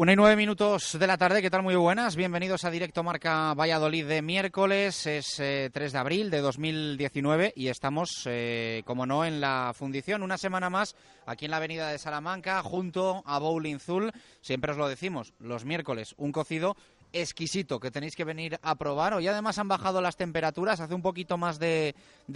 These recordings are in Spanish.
Una y nueve minutos de la tarde, ¿qué tal? Muy buenas. Bienvenidos a Directo Marca Valladolid de miércoles, es 3 eh, de abril de 2019 y estamos, eh, como no, en la fundición una semana más aquí en la avenida de Salamanca junto a Bowling Zul. Siempre os lo decimos, los miércoles un cocido exquisito que tenéis que venir a probar. Hoy además han bajado las temperaturas, hace un poquito más de,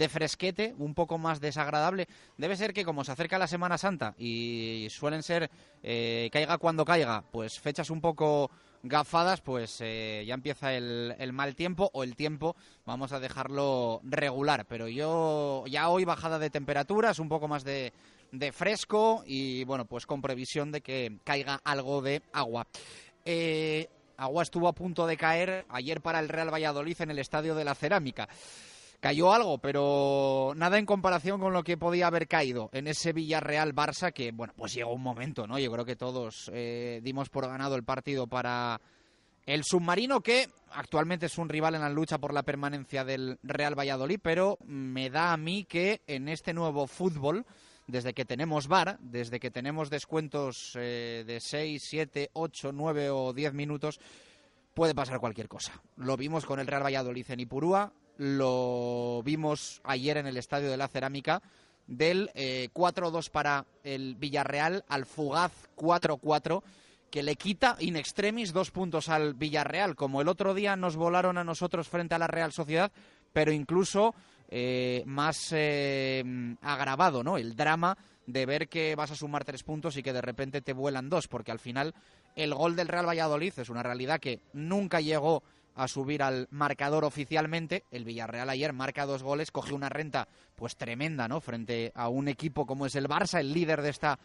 fresquete, un poco más desagradable. Debe ser que como se acerca la Semana Santa y suelen ser eh, caiga cuando caiga, pues fechas un poco gafadas, pues eh, ya empieza el, mal tiempo o el tiempo, vamos a dejarlo regular. Pero yo ya hoy bajada de temperaturas, un poco más de, de fresco y bueno, pues con previsión de que caiga algo de agua. Eh, Agua estuvo a punto de caer ayer para el Real Valladolid en el Estadio de la Cerámica. Cayó algo, pero nada en comparación con lo que podía haber caído en ese Villarreal-Barça que, bueno, pues llegó un momento, ¿no? Yo creo que todos eh, dimos por ganado el partido para el submarino que actualmente es un rival en la lucha por la permanencia del Real Valladolid, pero me da a mí que en este nuevo fútbol desde que tenemos VAR, desde que tenemos descuentos eh, de 6, 7, 8, 9 o 10 minutos, puede pasar cualquier cosa. Lo vimos con el Real Valladolid en Ipurúa, lo vimos ayer en el Estadio de la Cerámica, del 4-2 eh, para el Villarreal al fugaz 4-4 que le quita in extremis dos puntos al Villarreal, como el otro día nos volaron a nosotros frente a la Real Sociedad, pero incluso eh, más eh, agravado, ¿no? El drama de ver que vas a sumar tres puntos y que de repente te vuelan dos, porque al final el gol del Real Valladolid es una realidad que nunca llegó a subir al marcador oficialmente. El Villarreal ayer marca dos goles, coge una renta pues tremenda, ¿no? Frente a un equipo como es el Barça, el líder de esta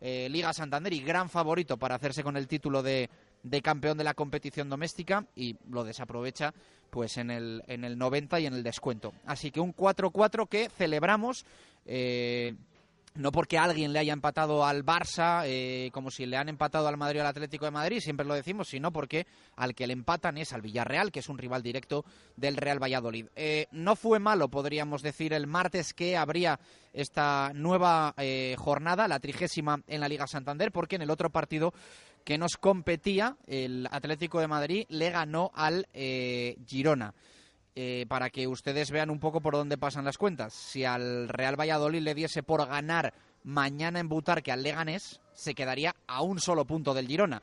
eh, Liga Santander y gran favorito para hacerse con el título de, de campeón de la competición doméstica y lo desaprovecha pues en el, en el 90 y en el descuento. Así que un 4-4 que celebramos. Eh, no porque alguien le haya empatado al Barça, eh, como si le han empatado al Madrid o al Atlético de Madrid, siempre lo decimos, sino porque al que le empatan es al Villarreal, que es un rival directo del Real Valladolid. Eh, no fue malo, podríamos decir, el martes que habría esta nueva jornada, la trigésima en la Liga Santander, porque en el otro partido que nos competía, el Atlético de Madrid le ganó al eh, Girona. Eh, para que ustedes vean un poco por dónde pasan las cuentas. Si al Real Valladolid le diese por ganar mañana en Butarque al Leganés, se quedaría a un solo punto del Girona.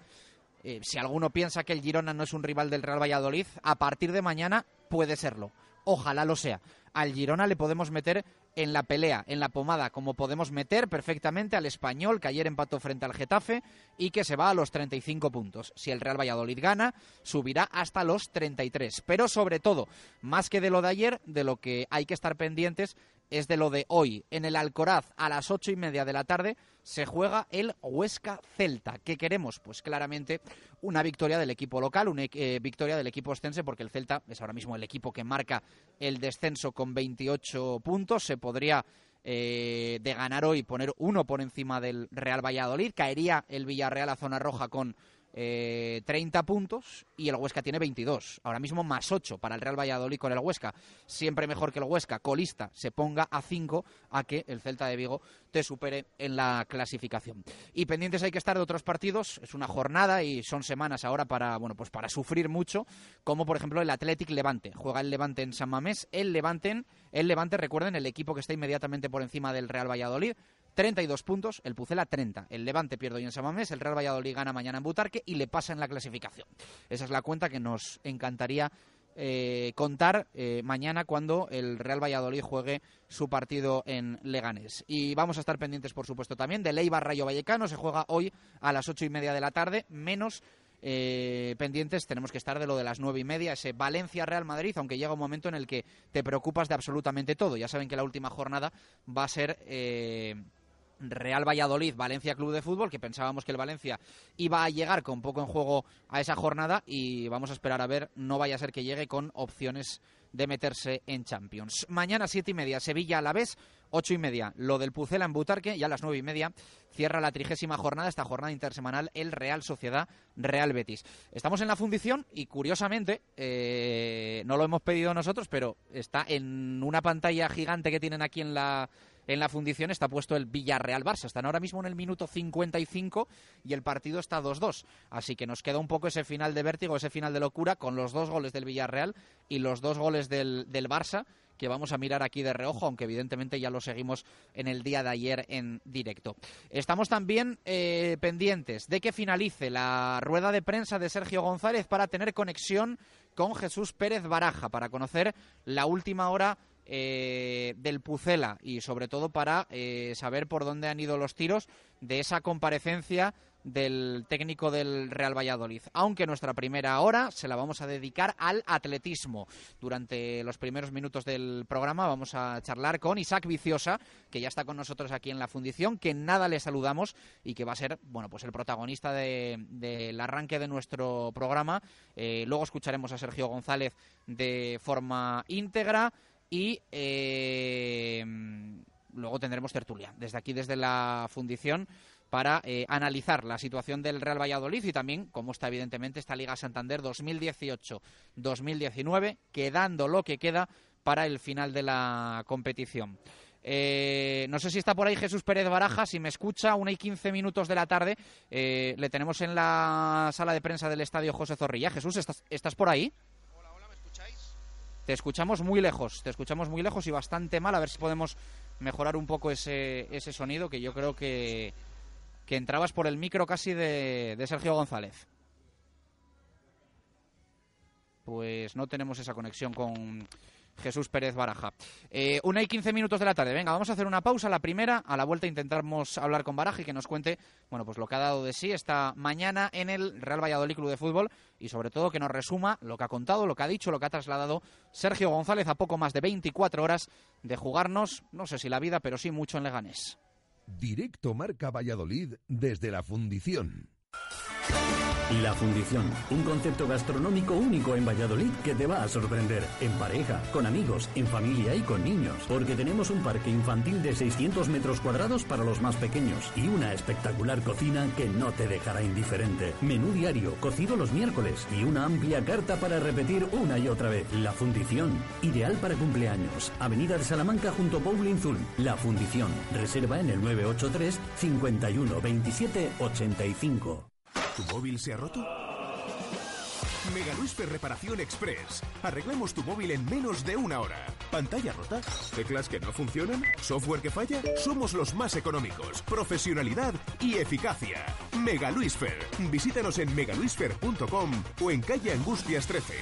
Eh, si alguno piensa que el Girona no es un rival del Real Valladolid, a partir de mañana puede serlo. Ojalá lo sea. Al Girona le podemos meter en la pelea, en la pomada, como podemos meter perfectamente al español que ayer empató frente al Getafe y que se va a los 35 puntos. Si el Real Valladolid gana, subirá hasta los 33. Pero sobre todo, más que de lo de ayer, de lo que hay que estar pendientes es de lo de hoy. En el Alcoraz, a las ocho y media de la tarde, se juega el Huesca Celta. ¿Qué queremos? Pues claramente una victoria del equipo local, una eh, victoria del equipo ostense, porque el Celta es ahora mismo el equipo que marca el descenso con 28 puntos. Se podría eh, de ganar hoy poner uno por encima del Real Valladolid. Caería el Villarreal a zona roja con eh, 30 puntos y el Huesca tiene 22. Ahora mismo más 8 para el Real Valladolid con el Huesca. Siempre mejor que el Huesca, colista, se ponga a 5 a que el Celta de Vigo te supere en la clasificación. Y pendientes hay que estar de otros partidos. Es una jornada y son semanas ahora para, bueno, pues para sufrir mucho, como por ejemplo el Athletic Levante. Juega el Levante en San Mamés, el Levante, el Levante, recuerden, el equipo que está inmediatamente por encima del Real Valladolid. 32 puntos, el Pucela 30. El Levante pierde hoy en Samamés, el Real Valladolid gana mañana en Butarque y le pasa en la clasificación. Esa es la cuenta que nos encantaría eh, contar eh, mañana cuando el Real Valladolid juegue su partido en Leganés. Y vamos a estar pendientes, por supuesto, también de Leiva Rayo Vallecano. Se juega hoy a las ocho y media de la tarde, menos eh, pendientes tenemos que estar de lo de las nueve y media, ese Valencia-Real Madrid, aunque llega un momento en el que te preocupas de absolutamente todo. Ya saben que la última jornada va a ser Real Valladolid, Valencia Club de Fútbol, que pensábamos que el Valencia iba a llegar con poco en juego a esa jornada y vamos a esperar a ver, no vaya a ser que llegue con opciones de meterse en Champions. Mañana siete y media, Sevilla a la vez, ocho y media, lo del Pucela en Butarque y a las nueve y media cierra la trigésima jornada, esta jornada intersemanal, el Real Sociedad Real Betis. Estamos en la fundición y curiosamente, eh, no lo hemos pedido nosotros, pero está en una pantalla gigante que tienen aquí en la en la fundición está puesto el Villarreal-Barça. Están ahora mismo en el minuto 55 y el partido está 2-2. Así que nos queda un poco ese final de vértigo, ese final de locura con los dos goles del Villarreal y los dos goles del, del Barça que vamos a mirar aquí de reojo, aunque evidentemente ya lo seguimos en el día de ayer en directo. Estamos también eh, pendientes de que finalice la rueda de prensa de Sergio González para tener conexión con Jesús Pérez Baraja, para conocer la última hora eh, del Pucela y sobre todo para eh, saber por dónde han ido los tiros de esa comparecencia del técnico del Real Valladolid. Aunque nuestra primera hora se la vamos a dedicar al atletismo. Durante los primeros minutos del programa vamos a charlar con Isaac Viciosa, que ya está con nosotros aquí en la fundición, que nada le saludamos y que va a ser, bueno, pues el protagonista del arranque de nuestro programa. Eh, luego escucharemos a Sergio González de forma íntegra y eh, luego tendremos tertulia. Desde aquí, desde la fundición para eh, analizar la situación del Real Valladolid y también cómo está evidentemente esta Liga Santander 2018-2019, quedando lo que queda para el final de la competición. Eh, no sé si está por ahí Jesús Pérez Baraja, si me escucha, una y quince minutos de la tarde, eh, le tenemos en la sala de prensa del estadio José Zorrilla. Jesús, ¿estás, ¿estás por ahí? Hola, hola, ¿me escucháis? Te escuchamos muy lejos, te escuchamos muy lejos y bastante mal, a ver si podemos mejorar un poco ese, ese sonido que yo creo que, que entrabas por el micro casi de, Sergio González. Pues no tenemos esa conexión con Jesús Pérez Baraja. Eh, una y quince minutos de la tarde. Venga, vamos a hacer una pausa. La primera, a la vuelta intentamos hablar con Baraja y que nos cuente, bueno, pues lo que ha dado de sí esta mañana en el Real Valladolid Club de Fútbol y sobre todo que nos resuma lo que ha contado, lo que ha dicho, lo que ha trasladado Sergio González a poco más de 24 horas de jugarnos, no sé si la vida, pero sí mucho en Leganés. Directo Marca Valladolid desde la fundición. La Fundición, un concepto gastronómico único en Valladolid que te va a sorprender. En pareja, con amigos, en familia y con niños. Porque tenemos un parque infantil de 600 metros cuadrados para los más pequeños y una espectacular cocina que no te dejará indiferente. Menú diario, cocido los miércoles y una amplia carta para repetir una y otra vez. La Fundición, ideal para cumpleaños. Avenida de Salamanca junto a Bowling Zul. La Fundición, reserva en el 983 51 27 85. ¿Tu móvil se ha roto? Mega Reparación Express. Arreglamos tu móvil en menos de una hora. ¿Pantalla rota? ¿Teclas que no funcionan? ¿Software que falla? Somos los más económicos. Profesionalidad y eficacia. Mega Visítanos en megaluisfer.com o en calle Angustias 13.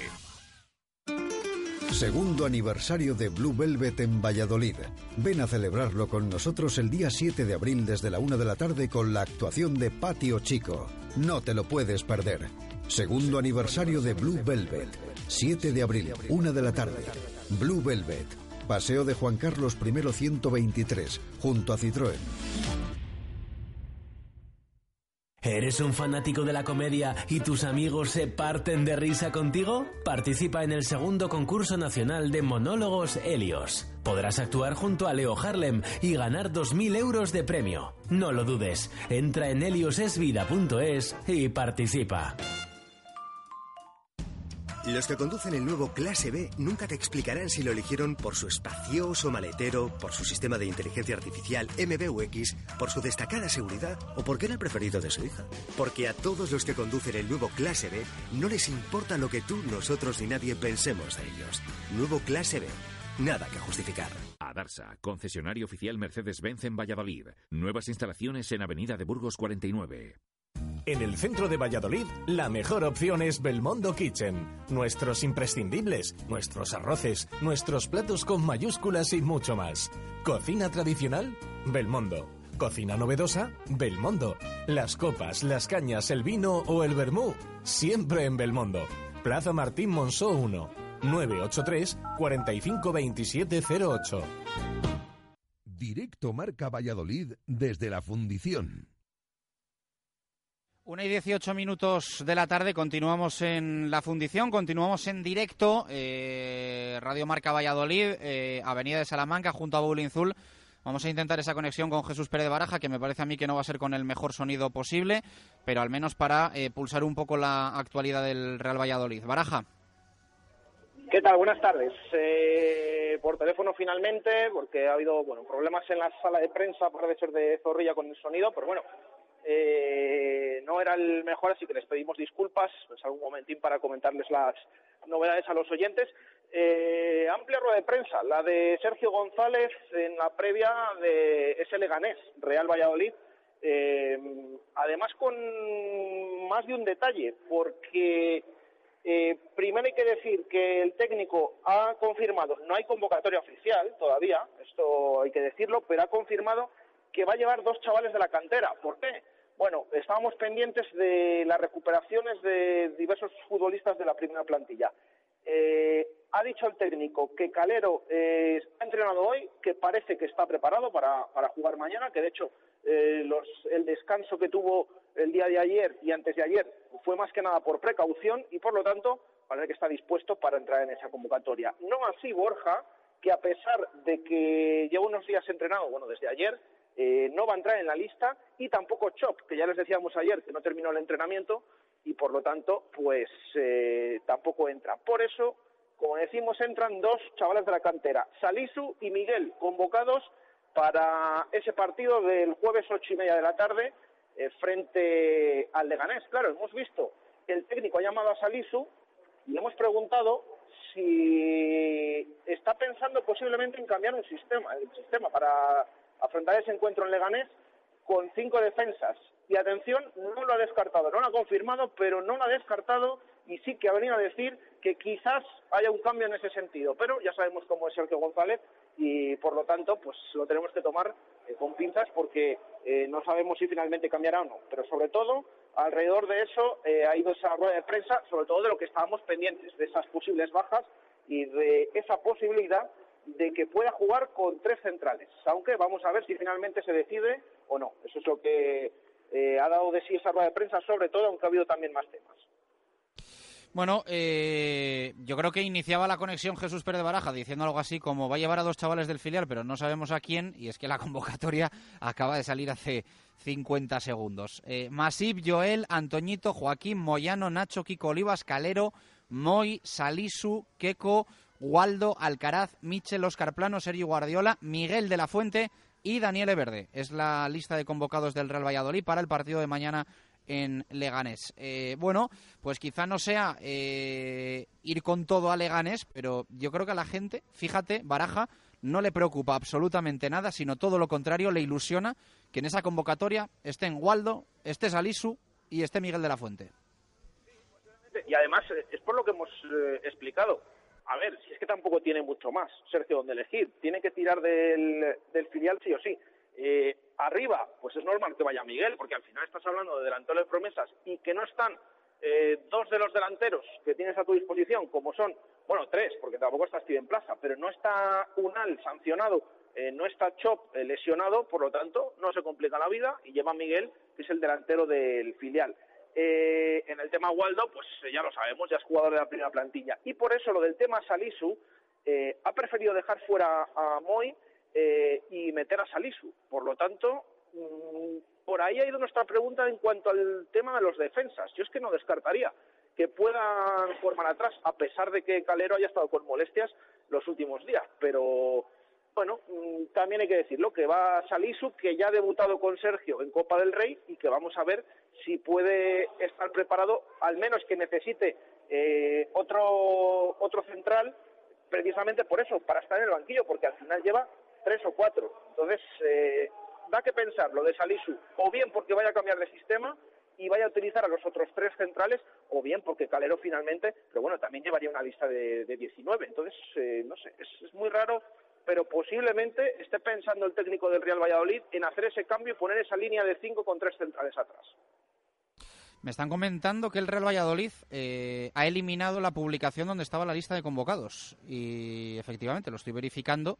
Segundo aniversario de Blue Velvet en Valladolid. Ven a celebrarlo con nosotros el día 7 de abril desde la 1 de la tarde con la actuación de Patio Chico. No te lo puedes perder. Segundo aniversario de Blue Velvet. 7 de abril, 1 de la tarde. Blue Velvet. Paseo de Juan Carlos I 123, junto a Citroën. ¿Eres un fanático de la comedia y tus amigos se parten de risa contigo? Participa en el segundo concurso nacional de monólogos Helios. Podrás actuar junto a Leo Harlem y ganar 2.000 euros de premio. No lo dudes, entra en heliosesvida.es y participa. Los que conducen el nuevo Clase B nunca te explicarán si lo eligieron por su espacioso maletero, por su sistema de inteligencia artificial MBUX, por su destacada seguridad o porque era el preferido de su hija. Porque a todos los que conducen el nuevo Clase B no les importa lo que tú, nosotros ni nadie pensemos de ellos. Nuevo Clase B. Nada que justificar. Adarsa, concesionario oficial Mercedes-Benz en Valladolid. Nuevas instalaciones en Avenida de Burgos 49. En el centro de Valladolid, la mejor opción es Belmondo Kitchen. Nuestros imprescindibles, nuestros arroces, nuestros platos con mayúsculas y mucho más. Cocina tradicional, Belmondo. Cocina novedosa, Belmondo. Las copas, las cañas, el vino o el vermú, siempre en Belmondo. Plaza Martín Monzó 1, 983 452708. Directo Marca Valladolid desde la fundición. Una y dieciocho minutos de la tarde, continuamos en la fundición, continuamos en directo, eh, Radio Marca Valladolid, eh, Avenida de Salamanca, junto a Bowling Zul. Vamos a intentar esa conexión con Jesús Pérez de Baraja, que me parece a mí que no va a ser con el mejor sonido posible, pero al menos para eh, pulsar un poco la actualidad del Real Valladolid. Baraja. ¿Qué tal? Buenas tardes. Eh, por teléfono finalmente, porque ha habido bueno problemas en la sala de prensa, parece ser de Zorrilla con el sonido, pero bueno, eh, no era el mejor, así que les pedimos disculpas. Es algún momentín para comentarles las novedades a los oyentes. Eh, amplia rueda de prensa, la de Sergio González en la previa de ese Leganés, Real Valladolid. Eh, además, con más de un detalle, porque eh, primero hay que decir que el técnico ha confirmado, no hay convocatoria oficial todavía, esto hay que decirlo, pero ha confirmado que va a llevar dos chavales de la cantera. ¿Por qué? Bueno, estábamos pendientes de las recuperaciones de diversos futbolistas de la primera plantilla. Eh, ha dicho el técnico que Calero eh, ha entrenado hoy, que parece que está preparado para, para jugar mañana, que de hecho eh, el descanso que tuvo el día de ayer y antes de ayer fue más que nada por precaución y por lo tanto parece que está dispuesto para entrar en esa convocatoria. No así Borja, que a pesar de que lleva unos días entrenado, bueno, desde ayer, eh, no va a entrar en la lista y tampoco Chop, que ya les decíamos ayer que no terminó el entrenamiento y por lo tanto, pues eh, tampoco entra. Por eso, como decimos, entran dos chavales de la cantera, Salisu y Miguel, convocados para ese partido del jueves ocho y media de la tarde eh, frente al Leganés. Claro, hemos visto que el técnico ha llamado a Salisu y le hemos preguntado si está pensando posiblemente en cambiar un sistema, el sistema para afrontar ese encuentro en Leganés con cinco defensas. Y atención, no lo ha descartado, no lo ha confirmado, pero no lo ha descartado y sí que ha venido a decir que quizás haya un cambio en ese sentido. Pero ya sabemos cómo es Sergio González y por lo tanto pues lo tenemos que tomar eh, con pinzas porque eh, no sabemos si finalmente cambiará o no. Pero sobre todo, alrededor de eso eh, ha ido esa rueda de prensa, sobre todo de lo que estábamos pendientes, de esas posibles bajas y de esa posibilidad de que pueda jugar con tres centrales, aunque vamos a ver si finalmente se decide o no. Eso es lo que eh, ha dado de sí esa rueda de prensa, sobre todo, aunque ha habido también más temas. Bueno, eh, yo creo que iniciaba la conexión Jesús Pérez de Baraja diciendo algo así como va a llevar a dos chavales del filial, pero no sabemos a quién, y es que la convocatoria acaba de salir hace 50 segundos. Eh, Masip, Joel, Antoñito, Joaquín, Moyano, Nacho, Kiko Olivas, Calero, Moy, Salisu, Queco, Waldo, Alcaraz, Michel, Oscar Plano, Sergio Guardiola, Miguel de la Fuente y Daniel Verde. Es la lista de convocados del Real Valladolid para el partido de mañana en Leganés. Eh, bueno, pues quizá no sea eh, ir con todo a Leganés, pero yo creo que a la gente, fíjate, Baraja, no le preocupa absolutamente nada, sino todo lo contrario, le ilusiona que en esa convocatoria estén Waldo, esté Salisu y esté Miguel de la Fuente. Y además, eh, es por lo que hemos explicado a ver, si es que tampoco tiene mucho más Sergio donde elegir. Tiene que tirar del, filial sí o sí. Eh, arriba, pues es normal que vaya Miguel, porque al final estás hablando de delanteros de promesas y que no están eh, dos de los delanteros que tienes a tu disposición, como son, bueno, tres, porque tampoco está Steven Plaza, pero no está Unal sancionado, eh, no está Chop lesionado, por lo tanto, no se complica la vida y lleva Miguel, que es el delantero del filial. Eh, en el tema Waldo, pues eh, ya lo sabemos, ya es jugador de la primera plantilla. Y por eso lo del tema Salisu, eh, ha preferido dejar fuera a Moy meter a Salisu. Por lo tanto, mm, por ahí ha ido nuestra pregunta en cuanto al tema de los defensas. Yo es que no descartaría que puedan formar atrás, a pesar de que Calero haya estado con molestias los últimos días. Pero bueno, mm, también hay que decirlo, que va Salisu, que ya ha debutado con Sergio en Copa del Rey y que vamos a ver si puede estar preparado, al menos que necesite eh, otro, otro central, precisamente por eso, para estar en el banquillo, porque al final lleva tres o cuatro. Entonces, eh, da que pensar lo de Salisu, o bien porque vaya a cambiar de sistema y vaya a utilizar a los otros tres centrales, o bien porque Calero finalmente, pero bueno, también llevaría una lista de, de 19. Entonces, eh, no sé, es, muy raro pero posiblemente esté pensando el técnico del Real Valladolid en hacer ese cambio y poner esa línea de cinco con tres centrales atrás. Me están comentando que el Real Valladolid eh, ha eliminado la publicación donde estaba la lista de convocados. Y efectivamente, lo estoy verificando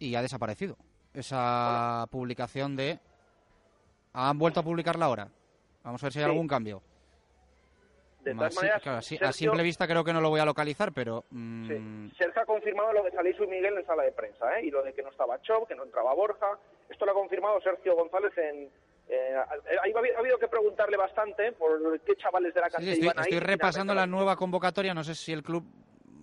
y ha desaparecido. Esa publicación de... Han vuelto a publicarla ahora. Vamos a ver si hay algún cambio. De todas maneras, a simple vista creo que no lo voy a localizar, pero... Mmm... Sergio ha confirmado lo de Salisu y Miguel en sala de prensa, ¿eh? y lo de que no estaba Chop, que no entraba Borja. Esto lo ha confirmado Sergio González en... Eh, ha, habido que preguntarle bastante por qué chavales de la cantera estoy, iban Estoy repasando la nueva convocatoria, no sé si el club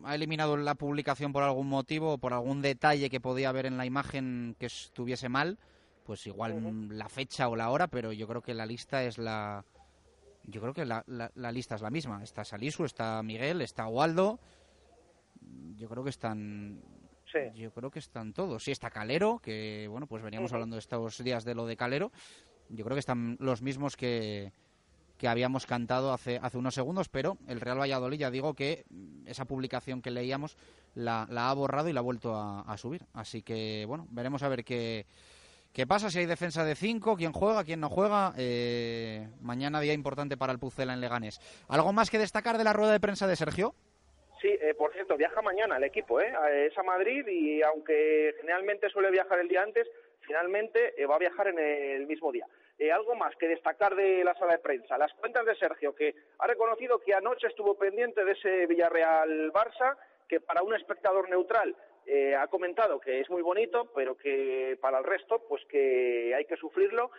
ha eliminado la publicación por algún motivo o por algún detalle que podía haber en la imagen que estuviese mal, pues igual la fecha o la hora, pero yo creo que la lista es la... Yo creo que la, la, lista es la misma. Está Salisu, está Miguel, está Waldo. Yo creo que están yo creo que están todos. Sí, está Calero, que bueno, pues veníamos hablando estos días de lo de Calero. Yo creo que están los mismos que, que habíamos cantado hace, hace unos segundos, pero el Real Valladolid ya digo que esa publicación que leíamos la, ha borrado y la ha vuelto a, subir. Así que, bueno, veremos a ver qué, qué pasa, si hay defensa de cinco, quién juega, quién no juega. Eh, mañana día importante para el Pucela en Leganés. ¿Algo más que destacar de la rueda de prensa de Sergio? Sí, eh, por cierto, viaja mañana el equipo, ¿eh? Es a Madrid y aunque generalmente suele viajar el día antes, finalmente eh, va a viajar en el mismo día. Eh, algo más que destacar de la sala de prensa. Las cuentas de Sergio, que ha reconocido que anoche estuvo pendiente de ese Villarreal-Barça, que para un espectador neutral eh, ha comentado que es muy bonito, pero que para el resto, pues que hay que sufrirlo.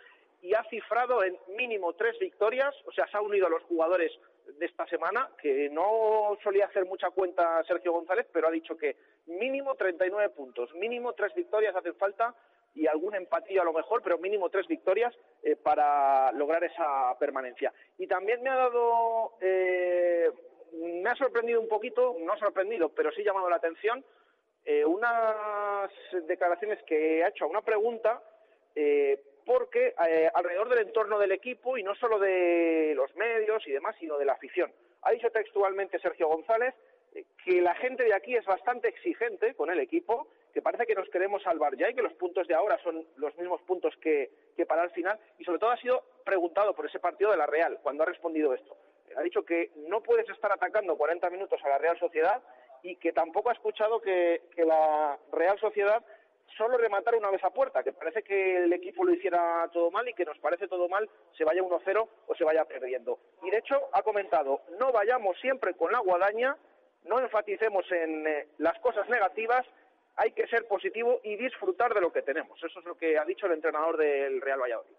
Y ha cifrado en mínimo tres victorias, o sea, se ha unido a los jugadores de esta semana, que no solía hacer mucha cuenta Sergio González, pero ha dicho que mínimo 39 puntos, mínimo tres victorias hacen falta y algún empatillo a lo mejor, pero mínimo tres victorias eh, para lograr esa permanencia. Y también me ha dado, eh, me ha sorprendido un poquito, no sorprendido, pero sí llamado la atención, eh, unas declaraciones que ha hecho a una pregunta, porque alrededor del entorno del equipo y no solo de los medios y demás, sino de la afición. Ha dicho textualmente Sergio González que la gente de aquí es bastante exigente con el equipo que parece que nos queremos salvar ya y que los puntos de ahora son los mismos puntos que, para el final. Y sobre todo ha sido preguntado por ese partido de la Real cuando ha respondido esto. Ha dicho que no puedes estar atacando 40 minutos a la Real Sociedad y que tampoco ha escuchado que, la Real Sociedad solo rematara una vez a puerta, que parece que el equipo lo hiciera todo mal y que nos parece todo mal se vaya 1-0 o se vaya perdiendo. Y de hecho ha comentado, no vayamos siempre con la guadaña, no enfaticemos en eh, las cosas negativas hay que ser positivo y disfrutar de lo que tenemos. Eso es lo que ha dicho el entrenador del Real Valladolid.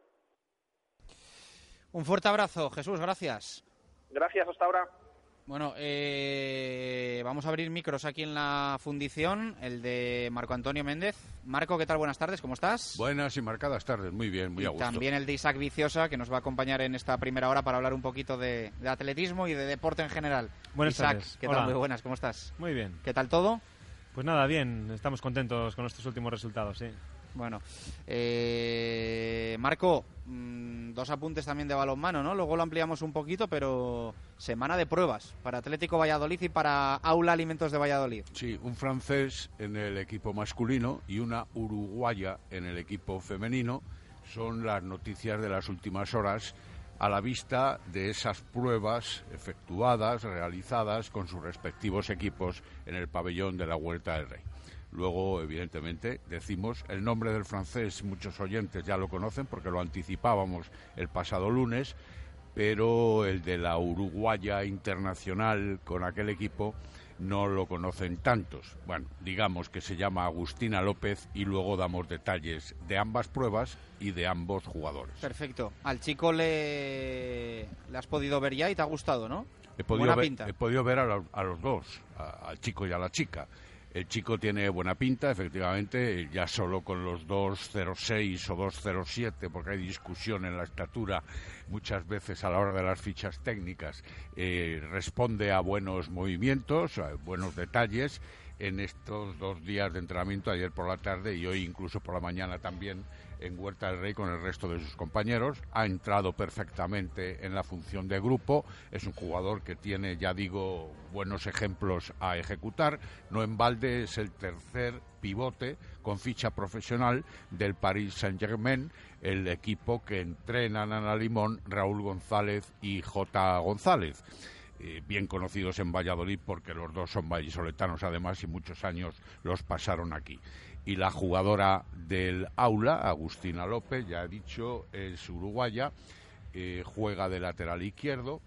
Un fuerte abrazo, Jesús, gracias. Gracias, hasta ahora. Bueno, eh, vamos a abrir micros aquí en la fundición, el de Marco Antonio Méndez. Marco, ¿qué tal? Buenas tardes, ¿cómo estás? Buenas y marcadas tardes, muy bien, muy y a gusto. También el de Isaac Viciosa, que nos va a acompañar en esta primera hora para hablar un poquito de, atletismo y de deporte en general. Buenas Isaac, tardes. ¿qué tal? Muy buenas, ¿cómo estás? Muy bien. ¿Qué tal todo? Pues nada, bien, estamos contentos con estos últimos resultados, sí. Bueno, eh, Marco, mm, dos apuntes también de balonmano, ¿no? Luego lo ampliamos un poquito, pero semana de pruebas para Atlético Valladolid y para Aula Alimentos de Valladolid. Sí, un francés en el equipo masculino y una uruguaya en el equipo femenino son las noticias de las últimas horas a la vista de esas pruebas efectuadas, realizadas con sus respectivos equipos en el pabellón de la Huerta del Rey. Luego, evidentemente, decimos el nombre del francés, muchos oyentes ya lo conocen porque lo anticipábamos el pasado lunes, pero el de la Uruguaya Internacional con aquel equipo no lo conocen tantos. Bueno, digamos que se llama Agustina López y luego damos detalles de ambas pruebas y de ambos jugadores. Perfecto. Al chico le, le has podido ver ya y te ha gustado, ¿no? He podido, ver, he podido ver a, los dos, al chico y a la chica. El chico tiene buena pinta, efectivamente, ya solo con los 2.06 o 2.07, porque hay discusión en la estatura muchas veces a la hora de las fichas técnicas, eh, responde a buenos movimientos, a buenos detalles en estos dos días de entrenamiento, ayer por la tarde y hoy incluso por la mañana también en Huerta del Rey con el resto de sus compañeros. Ha entrado perfectamente en la función de grupo. Es un jugador que tiene, ya digo, buenos ejemplos a ejecutar. No en balde es el tercer pivote con ficha profesional del Paris Saint-Germain, el equipo que entrenan Ana Limón, Raúl González y J. González. Eh, bien conocidos en Valladolid porque los dos son vallisoletanos además y muchos años los pasaron aquí y la jugadora del aula, Agustina López, ya he dicho, es uruguaya, eh, juega de lateral izquierdo.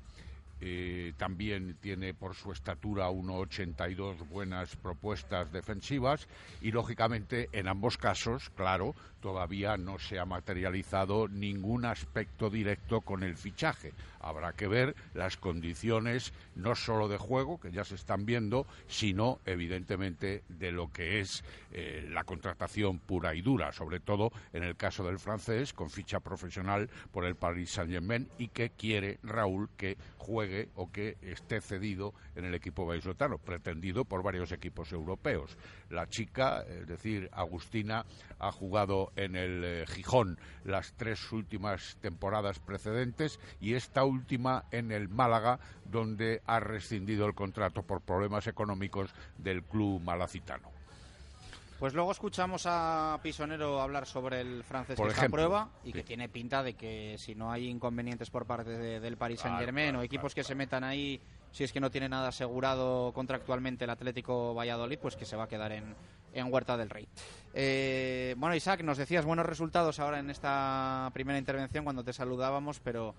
eh, también tiene por su estatura 1,82 buenas propuestas defensivas y lógicamente en ambos casos, claro, todavía no se ha materializado ningún aspecto directo con el fichaje. Habrá que ver las condiciones no solo de juego, que ya se están viendo, sino evidentemente de lo que es eh, la contratación pura y dura, sobre todo en el caso del francés, con ficha profesional por el Paris Saint-Germain y que quiere Raúl que juegue o que esté cedido en el equipo vallisoletano, pretendido por varios equipos europeos. La chica, es decir, Agustina, ha jugado en el eh, Gijón las tres últimas temporadas precedentes y esta última en el Málaga, donde ha rescindido el contrato por problemas económicos del club malacitano. Pues luego escuchamos a Pisonero hablar sobre el francés Por que está a ejemplo, prueba y sí. que tiene pinta de que si no hay inconvenientes por parte de- del Paris Saint Germain o equipos que se metan ahí, si es que no tiene nada asegurado contractualmente el Atlético Valladolid, pues que se va a quedar en, en Huerta del Rey. Eh, bueno, Isaac, nos decías buenos resultados ahora en esta primera intervención cuando te saludábamos, pero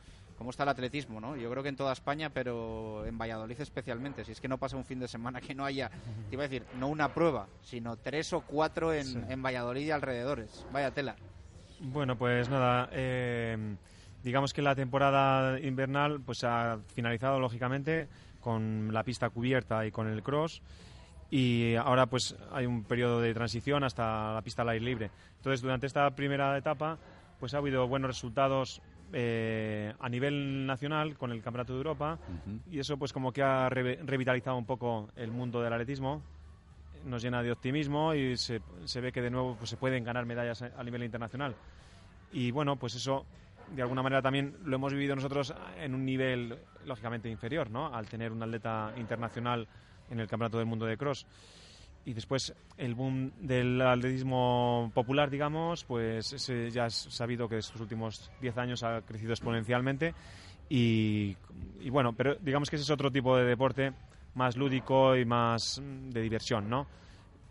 ¿cómo está el atletismo? no? Yo creo que en toda España, pero en Valladolid especialmente. Si es que no pasa un fin de semana que no haya, te iba a decir, no una prueba, sino tres o cuatro en, Sí. en Valladolid y alrededores. Vaya tela. Bueno, pues nada, eh, digamos que la temporada invernal pues ha finalizado lógicamente con la pista cubierta y con el cross y ahora pues hay un periodo de transición hasta la pista al aire libre. Entonces durante esta primera etapa pues ha habido buenos resultados eh, a nivel nacional con el Campeonato de Europa y eso pues como que ha re- revitalizado un poco el mundo del atletismo nos llena de optimismo y se, se ve que de nuevo pues, se pueden ganar medallas a, a nivel internacional. Y bueno, pues eso de alguna manera también lo hemos vivido nosotros en un nivel lógicamente inferior, ¿no? Al tener un atleta internacional en el Campeonato del Mundo de Cross. Y después el boom del atletismo popular, digamos, pues ese ya es sabido que estos últimos 10 años ha crecido exponencialmente. Y, y bueno, pero digamos que ese es otro tipo de deporte más lúdico y más mm, de diversión, ¿no?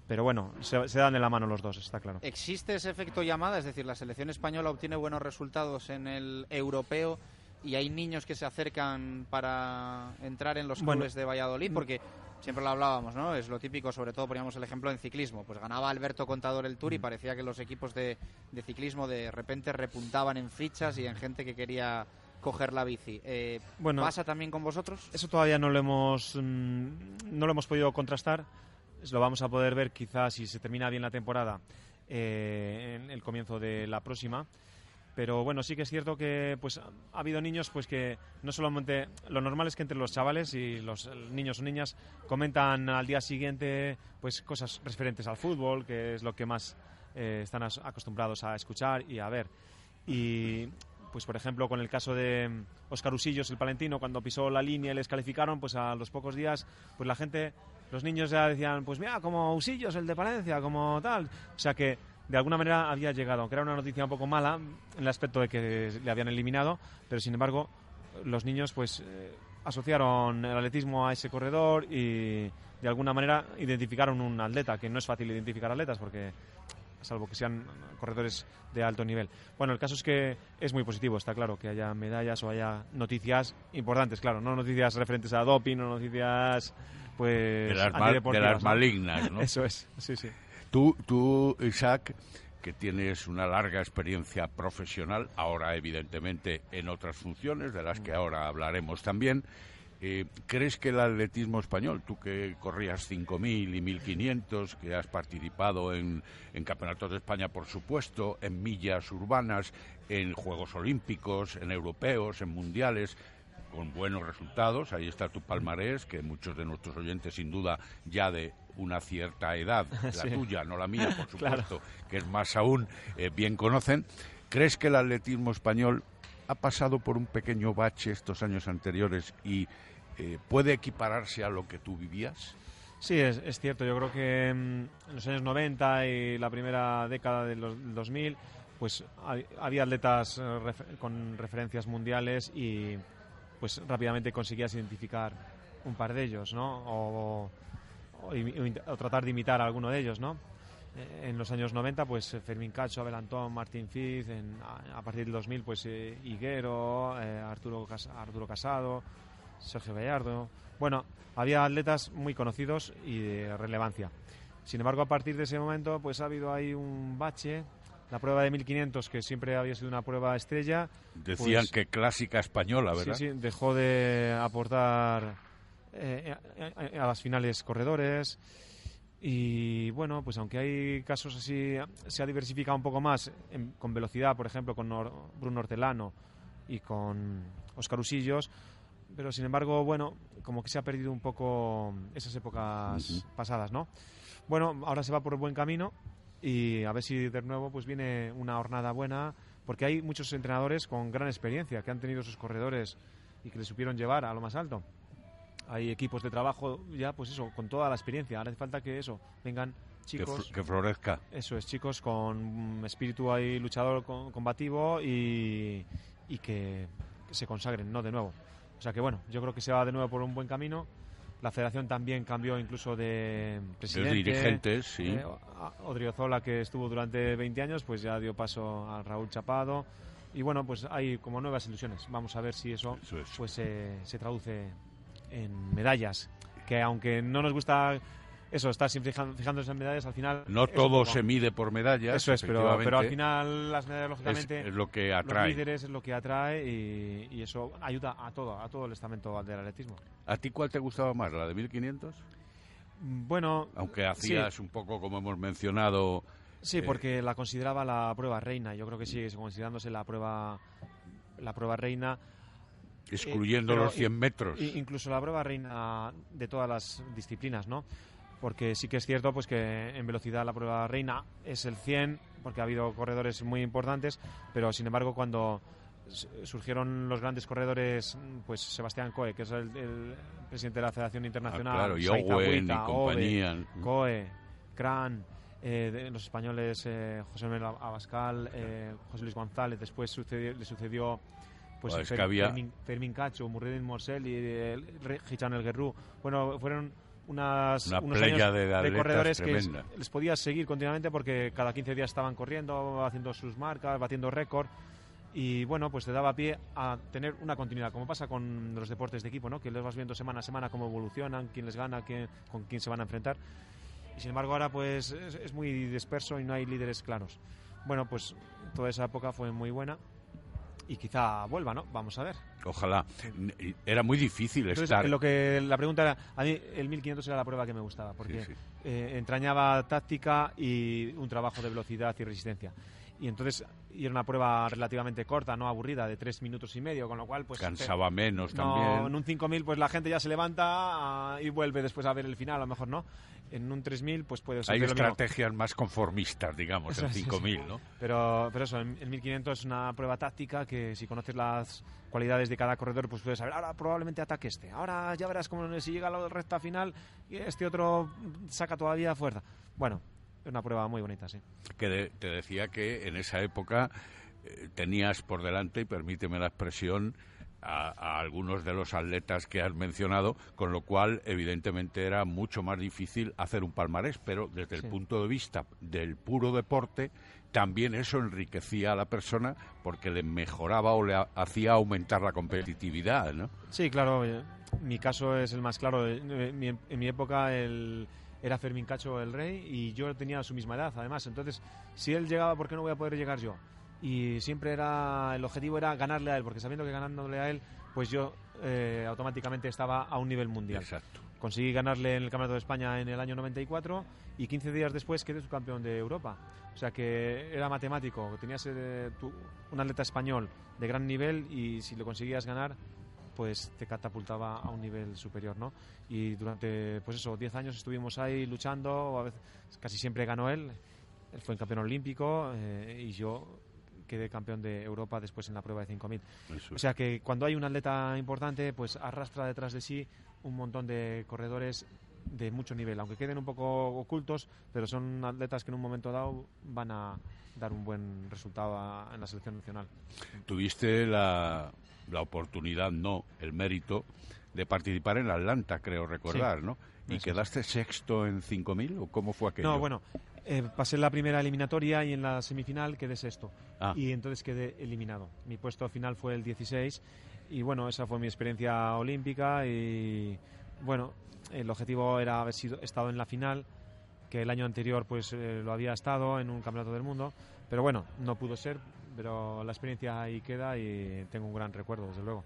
Pero bueno, se, se dan de la mano los dos, está claro. ¿Existe ese efecto llamada? Es decir, la selección española obtiene buenos resultados en el europeo y hay niños que se acercan para entrar en los Bueno. clubes de Valladolid, porque siempre lo hablábamos, ¿no? Es lo típico, sobre todo poníamos el ejemplo en ciclismo. Pues ganaba Alberto Contador el Mm. Tour y parecía que los equipos de, de ciclismo de repente repuntaban en fichas y en gente que quería coger la bici. Eh, Bueno, ¿Pasa también con vosotros? Eso todavía no lo hemos mm, no lo hemos podido contrastar. Lo vamos a poder ver quizás si se termina bien la temporada eh, en el comienzo de la próxima. Pero bueno, sí que es cierto que pues ha habido niños pues que no solamente lo normal es que entre los chavales y los niños o niñas comentan al día siguiente pues cosas referentes al fútbol, que es lo que más eh, están acostumbrados a escuchar y a ver. Y pues por ejemplo con el caso de Oscar Usillos, el palentino, cuando pisó la línea y les calificaron, pues a los pocos días, pues la gente, los niños ya decían, pues mira, como Usillos, el de Palencia, como tal. O sea que de alguna manera había llegado, aunque era una noticia un poco mala en el aspecto de que le habían eliminado, pero sin embargo los niños pues eh, asociaron el atletismo a ese corredor y de alguna manera identificaron un atleta, que no es fácil identificar atletas porque salvo que sean corredores de alto nivel. Bueno, el caso es que es muy positivo, está claro, que haya medallas o haya noticias importantes, claro, no noticias referentes a doping, no noticias pues De las, de las malignas, ¿no? Eso es, sí, sí. Tú, tú, Isaac, que tienes una larga experiencia profesional, ahora evidentemente en otras funciones, de las que ahora hablaremos también, eh, ¿crees que el atletismo español, tú que corrías 5.000 y 1.500, que has participado en, en campeonatos de España, por supuesto, en millas urbanas, en Juegos Olímpicos, en europeos, en mundiales, con buenos resultados. Ahí está tu palmarés, que muchos de nuestros oyentes, sin duda, ya de una cierta edad, la Sí. tuya, no la mía, por Claro. supuesto, que es más aún, eh, bien conocen. ¿Crees que el atletismo español ha pasado por un pequeño bache estos años anteriores y eh, puede equipararse a lo que tú vivías? Sí, es, es cierto. Yo creo que mm, en los años 90 y la primera década de los del 2000, pues ha- había atletas eh, con referencias mundiales y pues rápidamente conseguías identificar un par de ellos, ¿no? O, tratar de imitar a alguno de ellos, ¿no? Eh, En los años 90, pues eh, Fermín Cacho, Abel Antón, Martín Fiz, en- a, a partir del 2000, pues eh, Higuero, Arturo, Cas- Arturo Casado, Sergio Gallardo. Bueno, había atletas muy conocidos y de relevancia. Sin embargo, a partir de ese momento, pues ha habido ahí un bache. La prueba de 1500, que siempre había sido una prueba estrella. Decían pues, que clásica española, ¿verdad? Sí, sí, dejó de aportar eh, a, a, las finales corredores. Y bueno, pues aunque hay casos así, se ha diversificado un poco más en, con velocidad, por ejemplo, con Nor Bruno Hortelano y con Oscar Usillos, pero sin embargo, bueno, como que se ha perdido un poco esas épocas uh -huh. pasadas, ¿no? Bueno, ahora se va por buen camino y a ver si de nuevo pues viene una jornada buena, porque hay muchos entrenadores con gran experiencia que han tenido sus corredores y que les supieron llevar a lo más alto. Hay equipos de trabajo ya, pues eso, con toda la experiencia. Ahora hace falta que eso, vengan chicos. Que, que florezca. Eso es, chicos con espíritu ahí luchador combativo y, y que, que se consagren, ¿no? De nuevo. O sea que bueno, yo creo que se va de nuevo por un buen camino. La federación también cambió incluso de presidente. De dirigentes, sí. Eh, Odriozola, que estuvo durante 20 años, pues ya dio paso a Raúl Chapado. Y bueno, pues hay como nuevas ilusiones. Vamos a ver si eso, eso es. pues eh, se traduce en medallas. Que aunque no nos gusta eso, estar siempre fijándose en medallas, al final... No todo se mide por medallas. Eso es, pero, pero al final las medallas, lógicamente... Es, es, lo que atrae. Los líderes es lo que atrae y, y, eso ayuda a todo, a todo el estamento del atletismo. ¿A ti cuál te gustaba más, la de 1500? Bueno... Aunque hacías sí. un poco, como hemos mencionado... Sí, eh, porque la consideraba la prueba reina. Yo creo que sigue considerándose la prueba, la prueba reina excluyendo eh, los 100 metros. Incluso la prueba reina de todas las disciplinas, ¿no? Porque sí que es cierto pues que en velocidad la prueba reina es el 100, porque ha habido corredores muy importantes, pero sin embargo cuando surgieron los grandes corredores, pues Sebastián Coe, que es el, el presidente de la Federación Internacional, ah, claro, y Owen y compañía. Ove, Coe, Cran, eh, de los españoles eh, José Manuel Abascal, eh, José Luis González, después sucedió, le sucedió pues es que había... Fermín, Fermín Cacho, Murredin Morsel y el, Gichan El Guerrú. Bueno, fueron unas, Una unos años de, de corredores tremenda. que les podías seguir continuamente porque cada 15 días estaban corriendo, haciendo sus marcas, batiendo récord y bueno, pues te daba pie a tener una continuidad, como pasa con los deportes de equipo, ¿no? Que les vas viendo semana a semana cómo evolucionan, quién les gana, quién, con quién se van a enfrentar. Y sin embargo ahora pues es, es muy disperso y no hay líderes claros. Bueno, pues toda esa época fue muy buena y quizá vuelva, ¿no? Vamos a ver. Ojalá. Era muy difícil Entonces, estar. Lo que la pregunta era, a mí el 1500 era la prueba que me gustaba porque Sí, sí. eh, entrañaba táctica y un trabajo de velocidad y resistencia. Y entonces y era una prueba relativamente corta, no aburrida, de tres minutos y medio, con lo cual pues Cansaba menos no, también. En un 5000 pues la gente ya se levanta ah, y vuelve después a ver el final, a lo mejor no. En un 3000 pues puede ser Hay lo mismo. estrategias más conformistas, digamos, Eso en sí, sí. 5000, ¿no? Pero, pero eso, en, en 1500 es una prueba táctica que si conoces las cualidades de cada corredor, pues puedes saber, ahora probablemente ataque este, ahora ya verás cómo si llega a la recta final este otro saca todavía fuerza. Bueno, una prueba muy bonita, sí. Que de- te decía que en esa época eh, tenías por delante, y permíteme la expresión, a, a algunos de los atletas que has mencionado, con lo cual evidentemente era mucho más difícil hacer un palmarés, pero desde Sí. el punto de vista del puro deporte, también eso enriquecía a la persona porque le mejoraba o le ha- hacía aumentar la competitividad, ¿no? Sí, claro, eh, mi caso es el más claro. Eh, En mi, en mi época el, era Fermín Cacho el rey y yo tenía su misma edad, además. Entonces, si él llegaba, ¿por qué no voy a poder llegar yo? Y siempre era, el objetivo era ganarle a él, porque sabiendo que ganándole a él, pues yo eh, automáticamente estaba a un nivel mundial. Exacto. Conseguí ganarle en el Campeonato de España en el año 94 y 15 días después quedé subcampeón de Europa. O sea que era matemático, tenías eh, un atleta español de gran nivel y si lo conseguías ganar, pues te catapultaba a un nivel superior, ¿no? Y durante, pues eso, 10 años estuvimos ahí luchando, a veces casi siempre ganó él, él fue campeón olímpico eh, y yo quedé campeón de Europa después en la prueba de 5.000. Eso O sea que cuando hay un atleta importante, pues arrastra detrás de sí un montón de corredores de mucho nivel, aunque queden un poco ocultos, pero son atletas que en un momento dado van a dar un buen resultado a- en la selección nacional. Tuviste la, la oportunidad, no, el mérito de participar en Atlanta, creo recordar, Sí. ¿no? ¿Y Eso quedaste sexto en 5.000 o cómo fue aquello? No, bueno, eh, pasé la primera eliminatoria y en la semifinal quedé sexto. Ah. Y entonces quedé eliminado. Mi puesto final fue el 16 y bueno, esa fue mi experiencia olímpica y bueno, el objetivo era haber sido, estado en la final, que el año anterior pues eh, lo había estado en un campeonato del mundo, pero bueno, no pudo ser, pero la experiencia ahí queda y tengo un gran recuerdo, desde luego.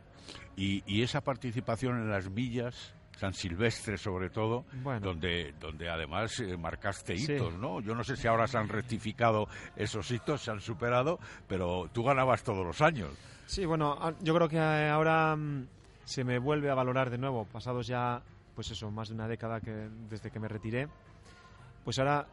Y, y esa participación en las villas, San Silvestre sobre todo, donde, donde además eh, marcaste hitos, ¿no? Yo no sé si ahora se han rectificado esos hitos, se han superado, pero tú ganabas todos los años. Sí, bueno, yo creo que ahora mm, se me vuelve a valorar de nuevo, pasados ya, pues eso, más de una década que desde que me retiré, pues ahora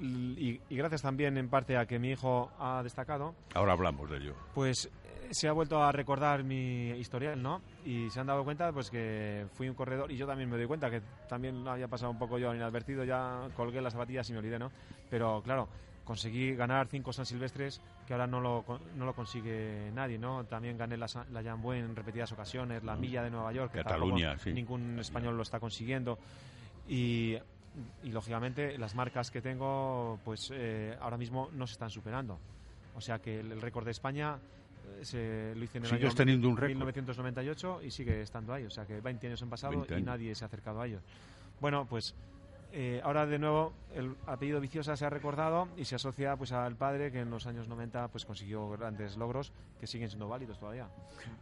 y, gracias también en parte a que mi hijo ha destacado. Ahora hablamos de ello. Pues eh, se ha vuelto a recordar mi historial, ¿no? Y se han dado cuenta pues que fui un corredor y yo también me doy cuenta que también había pasado un poco yo inadvertido, ya colgué las zapatillas y me olvidé, ¿no? Pero claro, conseguí ganar cinco San Silvestres que ahora no lo, no lo consigue nadie, ¿no? También gané la, la Jambue en repetidas ocasiones, la Milla de Nueva York, que Cataluña, sí. ningún español lo está consiguiendo. Y y lógicamente las marcas que tengo pues eh, ahora mismo no se están superando. O sea que el, récord de España eh, se lo hice en el año teniendo un 1998 y sigue estando ahí. O sea que 20 años han pasado y nadie se ha acercado a ello. Bueno, pues eh, ahora de nuevo el apellido Viciosa se ha recordado y se asocia pues al padre que en los años 90 pues consiguió grandes logros que siguen siendo válidos todavía.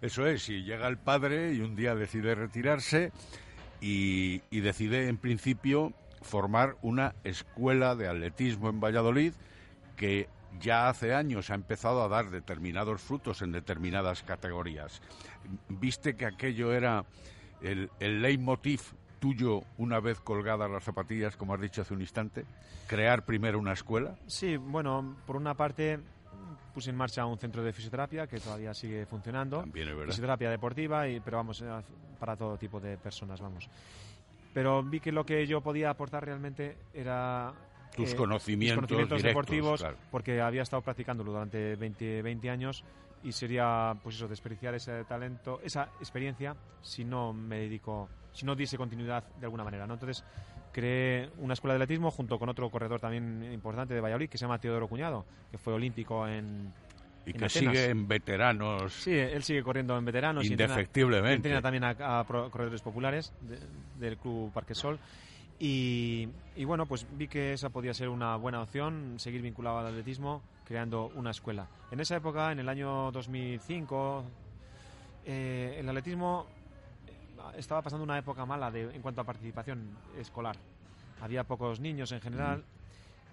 Eso es, si llega el padre y un día decide retirarse y, y decide en principio formar una escuela de atletismo en Valladolid que ya hace años ha empezado a dar determinados frutos en determinadas categorías. ¿Viste que aquello era el, el leitmotiv tuyo una vez colgadas las zapatillas, como has dicho hace un instante? ¿Crear primero una escuela? Sí, bueno, por una parte puse en marcha un centro de fisioterapia que todavía sigue funcionando. También es verdad. Fisioterapia deportiva, y, pero vamos, eh, para todo tipo de personas, vamos pero vi que lo que yo podía aportar realmente era tus eh, conocimientos, deportivos, porque había estado practicándolo durante 20, 20 años y sería pues eso desperdiciar ese talento, esa experiencia si no me dedico, si no diese continuidad de alguna manera, ¿no? Entonces creé una escuela de atletismo junto con otro corredor también importante de Valladolid que se llama Teodoro Cuñado, que fue olímpico en y que sigue en veteranos. Sí, él sigue corriendo en veteranos. Indefectiblemente. Y entrena, también a, corredores populares del Club Parquesol. Y, y bueno, pues vi que esa podía ser una buena opción, seguir vinculado al atletismo, creando una escuela. En esa época, en el año 2005, eh, el atletismo estaba pasando una época mala en cuanto a participación escolar. Había pocos niños en general.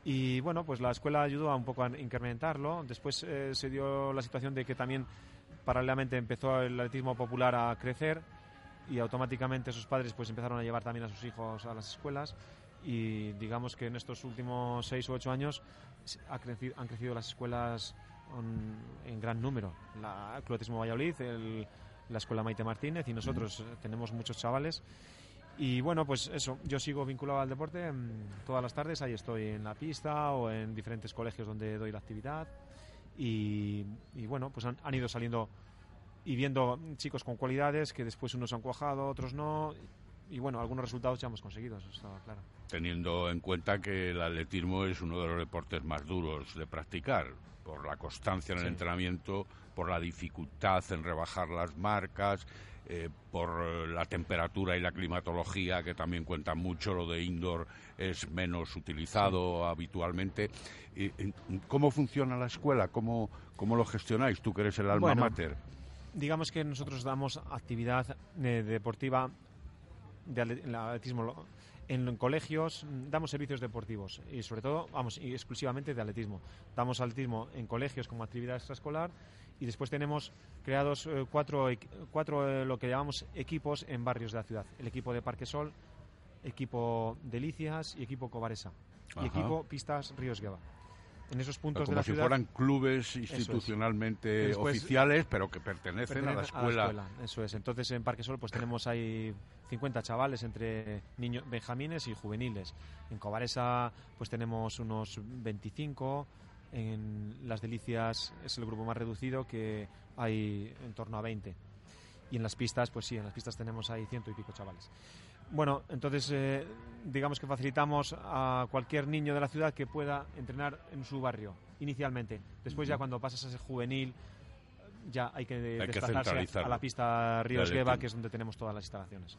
Y bueno, pues la escuela ayudó un poco a incrementarlo. Después eh, se dio la situación de que también paralelamente empezó el atletismo popular a crecer y automáticamente sus padres pues empezaron a llevar también a sus hijos a las escuelas y digamos que en estos últimos seis u ocho años ha crecido, han crecido las escuelas en gran número. La, el Atletismo Valladolid, la Escuela Maite Martínez y nosotros tenemos muchos chavales y bueno, pues eso, yo sigo vinculado al deporte mm, todas las tardes, ahí estoy en la pista o en diferentes colegios donde doy la actividad. Y, bueno, pues han, ido saliendo y viendo chicos con cualidades que después unos han cuajado, otros no. Y bueno, algunos resultados ya hemos conseguido, eso está claro. Teniendo en cuenta que el atletismo es uno de los deportes más duros de practicar, por la constancia en el entrenamiento, por la dificultad en rebajar las marcas, eh, por la temperatura y la climatología, que también cuentan mucho, lo de indoor es menos utilizado habitualmente. ¿Cómo funciona la escuela? ¿Cómo, ¿Cómo lo gestionáis? Tú que eres el alma mater. Digamos que nosotros damos actividad eh, deportiva de atletismo en colegios damos servicios deportivos y sobre todo, vamos, y exclusivamente de atletismo. Damos atletismo en colegios como actividad extraescolar y después tenemos creados eh, cuatro, cuatro eh, lo que llamamos equipos en barrios de la ciudad. El equipo de Parque Sol, equipo Delicias y equipo Cobaresa. Y equipo Pistas Ríos Gueva en esos puntos Como de la si fueran clubes institucionalmente oficiales, pero que pertenecen, a, la escuela. Eso es. Entonces en Parque Sol pues tenemos ahí 50 chavales entre niños benjamines y juveniles. En Cobaresa pues tenemos unos 25 en Las Delicias es el grupo más reducido, que hay en torno a 20. Y en las pistas, pues sí, en las pistas tenemos ahí ciento y pico chavales. Bueno, entonces eh, digamos que facilitamos a cualquier niño de la ciudad que pueda entrenar en su barrio, inicialmente. Después ya cuando pasas a ser juvenil, ya hay que desplazarse a la pista Ríos Gueva, que es donde tenemos todas las instalaciones.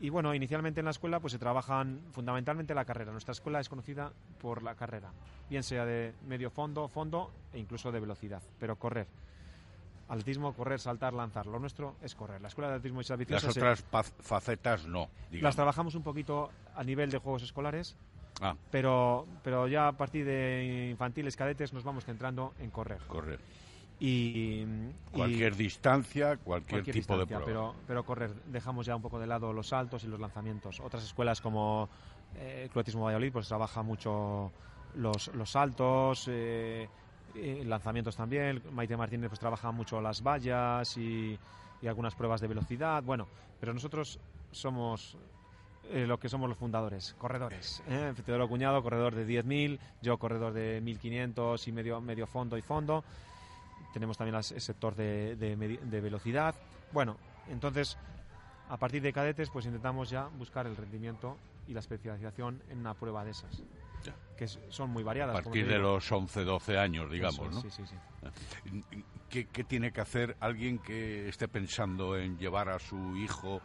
Y bueno, inicialmente en la escuela pues se trabajan fundamentalmente la carrera. Nuestra escuela es conocida por la carrera, bien sea de medio fondo, fondo e incluso de velocidad, pero correr. Atletismo, correr, saltar, lanzar. Lo nuestro es correr. La escuela de atletismo y Las Viciosa se- otras paz- facetas no. digamos. las trabajamos un poquito a nivel de juegos escolares, Ah, pero, pero ya a partir de infantiles, cadetes, nos vamos centrando en correr. correr. Y, y- Cualquier distancia, cualquier, cualquier tipo distancia, de prueba. pero, pero correr. Dejamos ya un poco de lado los saltos y los lanzamientos. Otras escuelas como eh, Club Atletismo Valladolid pues trabaja mucho los, los saltos, eh, eh, lanzamientos también. Maite Martínez pues trabaja mucho las vallas y, y algunas pruebas de velocidad. Bueno, pero nosotros somos eh, lo que somos los fundadores, corredores. ¿eh? Teodoro Cuñado, corredor de 10.000, yo corredor de 1.500 y medio, medio fondo y fondo. Tenemos también el sector de, de de velocidad. Bueno, entonces, a partir de cadetes, pues intentamos ya buscar el rendimiento y la especialización en una prueba de esas, Ya. que son muy A variadas. como partir de los 11, 12 años, digamos, Eso ¿no? Sí, sí, sí. ¿Qué, qué tiene que hacer alguien que esté pensando en llevar a su hijo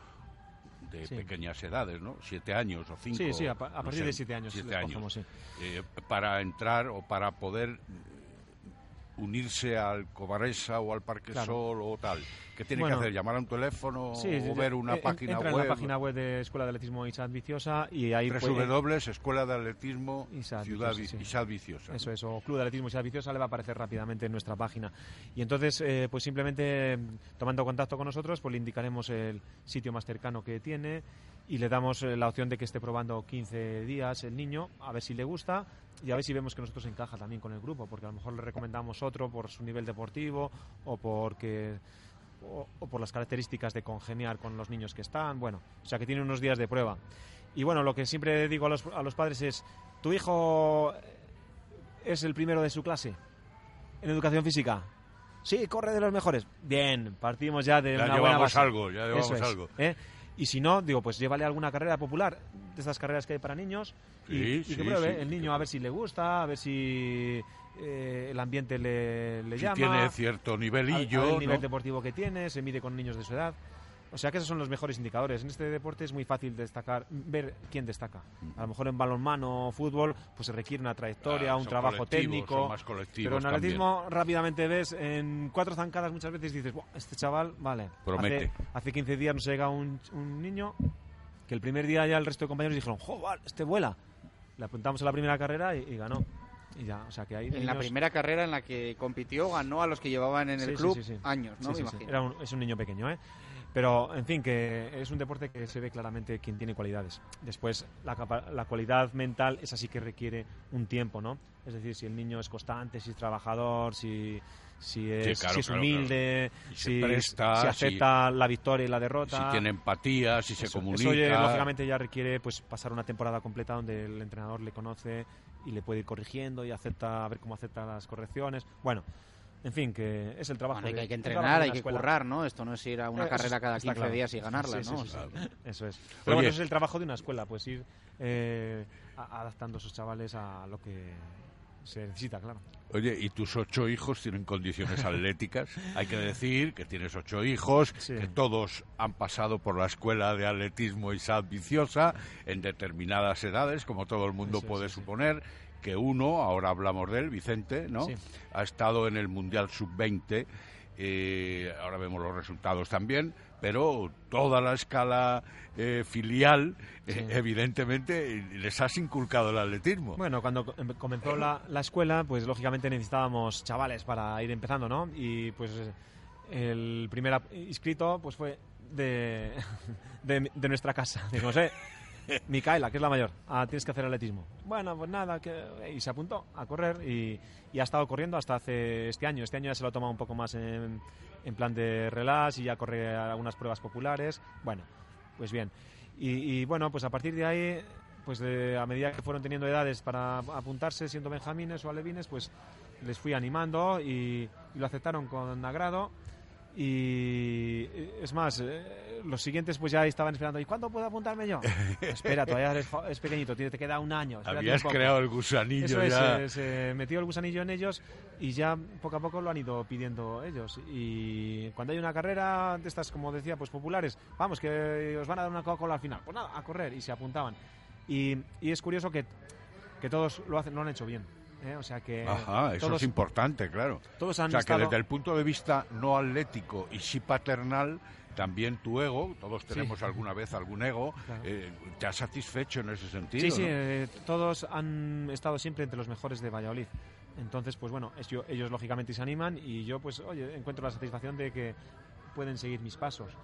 de Sí. pequeñas edades, ¿no? Siete años o cinco. Sí, sí, a, a no partir sé, de siete años. siete años. cogemos, sí. eh, para entrar o para poder unirse al Cobaresa o al Parque Claro. Sol o tal. ¿Qué tiene Bueno, que hacer? ¿Llamar a un teléfono Sí, o ver una Eh, página entra web? en la página web de Escuela de Atletismo Isad Viciosa y ahí puede- www, Escuela de Atletismo Isad Ciudad Viciosa, Vi- sí. Isad Viciosa. Eso es, o Club de Atletismo Isad Viciosa le va a aparecer rápidamente en nuestra página. Y entonces, eh, pues simplemente mm, tomando contacto con nosotros, pues le indicaremos el sitio más cercano que tiene y le damos eh, la opción de que esté probando 15 días el niño, a ver si le gusta y a ver si vemos que nosotros encaja también con el grupo, porque a lo mejor le recomendamos otro por su nivel deportivo o porque o, o por las características de congeniar con los niños que están, bueno, o sea que tiene unos días de prueba. Y bueno, lo que siempre digo a los, a los padres es, tu hijo es el primero de su clase en educación física. Sí, corre de los mejores. Bien, partimos ya de Ya una buena llevamos base. algo, ya llevamos Eso es, algo. ¿eh? Y si no, digo, pues llévale alguna carrera popular, de estas carreras que hay para niños, y, Sí, y sí, que pruebe sí. el niño a ver si le gusta, a ver si eh, el ambiente le, le Si llama. tiene cierto a- nivelillo, a ver el nivel ¿no? deportivo que tiene, se mide con niños de su edad. O sea que esos son los mejores indicadores. En este deporte es muy fácil destacar, ver quién destaca. A lo mejor en balonmano o fútbol, pues se requiere una trayectoria, Ah, un son trabajo técnico. son más colectivos pero en también. atletismo rápidamente ves en cuatro zancadas muchas veces dices, "Buah, este chaval, vale. Promete. Hace, hace 15 días nos llega un, un niño que el primer día ya el resto de compañeros dijeron, ¡joder, este vuela! Le apuntamos a la primera carrera y, y ganó. Y ya, o sea que ahí En la primera carrera en la que compitió, ganó a los que llevaban en el Sí, club sí, sí. años, ¿no? Sí, Me imagino. Era un- es un niño pequeño, ¿eh? Pero, en fin, que es un deporte que se ve claramente quién tiene cualidades. Después, la, la cualidad mental es así que requiere un tiempo, ¿no? Es decir, si el niño es constante, si es trabajador, si, si es, claro, si es claro, humilde, claro. Si, presta, si si- acepta la victoria y la derrota. Si tiene empatía, si se comunica. Eso, lógicamente ya requiere pues pasar una temporada completa donde el entrenador le conoce y le puede ir corrigiendo y acepta a ver cómo acepta las correcciones. Bueno, en fin, que es el trabajo. Bueno, hay que- hay que entrenar, hay que escuela. currar, ¿no? Esto no es ir a una Eh, carrera cada está 15 claro. días y ganarla, Sí, ¿no? sí, sí, O sea, sí. Eso es. Oye. Pero bueno, eso es el trabajo de una escuela, pues ir eh, a- adaptando a sus chavales a lo que se necesita, claro. Oye, ¿y tus ocho hijos tienen condiciones atléticas? Hay que decir que tienes ocho hijos, Sí. que todos han pasado por la escuela de atletismo Isad Viciosa en determinadas edades, como todo el mundo es, puede sí, sí. suponer. Que uno, ahora hablamos de él, Vicente, ¿no? Sí. Ha estado en el Mundial Sub-20, eh, ahora vemos los resultados también, pero toda la escala eh, filial, eh, evidentemente, les has inculcado el atletismo. Bueno, cuando em- comenzó la, la escuela, pues lógicamente necesitábamos chavales para ir empezando, ¿no? Y pues el primer inscrito pues fue de, de, de nuestra casa. Dijimos, eh, Micaela, que es la mayor, ah, tienes que hacer atletismo. Bueno, pues nada, que... y se apuntó a correr y, ha estado corriendo hasta hace este año. Este año ya se lo ha tomado un poco más en, plan de relax y ya corre algunas pruebas populares. Bueno, pues bien. Y, bueno, pues a partir de ahí, pues a medida que fueron teniendo edades para apuntarse, siendo benjamines o alevines, pues les fui animando y lo aceptaron con agrado. Y eh, es más, eh, los siguientes pues ya estaban esperando. ¿Y cuándo puedo apuntarme yo? Espera, todavía eres, es pequeñito, te queda un año. Habías un creado el gusanillo Eso es, ya. eh, se metió el gusanillo en ellos y ya poco a poco lo han ido pidiendo ellos. Y cuando hay una carrera de estas, como decía, pues populares, vamos, que os van a dar una Coca-Cola al final. Pues nada, a correr y se apuntaban. Y, y es curioso que, que todos lo, hacen, lo han hecho bien. ¿Eh? O sea que Ajá, eso todos, es importante, claro. todos han o sea, estado- que desde el punto de vista no atlético y sí paternal, también tu ego, todos Sí. tenemos alguna vez algún ego, Claro. eh, te ha satisfecho en ese sentido. Sí, sí, ¿no? eh, todos han estado siempre entre los mejores de Valladolid. Entonces, pues bueno, yo- ellos lógicamente se animan y yo, pues, oye, encuentro la satisfacción de que pueden seguir mis pasos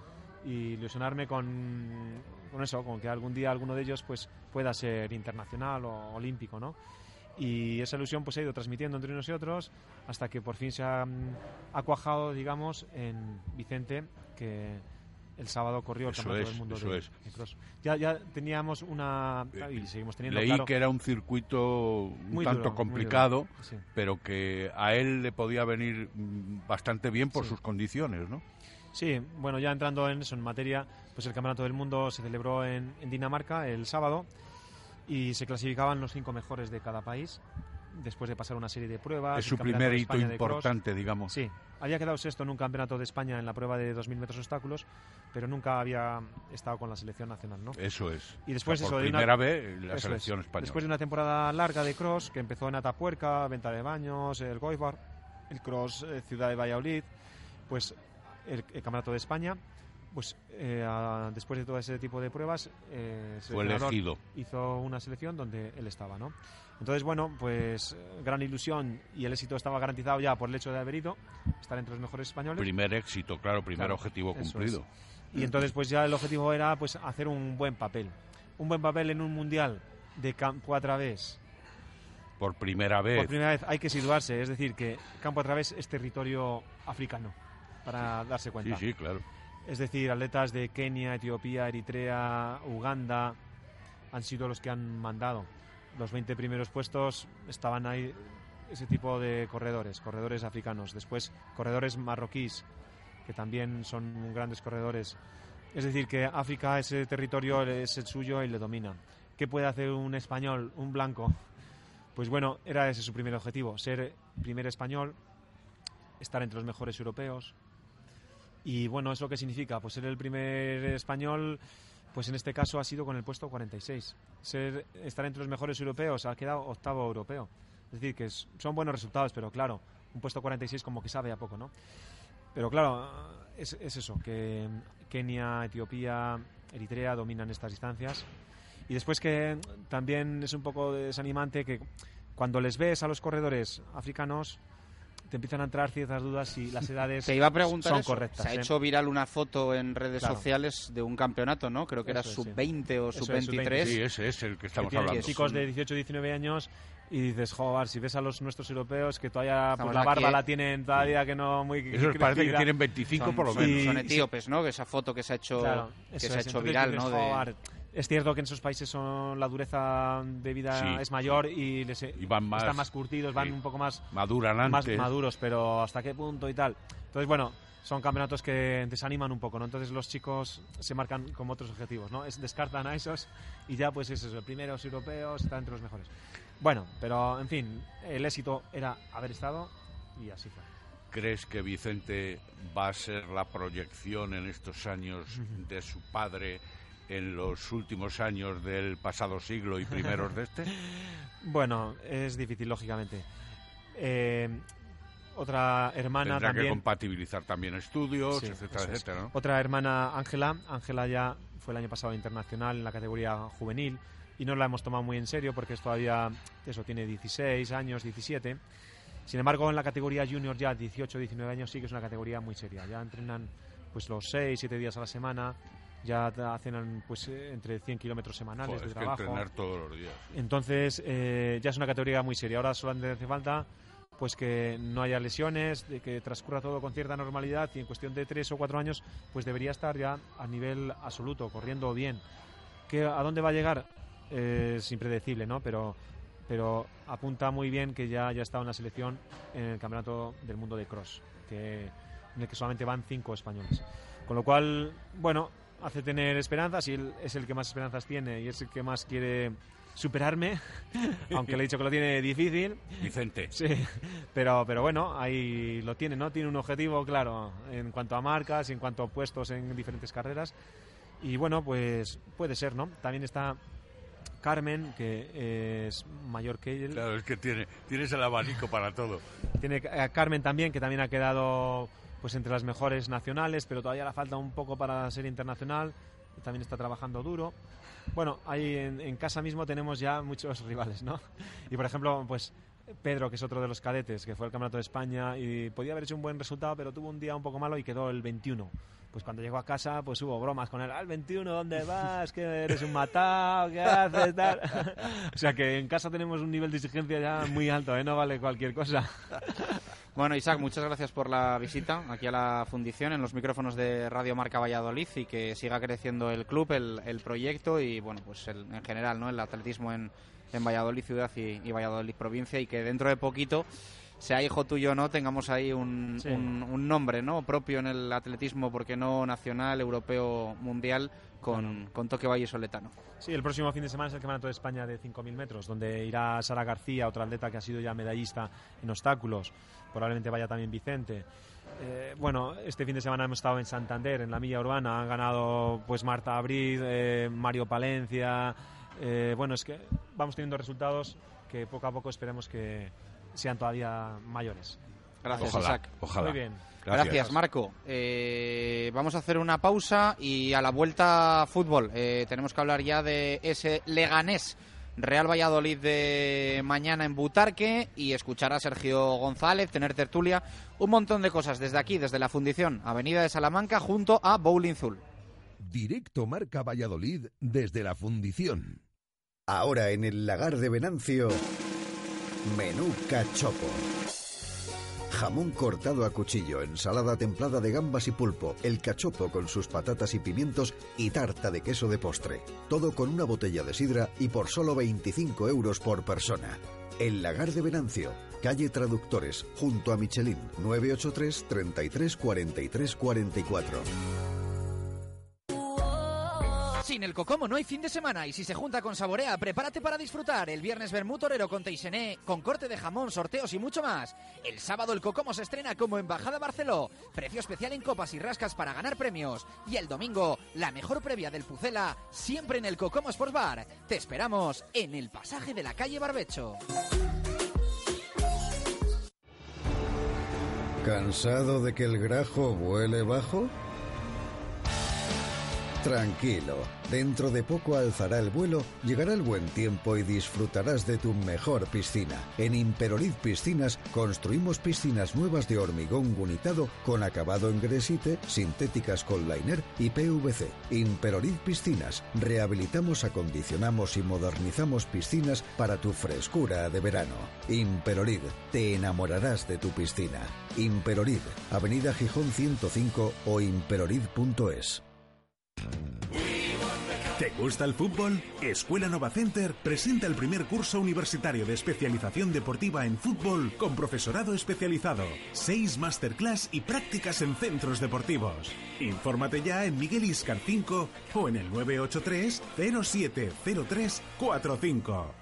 y ilusionarme con, con eso, con que algún día alguno de ellos, pues, pueda ser internacional o olímpico, ¿no? Y esa ilusión, pues, se ha ido transmitiendo entre unos y otros hasta que por fin se ha, mm, ha cuajado, digamos, en Vicente, que el sábado corrió el Eso Campeonato es, del Mundo eso de, es. de cross. Ya, ya teníamos una... Y seguimos teniendo, Leí claro, que era un circuito un tanto duro, complicado, duro, sí. pero que a él le podía venir mm, bastante bien por Sí. sus condiciones, ¿no? Sí, bueno, ya entrando en eso, en materia, pues el Campeonato del Mundo se celebró en, en Dinamarca el sábado y se clasificaban los cinco mejores de cada país después de pasar una serie de pruebas. es su primer hito importante, digamos. Sí, había quedado sexto en un campeonato de España en la prueba de 2.000 metros obstáculos, pero nunca había estado con la selección nacional, ¿no? Eso es. Y después O sea, por eso, de una- primera vez la Eso selección es. española. Después de una temporada larga de cross que empezó en Atapuerca, Venta de Baños, el Goibar, el cross eh, Ciudad de Valladolid, pues el, el Campeonato de España, pues eh, a- después de todo ese tipo de pruebas, eh, Fue elegido. hizo una selección donde él estaba, ¿no? Entonces, bueno, pues gran ilusión y el éxito estaba garantizado ya por el hecho de haber ido, estar entre los mejores españoles. Primer éxito, claro, primer Claro, objetivo cumplido. es. Y entonces pues ya el objetivo era pues hacer un buen papel. Un buen papel en un mundial de campo a través. Por primera vez. Por primera vez hay que situarse, es decir, que campo a través es territorio africano, para darse cuenta. Sí, sí, claro. Es decir, atletas de Kenia, Etiopía, Eritrea, Uganda han sido los que han mandado. Los 20 primeros puestos estaban ahí ese tipo de corredores, corredores africanos. Después, corredores marroquíes, que también son grandes corredores. Es decir, que África, ese territorio es el suyo y le domina. ¿Qué puede hacer un español, un blanco? Pues bueno, era ese su primer objetivo, ser primer español, estar entre los mejores europeos. Y bueno, ¿eso qué significa? Pues ser el primer español, pues en este caso ha sido con el puesto 46. Ser, estar entre los mejores europeos, ha quedado octavo europeo. Es decir, que son buenos resultados, pero claro, un puesto 46 como que sabe a poco, ¿no? Pero claro, es eso, que Kenia, Etiopía, Eritrea dominan estas distancias. Y después que también es un poco desanimante que cuando les ves a los corredores africanos, te empiezan a entrar ciertas dudas si las edades Te iba a preguntar son eso. correctas. Se ha ¿eh? hecho viral una foto en redes Claro. sociales de un campeonato, ¿no? Creo que era Eso es, sí. sub-20 o Eso es, sub-23. Sí, ese es el que estamos que hablando. chicos de 18 19 años y dices, joder, si ves a los nuestros europeos que todavía pues, la barba aquí, la ¿eh? tienen todavía que no muy Esos parece que tienen 25 son, por lo menos. son etíopes, ¿no? Que esa foto que se ha hecho, Claro, que eso se ha es. hecho viral, dices, ¿no? De- "Joder". Es cierto que en esos países son la dureza de vida Sí. es mayor y, les, Y van más- están más curtidos, van sí. un poco más, Maduran más antes. maduros, pero hasta qué punto y tal. Entonces, bueno, son campeonatos que desaniman un poco, ¿no? Entonces los chicos se marcan como otros objetivos, ¿no? Es, descartan a esos y ya pues es eso, primeros europeos, están entre los mejores. Bueno, pero en fin, el éxito era haber estado y así fue. ¿Crees que Vicente va a ser la proyección en estos años de su padre en los últimos años del pasado siglo y primeros de este? Bueno, es difícil, lógicamente. Eh, otra hermana Tendrá que compatibilizar también estudios, Sí, etcétera, etcétera, ¿no? Otra hermana, Ángela. Ángela ya fue el año pasado internacional en la categoría juvenil y no la hemos tomado muy en serio porque es todavía, eso, tiene 16 años, 17. Sin embargo, en la categoría junior ya 18, 19 años sí que es una categoría muy seria. Ya entrenan pues los 6, 7 días a la semana, ya hacen pues eh, entre 100 kilómetros semanales Joder, de es que trabajo. entrenar todos los días. Entonces, eh, ya es una categoría muy seria. Ahora solamente hace falta pues que no haya lesiones, de que transcurra todo con cierta normalidad y en cuestión de tres o cuatro años pues debería estar ya a nivel absoluto, corriendo bien. ¿Que, ¿A dónde va a llegar? Eh, es impredecible, ¿no? Pero, pero apunta muy bien que ya haya estado en la selección en el Campeonato del Mundo de Cross, que en el que solamente van cinco españoles. Con lo cual, bueno, hace tener esperanzas y él es el que más esperanzas tiene y es el que más quiere superarme, aunque le he dicho que lo tiene difícil. Vicente. Sí, pero, pero bueno, ahí lo tiene, ¿no? Tiene un objetivo claro en cuanto a marcas, en cuanto a puestos en diferentes carreras. Y bueno, pues puede ser, ¿no? También está Carmen, que es mayor que él. Claro, es que tiene, tienes el abanico para todo. Tiene a Carmen también, que también ha quedado pues entre las mejores nacionales, pero todavía le falta un poco para ser internacional. También está trabajando duro. Bueno, ahí en, en casa mismo tenemos ya muchos rivales, ¿no? Y por ejemplo, pues Pedro, que es otro de los cadetes, que fue al Campeonato de España y podía haber hecho un buen resultado, pero tuvo un día un poco malo y quedó el 21. Pues cuando llegó a casa, pues hubo bromas con él. Al 21, ¿dónde vas? ¿Que eres un matado? ¿Qué haces? Tal? o sea que en casa tenemos un nivel de exigencia ya muy alto, ¿eh? No vale cualquier cosa. Bueno, Isaac, muchas gracias por la visita aquí a la fundición en los micrófonos de Radio Marca Valladolid y que siga creciendo el club, el, el proyecto y, bueno, pues el, en general, ¿no? El atletismo en, en Valladolid ciudad y, y, Valladolid provincia y que dentro de poquito, sea hijo tuyo o no, tengamos ahí un, Sí. un, un nombre, ¿no? Propio en el atletismo, porque no nacional, europeo, mundial, con, con toque vallesoletano. Sí, el próximo fin de semana es el Campeonato de España de 5.000 metros, donde irá Sara García, otra atleta que ha sido ya medallista en obstáculos. Probablemente vaya también Vicente. Eh, bueno, este fin de semana hemos estado en Santander, en la milla urbana. Han ganado pues Marta Abril, eh, Mario Palencia. Eh, bueno, es que vamos teniendo resultados que poco a poco esperemos que sean todavía mayores. Gracias, Ojalá, Isaac. ojalá. Muy bien. Gracias, Marco. Eh, vamos a hacer una pausa y a la vuelta fútbol. Eh, tenemos que hablar ya de ese Leganés Real Valladolid de mañana en Butarque y escuchar a Sergio González, tener tertulia, un montón de cosas desde aquí, desde la Fundición, Avenida de Salamanca, junto a Bowling Zul. Directo Marca Valladolid desde la fundición. Ahora en el lagar de Venancio, menú cachopo. Jamón cortado a cuchillo, ensalada templada de gambas y pulpo, el cachopo con sus patatas y pimientos y tarta de queso de postre. Todo con una botella de sidra y por solo 25 euros por persona. El lagar de Venancio, calle Traductores, junto a Michelin, 983 33 43 44. Sin el Cocomo no hay fin de semana y si se junta con Saborea, prepárate para disfrutar. El viernes Bermú Torero con Teixené, con corte de jamón, sorteos y mucho más. El sábado el Cocomo se estrena como Embajada Barceló. Precio especial en copas y rascas para ganar premios. Y el domingo, la mejor previa del Pucela, siempre en el Cocomo Sports Bar. Te esperamos en el pasaje de la calle Barbecho. ¿Cansado de que el grajo vuele bajo? Tranquilo, dentro de poco alzará el vuelo, llegará el buen tiempo y disfrutarás de tu mejor piscina. En Imperolid Piscinas construimos piscinas nuevas de hormigón gunitado con acabado en gresite, sintéticas con liner y PVC. Imperolid Piscinas, rehabilitamos, acondicionamos y modernizamos piscinas para tu frescura de verano. Imperolid, te enamorarás de tu piscina. Imperolid, Avenida Gijón 105 o imperorid.es. ¿Te gusta el fútbol? Escuela Nova Center presenta el primer curso universitario de especialización deportiva en fútbol con profesorado especializado, seis masterclass y prácticas en centros deportivos. Infórmate ya en Miguel Iscar 5 o en el 983 070345.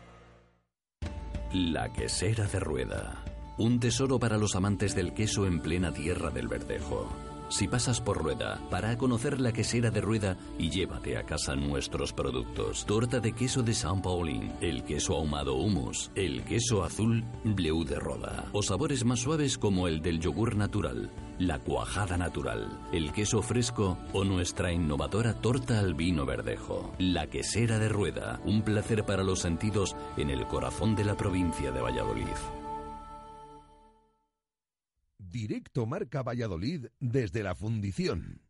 La quesera de rueda. Un tesoro para los amantes del queso en plena tierra del verdejo. Si pasas por Rueda, para a conocer la quesera de Rueda y llévate a casa nuestros productos. Torta de queso de San Paulín, el queso ahumado humus, el queso azul Bleu de Roda, o sabores más suaves como el del yogur natural, la cuajada natural, el queso fresco o nuestra innovadora torta al vino verdejo. La quesera de Rueda, un placer para los sentidos en el corazón de la provincia de Valladolid. Directo Marca Valladolid desde la fundición.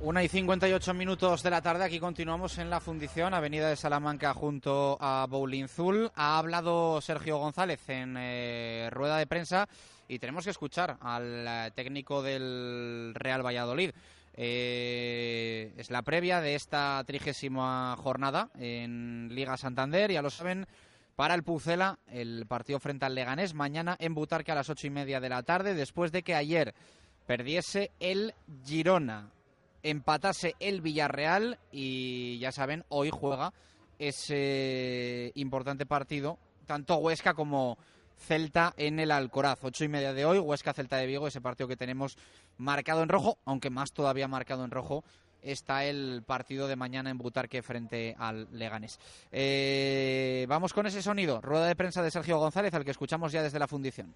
Una y 58 minutos de la tarde, aquí continuamos en la fundición, Avenida de Salamanca junto a Bowling Zul. Ha hablado Sergio González en eh, rueda de prensa y tenemos que escuchar al eh, técnico del Real Valladolid. Eh, es la previa de esta trigésima jornada en Liga Santander, ya lo saben, para el Pucela el partido frente al Leganés mañana en Butarque a las ocho y media de la tarde después de que ayer perdiese el Girona, empatase el Villarreal y ya saben, hoy juega ese importante partido, tanto Huesca como Celta en el Alcoraz. Ocho y media de hoy, Huesca Celta de Vigo, ese partido que tenemos marcado en rojo, aunque más todavía marcado en rojo está el partido de mañana en Butarque frente al Leganés. Eh, vamos con ese sonido, rueda de prensa de Sergio González, al que escuchamos ya desde la fundición.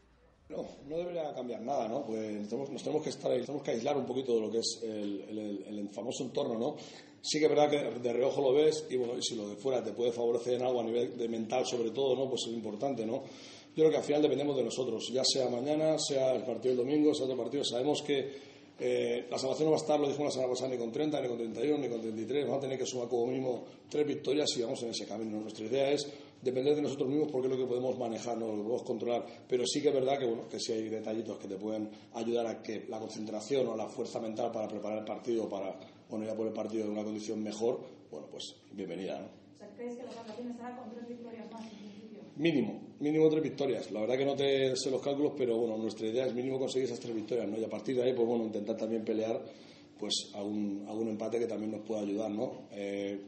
No, no debería cambiar nada, ¿no? Pues nos tenemos que estar, tenemos que aislar un poquito de lo que es el, el, famoso entorno, ¿no? Sí que es verdad que de reojo lo ves y bueno, si lo de fuera te puede favorecer en algo a nivel de mental sobre todo, ¿no? Pues es importante, ¿no? Yo creo que al final dependemos de nosotros, ya sea mañana, sea el partido del domingo, sea otro partido, sabemos que eh, la salvación no va a estar, lo dijimos la semana pasada, ni con 30, ni con 31, ni con 33. Vamos a tener que sumar como mínimo tres victorias y vamos en ese camino. Nuestra idea es depender de nosotros mismos porque es lo que podemos manejar, no lo podemos controlar. Pero sí que es verdad que, bueno, que sí hay detallitos que te pueden ayudar a que la concentración o la fuerza mental para preparar el partido, para bueno, ya por el partido en una condición mejor, bueno, pues bienvenida. ¿no? O sea, ¿crees que la salvación estará con tres victorias más? Mínimo, mínimo tres victorias. La verdad que no te sé los cálculos, pero bueno, nuestra idea es mínimo conseguir esas tres victorias, ¿no? Y a partir de ahí, pues bueno, intentar también pelear pues a un, a un empate que también nos pueda ayudar, ¿no? Eh,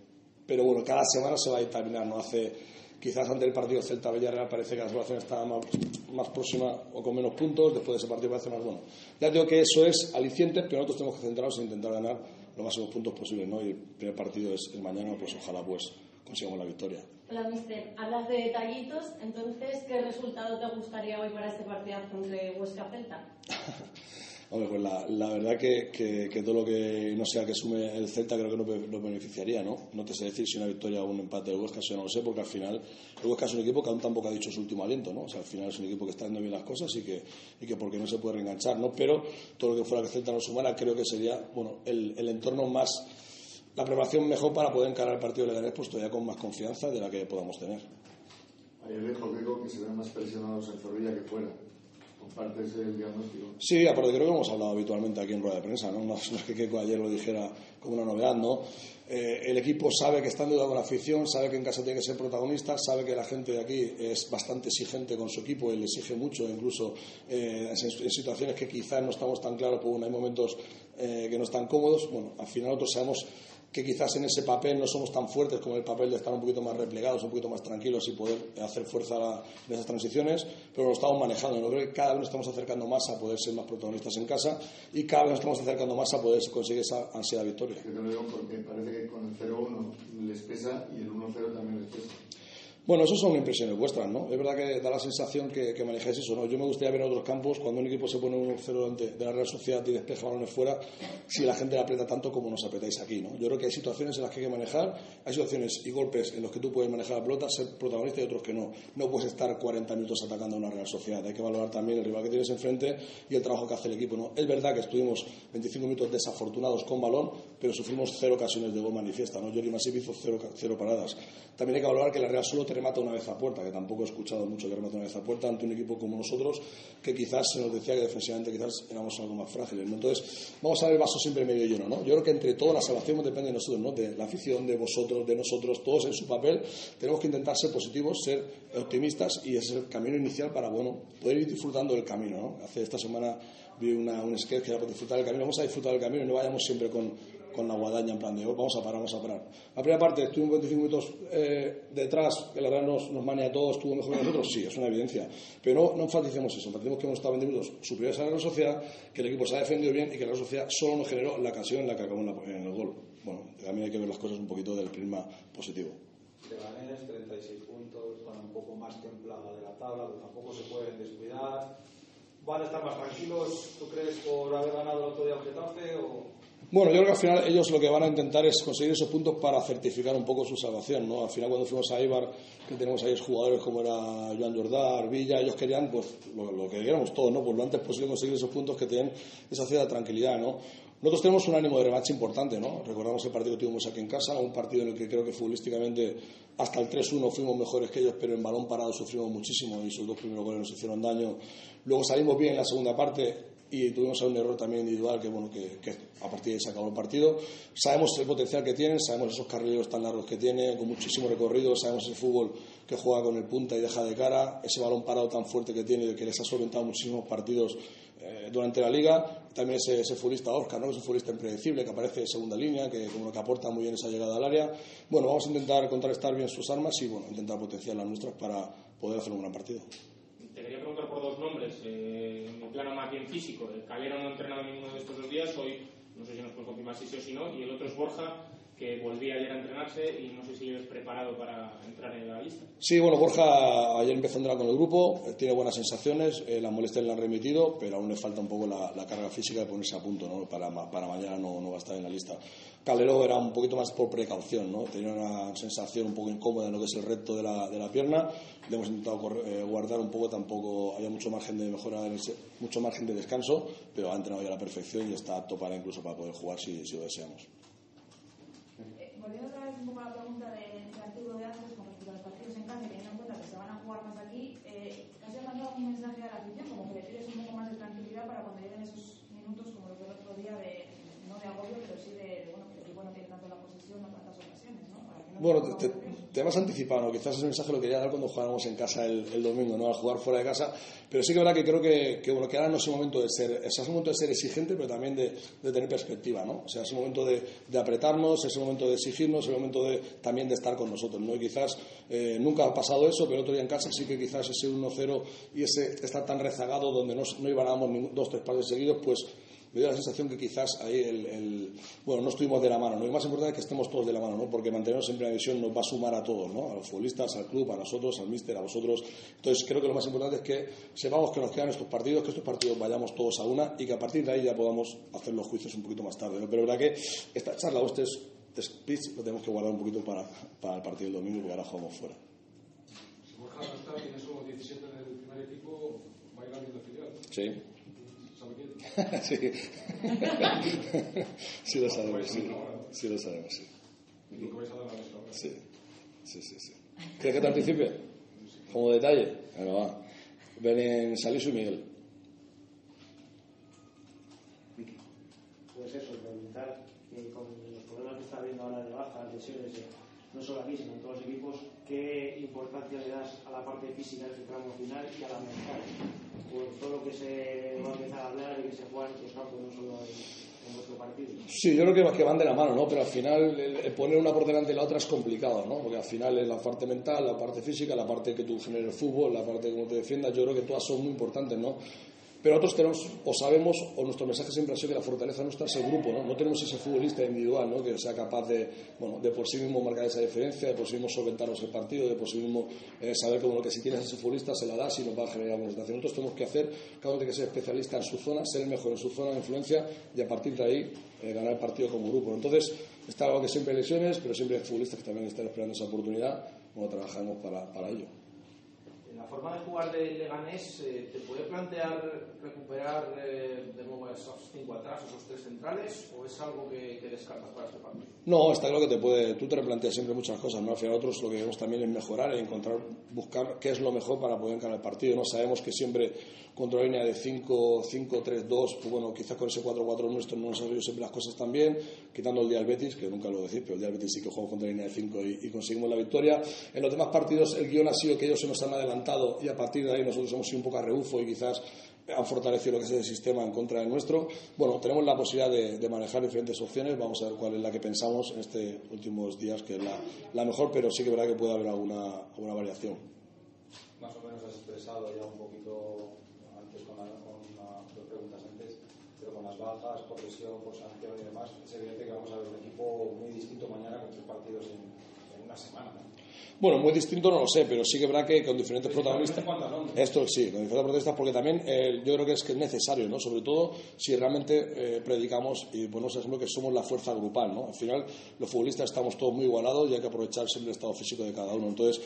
pero bueno, cada semana se va a determinar, ¿no? Hace, quizás ante el partido Celta-Villarreal parece que la situación está más, más, próxima o con menos puntos, después de ese partido parece más bueno. Ya digo que eso es aliciente, pero nosotros tenemos que centrarnos en intentar ganar los máximos puntos posibles, ¿no? Y el primer partido es el mañana, pues ojalá pues consigamos la victoria. Hola, mister. Hablas de detallitos, entonces, ¿qué resultado te gustaría hoy para este partido entre Huesca Celta? Hombre, pues la, la verdad que, que, todo lo que no sea que sume el Celta creo que nos, beneficiaría, ¿no? No te sé decir si una victoria o un empate del Huesca, eso no lo sé, porque al final el Huesca es un equipo que aún tampoco ha dicho su último aliento, ¿no? O sea, al final es un equipo que está haciendo bien las cosas y que, y que porque no se puede reenganchar, ¿no? Pero todo lo que fuera que el Celta no sumara creo que sería, bueno, el, el entorno más la preparación mejor para poder encarar el partido de Leganés pues todavía con más confianza de la que podamos tener. Ayer dijo digo que se ven más presionados en Zorrilla que fuera. ¿Compartes el diagnóstico? Sí, aparte creo que hemos hablado habitualmente aquí en rueda de prensa, ¿no? No, es que Keiko ayer lo dijera como una novedad, ¿no? Eh, el equipo sabe que está en duda con la afición, sabe que en casa tiene que ser protagonista, sabe que la gente de aquí es bastante exigente con su equipo y le exige mucho, incluso eh, en, situaciones que quizás no estamos tan claros, porque hay momentos eh, que no están cómodos. Bueno, al final nosotros sabemos que quizás en ese papel no somos tan fuertes como el papel de estar un poquito más replegados, un poquito más tranquilos y poder hacer fuerza en esas transiciones, pero lo estamos manejando. Yo creo que cada vez nos estamos acercando más a poder ser más protagonistas en casa y cada vez nos estamos acercando más a poder conseguir esa ansiedad victoria. Yo te lo digo porque parece que con el 0-1 les pesa y el 1-0 también les pesa. Bueno, eso son impresiones vuestras, ¿no? Es verdad que da la sensación que, que manejáis eso, ¿no? Yo me gustaría ver en otros campos, cuando un equipo se pone un 0 delante de la Real Sociedad y despeja balones fuera, si la gente la aprieta tanto como nos apretáis aquí, ¿no? Yo creo que hay situaciones en las que hay que manejar, hay situaciones y golpes en los que tú puedes manejar la pelota, ser protagonista y otros que no. No puedes estar 40 minutos atacando a una Real Sociedad, hay que valorar también el rival que tienes enfrente y el trabajo que hace el equipo, ¿no? Es verdad que estuvimos 25 minutos desafortunados con balón, pero sufrimos cero ocasiones de gol manifiesta, ¿no? Jordi Masip hizo cero, cero paradas. También hay que valorar que la Real solo te remata una vez a puerta que tampoco he escuchado mucho que remate una vez a puerta ante un equipo como nosotros, que quizás se nos decía que defensivamente quizás éramos algo más frágiles. Entonces, vamos a ver el vaso siempre medio lleno. ¿no? Yo creo que entre todos la salvación depende de nosotros, ¿no? de la afición, de vosotros, de nosotros, todos en su papel. Tenemos que intentar ser positivos, ser optimistas y ese es el camino inicial para bueno, poder ir disfrutando del camino. ¿no? Hace esta semana vi una, un sketch que era para disfrutar del camino. Vamos a disfrutar del camino y no vayamos siempre con con la guadaña en plan de vamos a parar, vamos a parar. La primera parte estuvimos 25 minutos eh, detrás, que la verdad nos, nos manea a todos, estuvo mejor que nosotros, sí, es una evidencia. Pero no, no enfaticemos eso, enfaticemos que hemos estado 20 minutos superiores a la Real Sociedad, que el equipo se ha defendido bien y que la Real Sociedad solo nos generó la ocasión en la que acabó en, el gol. Bueno, también hay que ver las cosas un poquito del prisma positivo. Leganés, 36 puntos, están un poco más templada de la tabla, tampoco se pueden descuidar. ¿Van a estar más tranquilos, tú crees, por haber ganado el otro día al Getafe? O... Bueno, yo creo que al final ellos lo que van a intentar es conseguir esos puntos para certificar un poco su salvación, ¿no? Al final cuando fuimos a Ibar, que tenemos ahí jugadores como era Joan Jordán, Villa, ellos querían, pues, lo, que queríamos todos, ¿no? Pues lo antes posible conseguir esos puntos que tienen esa cierta tranquilidad, ¿no? Nosotros tenemos un ánimo de revancha importante, ¿no? Recordamos el partido que tuvimos aquí en casa, un partido en el que creo que futbolísticamente hasta el 3-1 fuimos mejores que ellos, pero en balón parado sufrimos muchísimo y sus dos primeros goles nos hicieron daño. Luego salimos bien en la segunda parte, y tuvimos un error también individual que, bueno, que, que a partir de ahí se acabó el partido. Sabemos el potencial que tienen, sabemos esos carrileros tan largos que tienen, con muchísimo recorrido, sabemos el fútbol que juega con el punta y deja de cara, ese balón parado tan fuerte que tiene, que les ha solventado muchísimos partidos eh, durante la liga. También ese, ese futbolista Oscar, ¿no? que es un futbolista impredecible, que aparece en segunda línea, que, como que aporta muy bien esa llegada al área. Bueno, vamos a intentar contrarrestar bien sus armas y bueno, intentar potenciar las nuestras para poder hacer un gran partido. Te quería preguntar por dos nombres, eh, un plano más bien físico. El Calero no ha entrenado ninguno de estos dos días, hoy no sé si nos puede confirmar si sí o si no, y el otro es Borja, que volvía ayer a entrenarse y no sé si es preparado para entrar en la lista. Sí, bueno, Borja ayer empezó a entrenar con el grupo, eh, tiene buenas sensaciones, eh, las molestias le han remitido, pero aún le falta un poco la, la carga física de ponerse a punto, ¿no? Para, para mañana no, no va a estar en la lista. Calero era un poquito más por precaución, ¿no? Tenía una sensación un poco incómoda en lo que es el recto de la, de la pierna. Le hemos intentado corre- eh, guardar un poco, tampoco había mucho margen de mejora, mucho margen de descanso, pero ha entrenado ya a la perfección y está apto para incluso para poder jugar si, si lo deseamos. Volviendo otra vez un poco a la pregunta de, de Arturo de antes con respecto a los partidos en casa, teniendo en cuenta que se van a jugar más aquí, eh, ¿casi has mandado un mensaje a la afición como que le pides un poco más de tranquilidad para cuando lleguen esos minutos como lo que el otro día de, no de agobio, pero sí de, de, bueno, que el equipo no tiene tanto la posesión, no tantas ocasiones, ¿no? Para que no Bueno, te, te- te hemos anticipado, ¿no? quizás ese mensaje lo quería dar cuando jugáramos en casa el, domingo, ¿no? al jugar fuera de casa, pero sí que verdad que creo que, bueno, que ahora no es el momento de ser, es el momento de ser exigente, pero también de, tener perspectiva, ¿no? O sea, es el momento de, de apretarnos, es el momento de exigirnos, es el momento de, también de estar con nosotros, ¿no? Y quizás eh, nunca ha pasado eso, pero otro día en casa sí que quizás ese 1-0 y ese estar tan rezagado donde no, no ibanábamos ningún- dos, tres pases seguidos, pues me dio la sensación que quizás ahí el, el- bueno no estuvimos de la mano ¿no? y lo más importante es que estemos todos de la mano ¿no? porque mantenernos siempre la visión nos va a sumar a todos ¿no? a los futbolistas al club a nosotros al míster a vosotros entonces creo que lo más importante es que sepamos que nos quedan estos partidos que estos partidos vayamos todos a una y que a partir de ahí ya podamos hacer los juicios un poquito más tarde ¿no? pero verdad que esta charla o este, speech lo tenemos que guardar un poquito para, para el partido del domingo porque ahora jugamos fuera Si Borja no está, tiene solo 17 en el primer equipo, va a ir alguien de filial. sí. sí. sí lo sabemos, sí. Sí lo sabemos, sí. Y. Sí, sí, sí. sí. ¿Quieres que te anticipe? Como detalle. Venga, va. Ven en Salisu y Miguel. Pues eso, preguntar que con los problemas que está habiendo ahora de bajas, lesiones, eh, no solo aquí, sino en todos los equipos, ¿qué importancia le das a la parte física de ese tramo final y a la mental? Por todo lo que se va a empezar a hablar y que se juega en otros campos, no solo en, partido. Sí, yo creo que, que van de la mano, ¿no? Pero al final el, poner una por delante de la otra es complicado, ¿no? Porque al final es la parte mental, la parte física, la parte que tú generes el fútbol, la parte de cómo te defiendas. Yo creo que todas son muy importantes, ¿no? Pero nosotros tenemos, o sabemos, o nuestro mensaje siempre ha sido que la fortaleza nuestra es el grupo, ¿no? No tenemos ese futbolista individual, ¿no? Que sea capaz de, bueno, de por sí mismo marcar esa diferencia, de por sí mismo solventarnos el partido, de por sí mismo eh, saber que, bueno, que si tienes ese futbolista se la das y nos va a generar alguna situación. Nosotros tenemos que hacer, cada uno tiene que ser especialista en su zona, ser el mejor en su zona de influencia y a partir de ahí eh, ganar el partido como grupo. Entonces, está algo que siempre hay lesiones, pero siempre hay futbolistas que también están esperando esa oportunidad, bueno, trabajamos para, para ello. Forma de jugar del Leganés, eh, ¿te puede plantear recuperar eh, de nuevo esos cinco atrás, esos tres centrales, o es algo que, que descartas para este partido? No, está claro que te puede, tú te replanteas siempre muchas cosas, ¿no? Al final nosotros lo que queremos también es mejorar encontrar, buscar qué es lo mejor para poder ganar el partido. No sabemos que siempre contra la línea de 5, 5, 3, 2, pues bueno, quizás con ese 4-4 nuestro no nos han salido siempre las cosas tan bien, quitando el día del Betis, que nunca lo decir, pero el día del Betis sí que jugamos contra la línea de 5 y, y conseguimos la victoria. En los demás partidos el guion ha sido que ellos se nos han adelantado y a partir de ahí nosotros hemos sido un poco a rebufo y quizás han fortalecido lo que es el sistema en contra del nuestro. Bueno, tenemos la posibilidad de, de manejar diferentes opciones. Vamos a ver cuál es la que pensamos en estos últimos días, que es la, la mejor, pero sí que verdad que puede haber alguna, alguna variación. Más o menos has expresado ya un poquito antes con, la, con una, dos preguntas antes, pero con las bajas, por lesión, por sanción y demás, es evidente que vamos a ver un equipo muy distinto mañana con tres partidos en, en una semana. ¿No? Bueno, muy distinto no lo sé, pero sí que verdad que con diferentes protagonistas. Esto sí, con diferentes protagonistas, porque también eh, yo creo que es que es necesario, ¿no? Sobre todo si realmente eh, predicamos y ponemos ejemplo que somos la fuerza grupal, ¿no? Al final, los futbolistas estamos todos muy igualados y hay que aprovechar siempre el estado físico de cada uno. Entonces,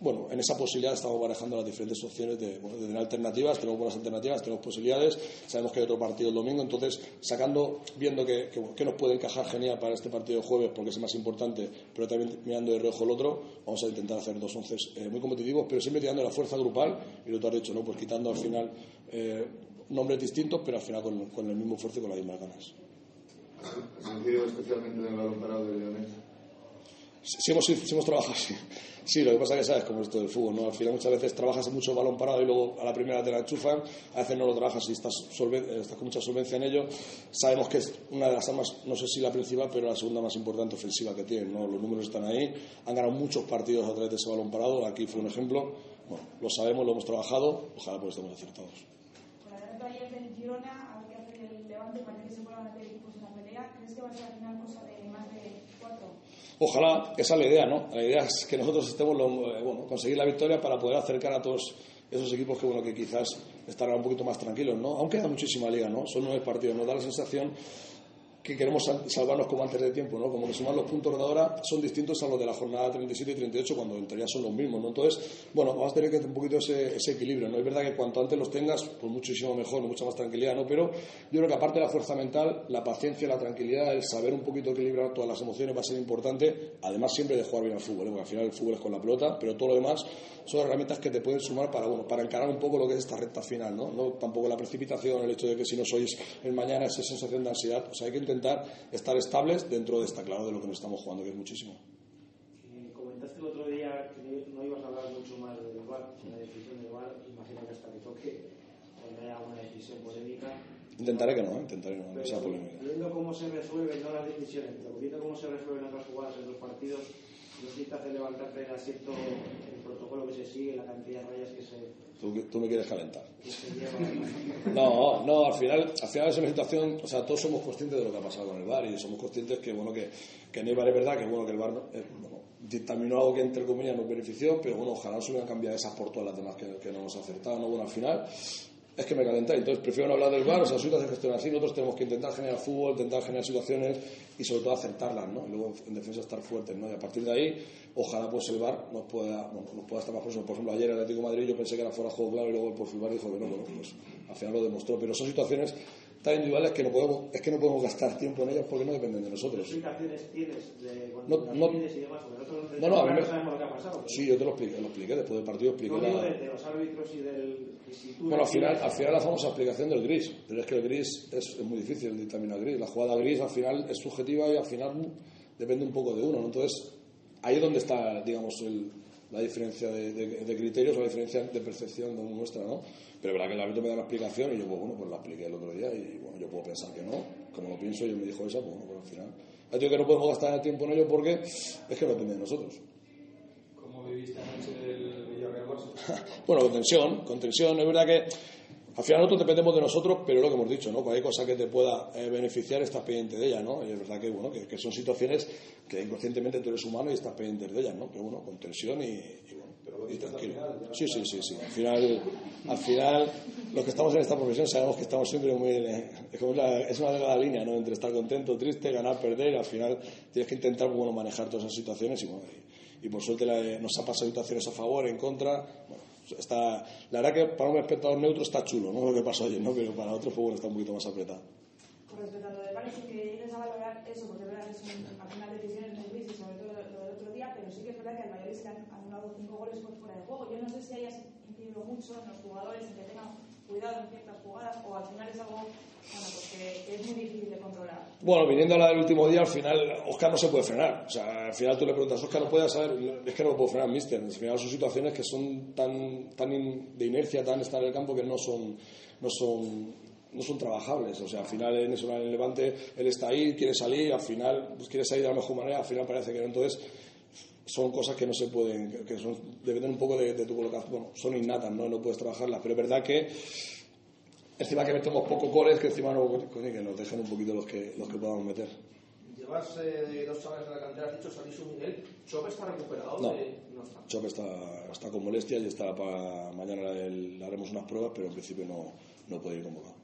bueno, en esa posibilidad estamos barajando las diferentes opciones de, alternativas, tenemos buenas alternativas, tenemos posibilidades, sabemos que hay otro partido el domingo, entonces sacando, viendo que, nos puede encajar genial para este partido de jueves, porque es el más importante, pero también mirando de reojo el otro, vamos a intentar hacer dos once eh, muy competitivos, pero siempre tirando la fuerza grupal, y lo que has dicho, ¿no? Pues quitando al final eh, nombres distintos, pero al final con, el mismo esfuerzo y con las mismas ganas. ¿Has sentido especialmente en el balón parado de Leonet? Sí, hemos, sí hemos trabajado, sí. Sí, lo que pasa es que sabes cómo es esto del fútbol, ¿no? Al final muchas veces trabajas mucho balón parado y luego a la primera te la enchufan, a veces no lo trabajas y estás, eh, estás con mucha solvencia en ello. Sabemos que es una de las armas, no sé si la principal, pero la segunda más importante ofensiva que tienen, ¿no? Los números están ahí, han ganado muchos partidos a través de ese balón parado, aquí fue un ejemplo. Bueno, lo sabemos, lo hemos trabajado, ojalá pues estemos acertados. Derrota ayer Girona, a ver el Levante, parece que se vuelvan a meter equipos en la pelea. ¿Crees que va a ser al final cosa de? Ojalá, esa es la idea, ¿no? La idea es que nosotros estemos, eh, bueno, conseguir la victoria para poder acercar a todos esos equipos que, bueno, que quizás estarán un poquito más tranquilos, ¿no? Aún queda muchísima liga, ¿no? Son nueve partidos, nos da la sensación que queremos sal- salvarnos como antes de tiempo, ¿no? Como que sumar los puntos de ahora son distintos a los de la jornada 37 y 38 cuando en teoría son los mismos, ¿no? Entonces, bueno, vamos a tener que tener un poquito ese, ese equilibrio, ¿no? Es verdad que cuanto antes los tengas, pues muchísimo mejor, mucha más tranquilidad, ¿no? Pero yo creo que aparte de la fuerza mental, la paciencia, la tranquilidad, el saber un poquito equilibrar todas las emociones va a ser importante, además siempre de jugar bien al fútbol, ¿eh? porque al final el fútbol es con la pelota, pero todo lo demás son herramientas que te pueden sumar para, bueno, para encarar un poco lo que es esta recta final, ¿no? No tampoco la precipitación, el hecho de que si no sois el mañana esa sensación de ansiedad, o sea, hay que intentar estar estables dentro de esta claro de lo que nos estamos jugando, que es muchísimo. Eh, comentaste el otro día que no ibas a hablar mucho más del VAR, de la decisión del VAR, imagino que hasta que toque, cuando haya alguna decisión polémica. Intentaré que no, ¿eh? intentaré que no, que sea polémica. viendo cómo se resuelven no las decisiones, pero viendo cómo se resuelven otras jugadas en los partidos, no sé si te hace levantarte del asiento el protocolo que se sigue, la cantidad de rayas que se, Tú, tú me quieres calentar. No, no, al final, al final es una situación, o sea, todos somos conscientes de lo que ha pasado con el VAR y somos conscientes que, bueno, que, que en el VAR es verdad que, bueno, que el VAR eh, bueno, dictaminó algo que, entre comillas, nos benefició, pero bueno, ojalá no se hubieran cambiado esas por todas las demás que, que no nos acertaban, ¿no? Bueno, al final es que me calentáis, entonces prefiero no hablar del VAR, o sea, Suiza se gestiona así, nosotros tenemos que intentar generar fútbol, intentar generar situaciones y sobre todo acertarlas, ¿no? Y luego en defensa estar fuertes, ¿no? Y a partir de ahí, ojalá pues el VAR nos pueda, bueno, pueda estar más próximo. Por ejemplo, ayer el Atlético Madrid yo pensé que era fuera juego claro y luego el VAR dijo que no, bueno, pues al final lo demostró, pero son situaciones tan individuales que no podemos, es que no podemos gastar tiempo en ellas porque no dependen de ¿Qué nosotros. explicaciones tienes de No, cuando no- pides y demás? Nosotros No, no, a mí fuera me- sabemos lo que ha pasado. Sí, yo te lo expliqué, lo expliqué después del partido, expliqué No la- de, de los árbitros y del. y si Bueno, al final, al final la famosa explicación del gris, pero es que el gris es, es muy difícil dictaminar gris. La jugada gris al final es subjetiva y al final depende un poco de uno, ¿no? Entonces, ahí es donde está, digamos, el- la diferencia de, de- de criterios o la diferencia de percepción de nuestra, ¿no? Pero verdad que el árbitro me da una explicación y yo, pues bueno, pues la apliqué el otro día y bueno, yo puedo pensar que no, como lo pienso y él me dijo esa, pues bueno, pues al final. Ya digo que no podemos gastar el tiempo en ello porque es que no depende de nosotros. ¿Cómo viviste anoche del Villarreal Barça? Bueno, con tensión, con tensión. Es verdad que al final nosotros dependemos de nosotros, pero lo que hemos dicho, ¿no? Cualquier cosa que te pueda eh, beneficiar, estás pendiente de ella, ¿no? Y es verdad que, bueno, que, que son situaciones que inconscientemente tú eres humano y estás pendiente de ellas, ¿no? Pero bueno, con tensión y, y bueno, y tranquilo. Sí, sí, sí, sí. Al final, al final, los que estamos en esta profesión sabemos que estamos siempre muy... eh, es, como la- es una delgada línea, ¿no? Entre estar contento, triste, ganar, perder, y al final tienes que intentar, bueno, manejar todas esas situaciones y, bueno, y, y por suerte la- nos ha pasado situaciones a favor, en contra, bueno, está, la verdad que para un espectador neutro está chulo, ¿no? Lo que pasó ayer, ¿no? Pero para pues bueno, está un poquito más apretado. Con respecto a lo de sí que llegues a valorar eso, porque es verdad que son al final decisiones muy grises, sobre todo lo, del otro día, pero sí que es verdad que al Valladolid se han anulado cinco goles por fuera de juego. Yo no sé si hayas incidido mucho en los jugadores, en que tengan cuidado en ciertas jugadas, o al final es algo bueno, pues que, es muy difícil de controlar. Bueno, viniendo a la del último día, al final Oscar no se puede frenar. O sea, al final tú le preguntas, Oscar no puede saber, es que no lo puedo frenar, mister. Al final son situaciones que son tan, tan in- de inercia, tan estar en el campo que no son, no son no son trabajables, o sea, al final en eso, en el Levante, él está ahí, quiere salir, al final pues, quiere salir de la mejor manera, al final parece que no, entonces son cosas que no se pueden, que- son, dependen un poco de, de tu colocación, bueno, son innatas, ¿no? no puedes trabajarlas, pero es verdad que encima que metemos pocos goles, que encima no, coño, que nos dejen un poquito los que, los que podamos meter. Llevas eh, dos chavales en la cantera, has dicho Salisu Miguel. ¿Chope está recuperado? No. no está. Chope está, está con molestias y está para mañana le haremos unas pruebas, pero en principio no, no puede ir convocado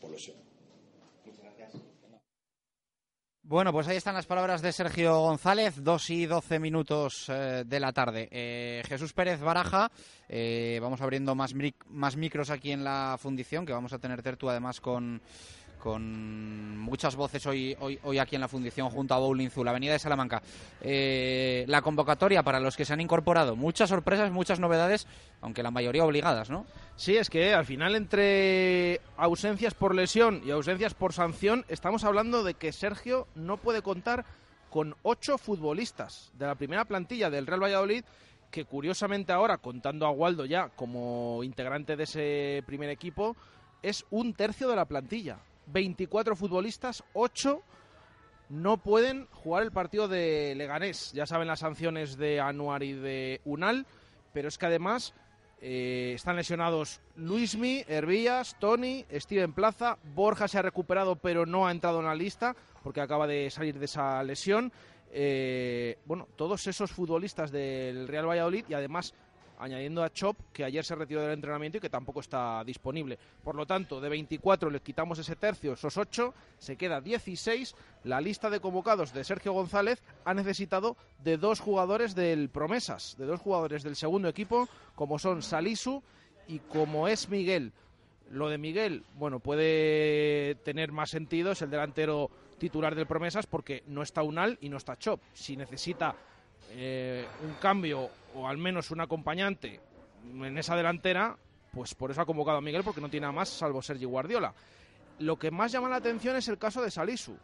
por lesión. Bueno, pues ahí están las palabras de Sergio González, 2 y 12 minutos eh, de la tarde. Eh, Jesús Pérez Baraja, eh, vamos abriendo más, mic- más micros aquí en la fundición, que vamos a tener tertu además con, con muchas voces hoy, hoy, hoy aquí en la Fundición junto a Bowling Zoo, la Avenida de Salamanca. Eh, la convocatoria para los que se han incorporado, muchas sorpresas, muchas novedades, aunque la mayoría obligadas, ¿no? Sí, es que al final entre ausencias por lesión y ausencias por sanción estamos hablando de que Sergio no puede contar con ocho futbolistas de la primera plantilla del Real Valladolid que curiosamente ahora, contando a Waldo ya como integrante de ese primer equipo, es un tercio de la plantilla. 24 futbolistas, 8 no pueden jugar el partido de Leganés. Ya saben las sanciones de Anuar y de Unal, pero es que además eh, están lesionados Luismi, Hervías, Tony, Steven Plaza, Borja se ha recuperado pero no ha entrado en la lista porque acaba de salir de esa lesión. Eh, bueno, todos esos futbolistas del Real Valladolid y además añadiendo a Chop, que ayer se retiró del entrenamiento y que tampoco está disponible. Por lo tanto, de 24 les quitamos ese tercio, esos 8, se queda 16. La lista de convocados de Sergio González ha necesitado de dos jugadores del Promesas, de dos jugadores del segundo equipo, como son Salisu y como es Miguel. Lo de Miguel, bueno, puede tener más sentido, es el delantero titular del Promesas porque no está Unal y no está Chop. Si necesita eh, un cambio o al menos un acompañante en esa delantera, pues por eso ha convocado a Miguel porque no tiene nada más salvo Sergi Guardiola. Lo que más llama la atención es el caso de Salisu.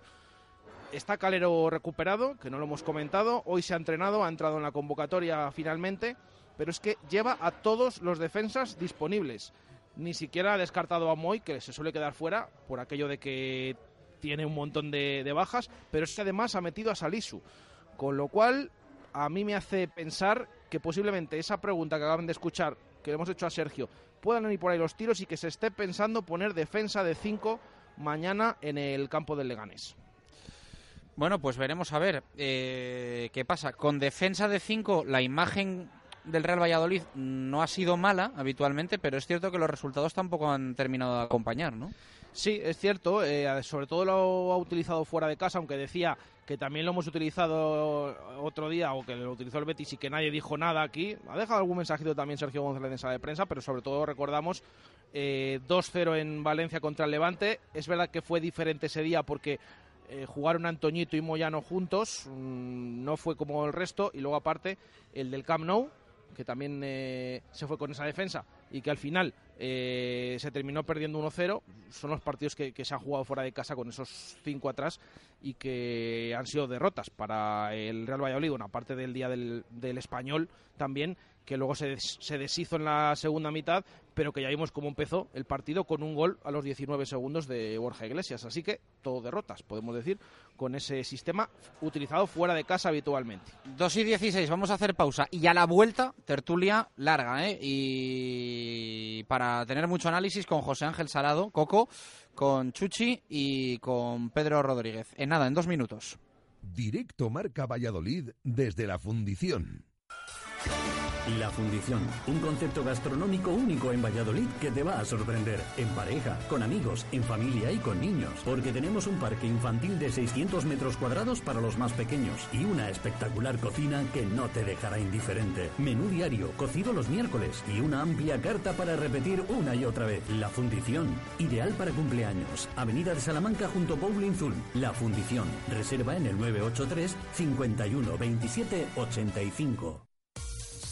Está Calero recuperado, que no lo hemos comentado, hoy se ha entrenado, ha entrado en la convocatoria finalmente, pero es que lleva a todos los defensas disponibles. Ni siquiera ha descartado a Moy, que se suele quedar fuera por aquello de que tiene un montón de, de bajas, pero es que además ha metido a Salisu. Con lo cual, a mí me hace pensar que posiblemente esa pregunta que acaban de escuchar, que le hemos hecho a Sergio, puedan ir por ahí los tiros y que se esté pensando poner defensa de 5 mañana en el campo del Leganés. Bueno, pues veremos a ver eh, qué pasa. Con defensa de 5, la imagen del Real Valladolid no ha sido mala habitualmente, pero es cierto que los resultados tampoco han terminado de acompañar, ¿no? Sí, es cierto, eh, sobre todo lo ha utilizado fuera de casa, aunque decía que también lo hemos utilizado otro día o que lo utilizó el Betis y que nadie dijo nada aquí. Ha dejado algún mensajito también Sergio González en sala de prensa, pero sobre todo recordamos eh, 2-0 en Valencia contra el Levante. Es verdad que fue diferente ese día porque eh, jugaron Antoñito y Moyano juntos, mm, no fue como el resto, y luego aparte el del Camp Nou, que también eh, se fue con esa defensa y que al final eh, se terminó perdiendo 1-0. Son los partidos que, se han jugado fuera de casa con esos cinco atrás y que han sido derrotas para el Real Valladolid, una parte del día del, del español también, que luego se, se, deshizo en la segunda mitad, pero que ya vimos cómo empezó el partido con un gol a los 19 segundos de Borja Iglesias. Así que todo derrotas, podemos decir, con ese sistema utilizado fuera de casa habitualmente. 2 y 16, vamos a hacer pausa. Y a la vuelta, tertulia larga, ¿eh? Y para tener mucho análisis con José Ángel Salado, Coco, con Chuchi y con Pedro Rodríguez. En nada, en dos minutos. Directo Marca Valladolid desde la fundición. La Fundición, un concepto gastronómico único en Valladolid que te va a sorprender. En pareja, con amigos, en familia y con niños. Porque tenemos un parque infantil de 600 metros cuadrados para los más pequeños y una espectacular cocina que no te dejará indiferente. Menú diario, cocido los miércoles y una amplia carta para repetir una y otra vez. La Fundición, ideal para cumpleaños. Avenida de Salamanca junto a Bowling Zul. La Fundición, reserva en el 983 51 27 85.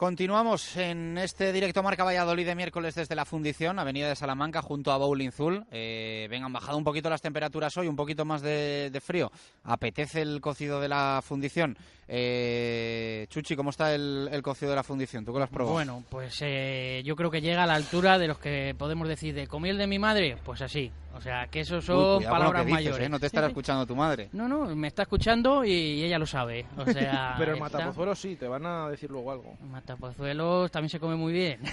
Continuamos en este directo Marca Valladolid de miércoles desde la Fundición, Avenida de Salamanca, junto a Bowling Zul. Eh, vengan, bajado un poquito las temperaturas hoy, un poquito más de frío. Apetece el cocido de la Fundición. Eh, Chuchi, ¿cómo está el, el, cocido de la Fundición? ¿Tú qué lo has probado? Bueno, pues eh, yo creo que llega a la altura de los que podemos decir de comí el de mi madre, pues así. O sea, que eso son Uy, palabras dices, mayores. ¿eh? No te estará escuchando tu madre. No, no, me está escuchando y, y ella lo sabe. O sea, Pero el está- matapozuelos sí, te van a decir luego algo. Matapozuelos también se come muy bien.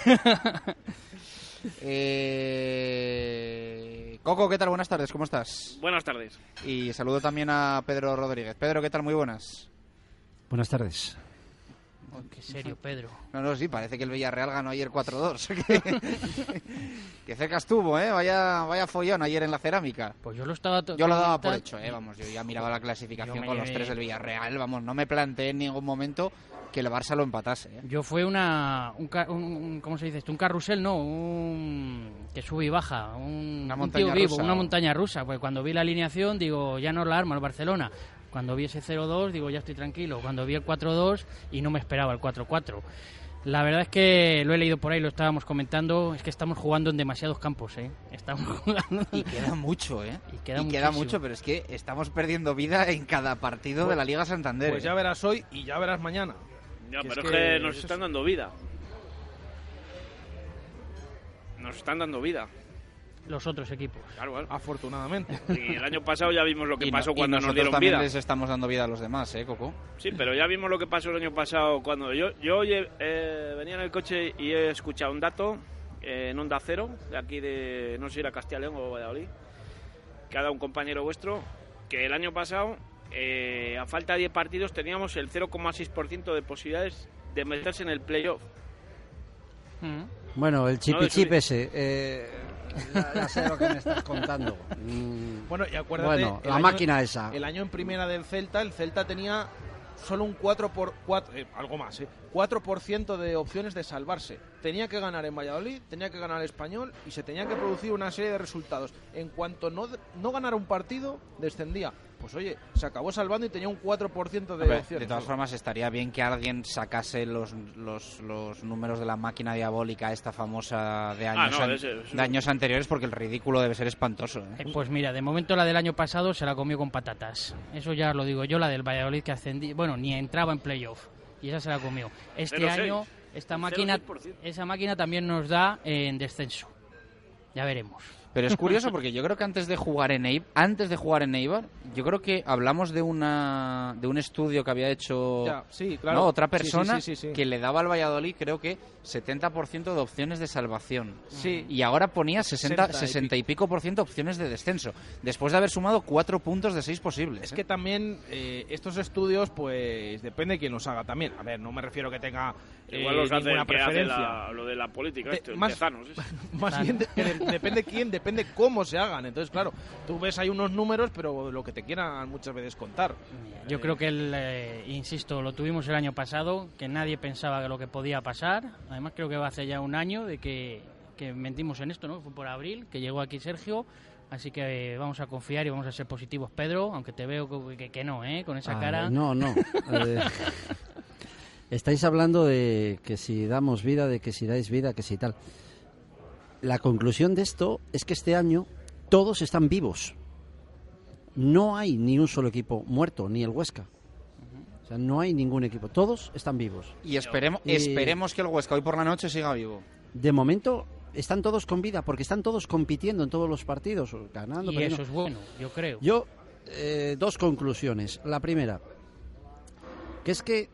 Eh, Coco, ¿qué tal? Buenas tardes, ¿cómo estás? Buenas tardes. Y saludo también a Pedro Rodríguez. Pedro, ¿qué tal? Muy buenas. Buenas tardes. Oh, qué serio, Pedro. No, no, sí, parece que el Villarreal ganó ayer 4-2. que, que cerca estuvo, ¿eh? Vaya, vaya follón ayer en la cerámica. Pues yo lo estaba... Yo lo daba por hecho, ¿eh? Vamos, yo ya miraba la clasificación me con los tres del Villarreal. Vamos, no me planteé en ningún momento que el Barça lo empatase. ¿eh? Yo fue una, un, ¿cómo se dice esto? Un carrusel, no, un que sube y baja, un, Una un montaña tío vivo, rusa, una ¿o? montaña rusa. Pues cuando vi la alineación digo, ya no la arma el Barcelona. Cuando vi ese 0-2 digo, ya estoy tranquilo. Cuando vi el 4-2 y no me esperaba el 4-4. La verdad es que lo he leído por ahí, lo estábamos comentando, es que estamos jugando en demasiados campos, ¿eh? Estamos jugando... Y queda mucho, ¿eh? Y queda, queda muchísimo. mucho, pero es que estamos perdiendo vida en cada partido de la Liga Santander. Pues ¿eh? ya verás hoy y ya verás mañana. Ya, Que pero es que, que nos es están dando vida. Nos están dando vida. Los otros equipos. Claro. Afortunadamente. Y el año pasado ya vimos lo que Y no- pasó y cuando nos dieron también vida. les estamos dando vida a los demás, ¿eh, Coco? Sí, pero ya vimos lo que pasó el año pasado cuando yo yo oye, eh, venía en el coche y he escuchado un dato eh, en Onda Cero, de aquí de, no sé si era Castilla León o Valladolid, que ha dado un compañero vuestro, que el año pasado, eh, a falta de 10 partidos, teníamos el 0,6% de posibilidades de meterse en el playoff. Bueno, el No, chipichip eso- ese, eh, ya, ya sé lo que me estás contando. Mm, Bueno, y acuérdate. Bueno, la año- máquina esa. El año en primera del Celta, el Celta tenía solo un 4 por 4, eh, algo más, eh, 4% de opciones de salvarse. Tenía que ganar en Valladolid, tenía que ganar el Español y se tenía que producir una serie de resultados. En cuanto no, no ganara un partido, descendía. Pues oye, se acabó salvando y tenía un 4% de opciones. de todas formas, estaría bien que alguien sacase los, los, los números de la máquina diabólica, esta famosa de años, Ah, no, an- ese- ese- de años anteriores, porque el ridículo debe ser espantoso. ¿eh? Eh, Pues mira, de momento la del año pasado se la comió con patatas. Eso ya lo digo yo, la del Valladolid que ascendí, bueno, ni entraba en playoff. Y esa se la comió. Este 0,6. año, esta máquina, 0,6%. esa máquina también nos da en descenso. Ya veremos. Pero es curioso porque yo creo que antes de jugar en Eibar, antes de jugar en Eibar, yo creo que hablamos de una de un estudio que había hecho Ya, sí, claro. ¿no? otra Sí, sí, persona sí, sí, sí. que le daba al Valladolid creo que 70% de opciones de salvación. Sí. Y ahora ponía 60, 60 y 60 y pico por ciento opciones de descenso, después de haber sumado cuatro puntos de seis posibles. Es ¿eh? que también eh, estos estudios, pues depende de quién los haga también. A ver, no me refiero que tenga eh, Igual los hace ninguna hace preferencia. la- lo de la política, De- este, más- Tezanos, ese. Más bien de- de- depende quién, depende cómo se hagan. Entonces, claro, tú ves hay unos números, pero lo que te quieran muchas veces contar. Yo creo que, el, eh, insisto, lo tuvimos el año pasado, que nadie pensaba que lo que podía pasar. Además, creo que va hace ya un año de que, que mentimos en esto, ¿no? Fue por abril, que llegó aquí Sergio. Así que eh, vamos a confiar y vamos a ser positivos, Pedro, aunque te veo que, que- que no, ¿eh? Con esa ah, cara. No, no. Eh, estáis hablando de que si damos vida, de que si dais vida, que si tal. La conclusión de esto es que este año todos están vivos. No hay ni un solo equipo muerto, ni el Huesca. O sea, no hay ningún equipo. Todos están vivos. Y esperemos, Y- esperemos que el Huesca hoy por la noche siga vivo. De momento están todos con vida porque están todos compitiendo en todos los partidos, ganando. y perdiendo. eso es bueno, yo creo. Yo, eh, dos conclusiones. La primera, que es que,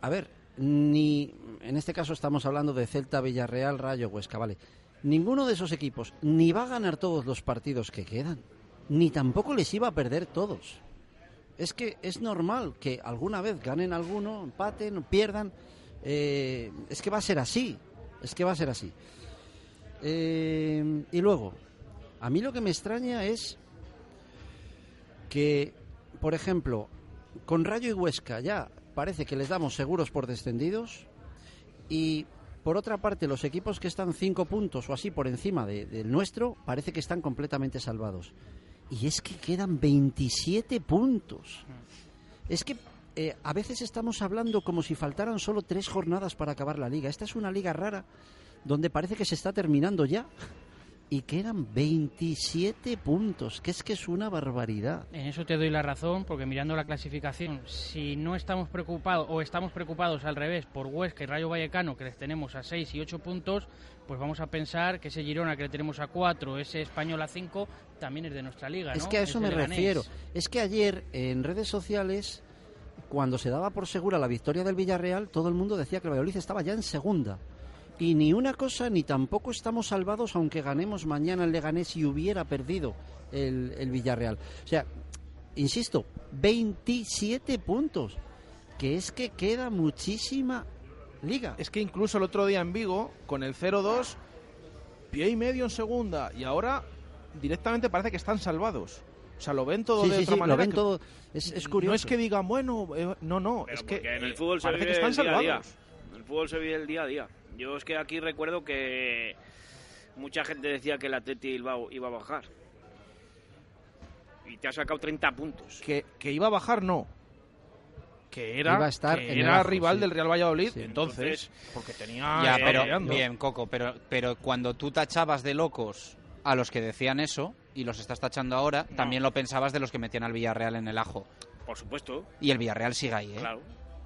a ver, ni en este caso estamos hablando de Celta, Villarreal, Rayo, Huesca, vale. Ninguno de esos equipos ni va a ganar todos los partidos que quedan, ni tampoco les iba a perder todos. Es que es normal que alguna vez ganen alguno, empaten, pierdan. Eh, es que va a ser así. Es que va a ser así. Eh, y luego, a mí lo que me extraña es que, por ejemplo, con Rayo y Huesca ya parece que les damos seguros por descendidos y por otra parte los equipos que están cinco puntos o así por encima de- del nuestro parece que están completamente salvados. Y es que quedan 27 puntos. Es que eh, a veces estamos hablando como si faltaran solo tres jornadas para acabar la liga. Esta es una liga rara donde parece que se está terminando ya. Y quedan 27 puntos, que es que es una barbaridad. En eso te doy la razón, porque mirando la clasificación, si no estamos preocupados, o estamos preocupados al revés, por Huesca y Rayo Vallecano, que les tenemos a 6 y 8 puntos, pues vamos a pensar que ese Girona que le tenemos a 4, ese Español a 5, también es de nuestra liga, Es que a eso Es me Leganés. refiero. Es que ayer en redes sociales, cuando se daba por segura la victoria del Villarreal, todo el mundo decía que el Valladolid estaba ya en segunda. Y ni una cosa ni tampoco estamos salvados aunque ganemos mañana el Leganés y hubiera perdido el, el Villarreal. O sea, insisto, 27 puntos. Que es que queda muchísima liga. Es que incluso el otro día en Vigo, con el 0-2, pie y medio en segunda, y ahora directamente parece que están salvados. O sea, lo ven todo Sí, de sí, otra sí, lo manera. ven que- todo. Es, es No curioso. es que digan, bueno, eh, no, no, Pero es que en el fútbol se parece vive que están el día a día. salvados. En el fútbol se vive el día a día. Yo es que aquí recuerdo que mucha gente decía que el Atleti Bilbao iba a bajar. Y te ha sacado 30 puntos. Que, que iba a bajar, no. Que era, Iba a estar que en el era ajo, rival sí. del Real Valladolid, Sí. entonces, porque tenía... Ya, pero peleando. bien, Coco, pero, pero cuando tú tachabas de locos a los que decían eso y los estás tachando ahora, también lo pensabas de los que metían al Villarreal en el ajo. Por supuesto. Y el Villarreal sigue ahí, ¿eh? Claro.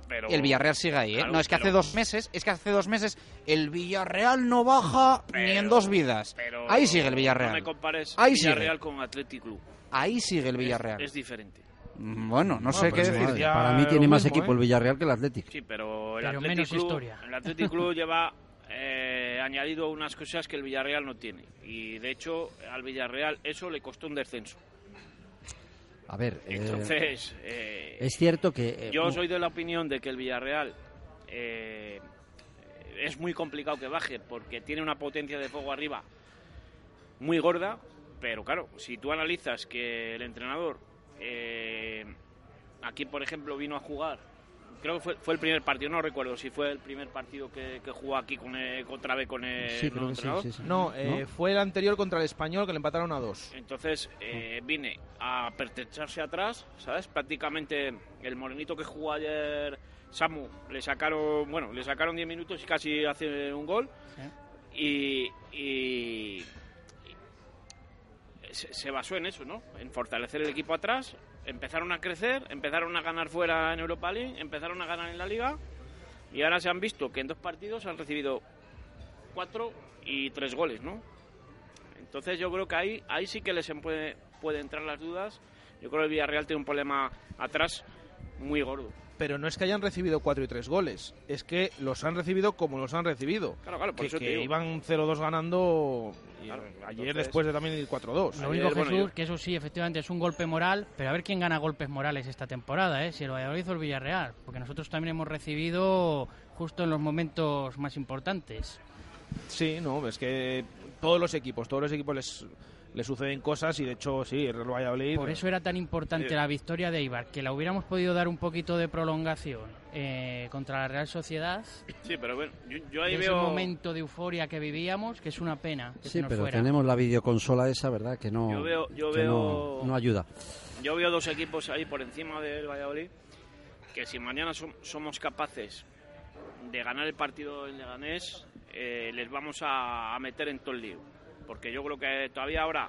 Pero... El Villarreal sigue ahí, ¿eh? Claro, no, es que hace dos meses, es que hace dos meses el Villarreal no baja ni en dos vidas. pero Ahí sigue el No Villarreal. me compares Ahí Villarreal sigue. con Athletic Club. Ahí sigue el Villarreal. Es, es diferente. Mm, Bueno, no Ah, sé pues qué decir. ya Para mí tiene más mismo, equipo ¿eh? el Villarreal que el Athletic. Sí, pero el Pero Athletic menos Club, historia. el Athletic Club lleva eh, añadido unas cosas que el Villarreal no tiene. Y de hecho, al Villarreal eso le costó un descenso. A ver, eh, Entonces, eh, es cierto que... eh, yo soy de la opinión de que el Villarreal eh, es muy complicado que baje porque tiene una potencia de fuego arriba muy gorda, pero claro, si tú analizas que el entrenador eh, aquí, por ejemplo, vino a jugar, creo que fue, fue el primer partido, no recuerdo si fue el primer partido que, que jugó aquí con el, otra vez con el Sí, que sí, entrenador. sí, sí. No, eh, fue el anterior contra el Español que le empataron a dos. Entonces eh, vine a pertrecharse atrás, ¿sabes? Prácticamente el morenito que jugó ayer, Samu, le sacaron, bueno, le sacaron 10 minutos y casi hace un gol. Y, y- y se, se basó en eso, ¿no? En fortalecer el equipo atrás. Empezaron a crecer, empezaron a ganar fuera en Europa League, empezaron a ganar en la Liga. Y ahora se han visto que en dos partidos han recibido cuatro y tres goles, ¿no? Entonces yo creo que ahí, ahí sí que les em- puede, puede entrar las dudas. Yo creo que el Villarreal tiene un problema atrás muy gordo. Pero no es que hayan recibido cuatro y tres goles, es que los han recibido como los han recibido. Claro, claro, por que, eso te que digo. iban 0-2 ganando y Claro, ayer entonces- después de también el 4-2. Lo único, Jesús, que eso sí, efectivamente es un golpe moral, pero a ver quién gana golpes morales esta temporada, ¿eh? si el Valladolid o el Villarreal, porque nosotros también hemos recibido justo en los momentos más importantes. Sí, no, es que todos los equipos, todos los equipos les, les suceden cosas y de hecho sí, el Real Valladolid... Por eso era tan importante Eh, la victoria de Ibar, que la hubiéramos podido dar un poquito de prolongación eh, contra la Real Sociedad. Sí, pero bueno, yo, yo ahí de ese veo... momento de euforia que vivíamos, que es una pena que se Sí, nos pero fuera. tenemos la videoconsola esa, ¿verdad? Que no, Yo veo- yo que veo- no, no ayuda. Yo veo dos equipos ahí por encima del Valladolid que si mañana som- somos capaces de ganar el partido en Leganés, eh, les vamos a, a meter en todo el lío. Porque yo creo que todavía ahora...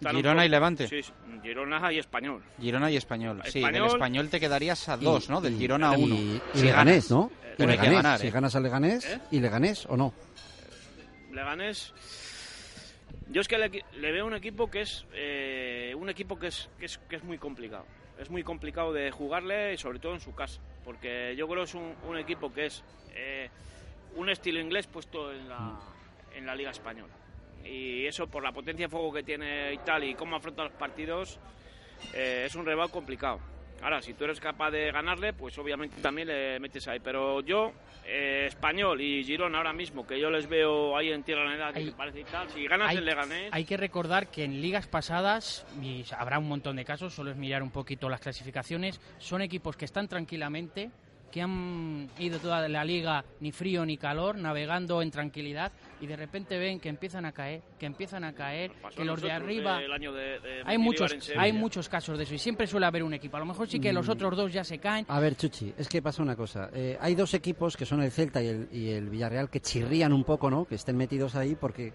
Girona poco- y Levante. Sí, Girona y Español. Girona y Español. Sí, del Español- español te quedarías a Y- dos, ¿no? Del Girona a uno. Y, Si Leganés, ganas. ¿no? Pero Y hay que Leganés, ganar, si ¿eh? ganas a Leganés, ¿Eh? ¿y Leganés o no? Leganés. Yo es que le, le veo un equipo que es eh, un equipo que es, que es que es muy complicado. Es muy complicado de jugarle y sobre todo en su casa, porque yo creo que es un, un equipo que es eh, un estilo inglés puesto en la en la Liga Española. Y eso por la potencia de fuego que tiene y tal y cómo afronta los partidos eh, es un rival complicado. Ahora, si tú eres capaz de ganarle, pues obviamente también le metes ahí. Pero yo, eh, Español y Girón ahora mismo, que yo les veo ahí en Tierra Negra, que Hay- me parece y tal, si ganas hay, el Leganés... hay que recordar que en ligas pasadas, y habrá un montón de casos, solo es mirar un poquito las clasificaciones, son equipos que están tranquilamente, que han ido toda la liga ni frío ni calor, navegando en tranquilidad, y de repente ven que empiezan a caer, que empiezan a caer, pasó que los de arriba... el año de- de hay muchos, hay muchos casos de eso, y siempre suele haber un equipo. A lo mejor sí que los Mm. otros dos ya se caen, A ver, Chuchi, es que pasa una cosa. Eh, hay dos equipos que son el Celta y el, y el Villarreal que chirrían un poco, ¿no? Que estén metidos ahí porque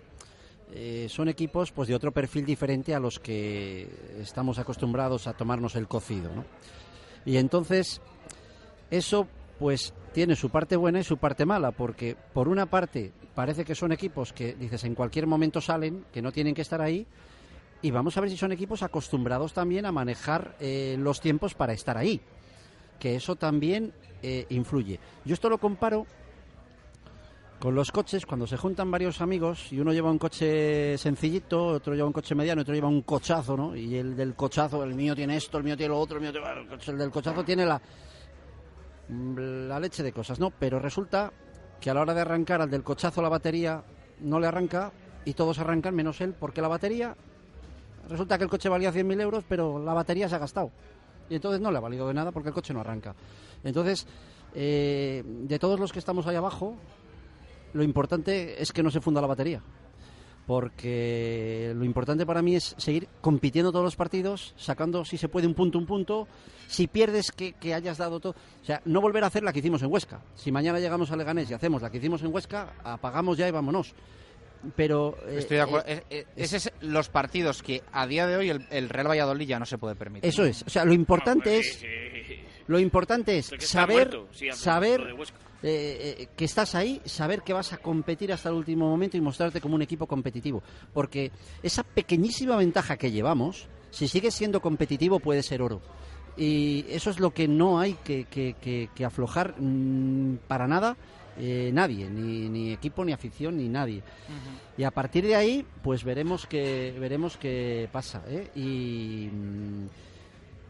eh, son equipos pues de otro perfil diferente a los que estamos acostumbrados a tomarnos el cocido, ¿no? Y entonces eso pues tiene su parte buena y su parte mala, porque por una parte parece que son equipos que dices en cualquier momento salen, que no tienen que estar ahí, y vamos a ver si son equipos acostumbrados también a manejar eh, los tiempos para estar ahí, que eso también eh, influye. Yo esto lo comparo con los coches, cuando se juntan varios amigos y uno lleva un coche sencillito, otro lleva un coche mediano, otro lleva un cochazo, ¿no? Y el del cochazo, el mío tiene esto, el mío tiene lo otro, el mío tiene... el del cochazo tiene la, la leche de cosas, ¿no? Pero resulta que a la hora de arrancar al del cochazo la batería no le arranca y todos arrancan menos él, porque la batería resulta que el coche valía 100.000 euros, pero la batería se ha gastado. Y entonces no le ha valido de nada porque el coche no arranca. Entonces, eh, de todos los que estamos ahí abajo, lo importante es que no se funda la batería. Porque lo importante para mí es seguir compitiendo todos los partidos, sacando si se puede un punto, un punto. Si pierdes, que, que hayas dado todo. O sea, no volver a hacer la que hicimos en Huesca. Si mañana llegamos a Leganés y hacemos la que hicimos en Huesca, apagamos ya y vámonos. Pero. eh, Estoy de acuerdo. eh, es los partidos que a día de hoy el, el Real Valladolid ya no se puede permitir. Eso es. O sea, lo importante es. Lo importante es saber, saber. Eh, eh, que estás ahí, saber que vas a competir hasta el último momento y mostrarte como un equipo competitivo. Porque esa pequeñísima ventaja que llevamos, si sigues siendo competitivo, puede ser oro. Y eso es lo que no hay que, que- que- que aflojar mm, para nada eh, nadie, ni, ni equipo, ni afición, ni nadie. Y a partir de ahí, pues veremos que veremos qué pasa. ¿eh? Y, mm,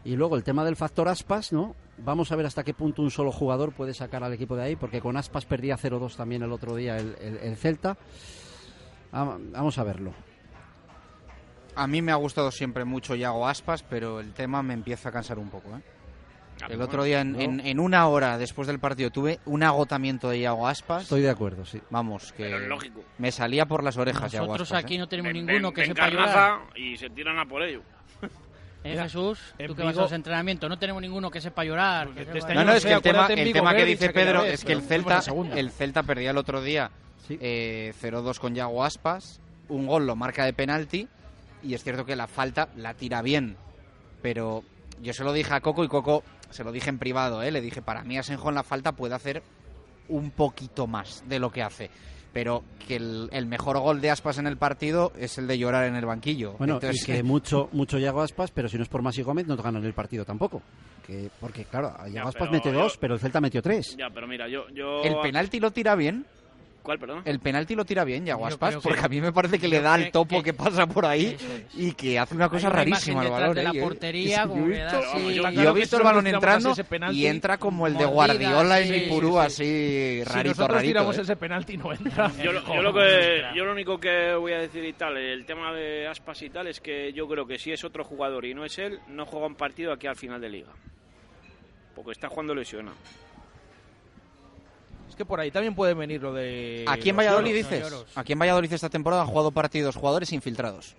y luego el tema del factor Aspas, ¿no? Vamos a ver hasta qué punto un solo jugador puede sacar al equipo de ahí, porque con Aspas perdía 0-2 también el otro día el, el- el Celta. Vam- Vamos a verlo. A mí me ha gustado siempre mucho Yago Aspas, pero el tema me empieza a cansar un poco. ¿eh? El otro día, en, en- en una hora después del partido, tuve un agotamiento de Yago Aspas. Estoy de acuerdo, sí. Vamos, que Pero es lógico. me salía por las orejas Yago nosotros Aspas, aquí ¿eh? no tenemos Ven- ninguno ven- que ven sepa llorar. y se tiran a por ello. ¿Eh, Jesús? en Tú que vas a los entrenamientos, no tenemos ninguno que sepa llorar. que sepa- No, no, no es que el tema, el que dice Pedro es que el Celta, el Celta perdía el otro día eh, 0-2 con Yago Aspas, un gol lo marca de penalti y es cierto que la falta la tira bien, pero yo se lo dije a Coco y Coco se lo dije en privado, ¿eh? le dije, para mí Asenjo en la falta puede hacer un poquito más de lo que hace. Pero que el, el mejor gol de Aspas en el partido es el de llorar en el banquillo. Bueno, Entonces, y que mucho mucho Yago Aspas, pero si no es por Masi Gómez, no ganan el partido tampoco. Que, porque, claro, Yago Ya, Aspas mete yo- dos, pero el Celta metió tres. Ya, pero mira, yo... yo el penalti lo tira bien. ¿Cuál, perdón? El penalti lo tira bien, Yago Yo Aspas, creo que- porque a mí me parece que le da el topo que- que, pasa por ahí es. y que hace una cosa una rarísima el imagen balón. de ¿eh? la Yo- portería, yo como he visto- si el nosotros balón entrando y entra como el de Guardiola en Ipurú, sí, sí. así Si rarito, nosotros rarito. tiramos ¿eh? ese penalti no entra. Yo, lo- yo lo que, yo lo único que voy a decir y tal, el tema de Aspas y tal, es que yo creo que si es otro jugador y no es él, no juega un partido aquí al final de liga. Porque está jugando lesionado. Es que por ahí también puede venir lo de. Aquí en Valladolid lloros. dices, aquí en Valladolid esta temporada han jugado partidos jugadores infiltrados.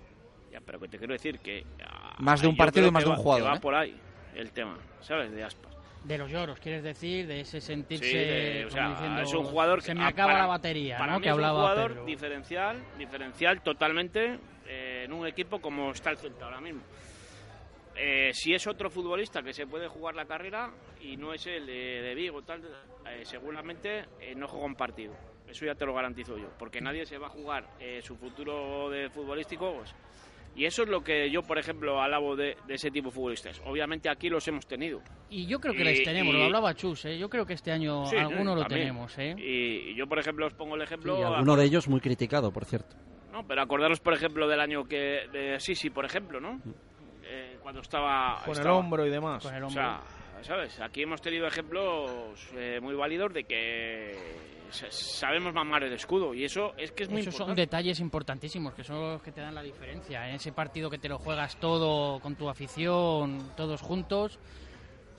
Ya, pero que te quiero decir que... ah, Más de un partido y más que de un va- jugador, que va ¿eh? por ahí el tema, ¿sabes? De Aspas. De los lloros, quieres decir, de ese sentirse. Sí, de- o sea, diciendo, es un jugador que Se me ah, acaba para- la batería, para ¿no? mí Que es un hablaba jugador Pedro. diferencial, diferencial totalmente eh, en un equipo como está el Celta ahora mismo. Eh, si es otro futbolista que se puede jugar la carrera y no es el de, de Vigo, tal, eh, seguramente eh, no juega un partido. Eso ya te lo garantizo yo, porque nadie se va a jugar eh, su futuro de futbolístico pues, Y eso es lo que yo, por ejemplo, alabo de, de ese tipo de futbolistas. Obviamente aquí los hemos tenido. Y yo creo que Y- les tenemos, y- lo hablaba Chus, ¿eh? yo creo que este año Sí, alguno lo también. tenemos. ¿eh? Y, y yo, por ejemplo, os pongo el ejemplo... Y alguno de ellos muy criticado, por cierto. No, pero acordaros, por ejemplo, del año que de Sisi, por ejemplo, ¿no? Eh, cuando estaba... Con el hombro y demás. Con el O sea, ¿sabes? Aquí hemos tenido ejemplos eh, muy válidos de que sa- sabemos mamar el escudo y eso es que es muy Esos son detalles importantísimos que son los que te dan la diferencia. En ese partido que te lo juegas todo con tu afición, todos juntos,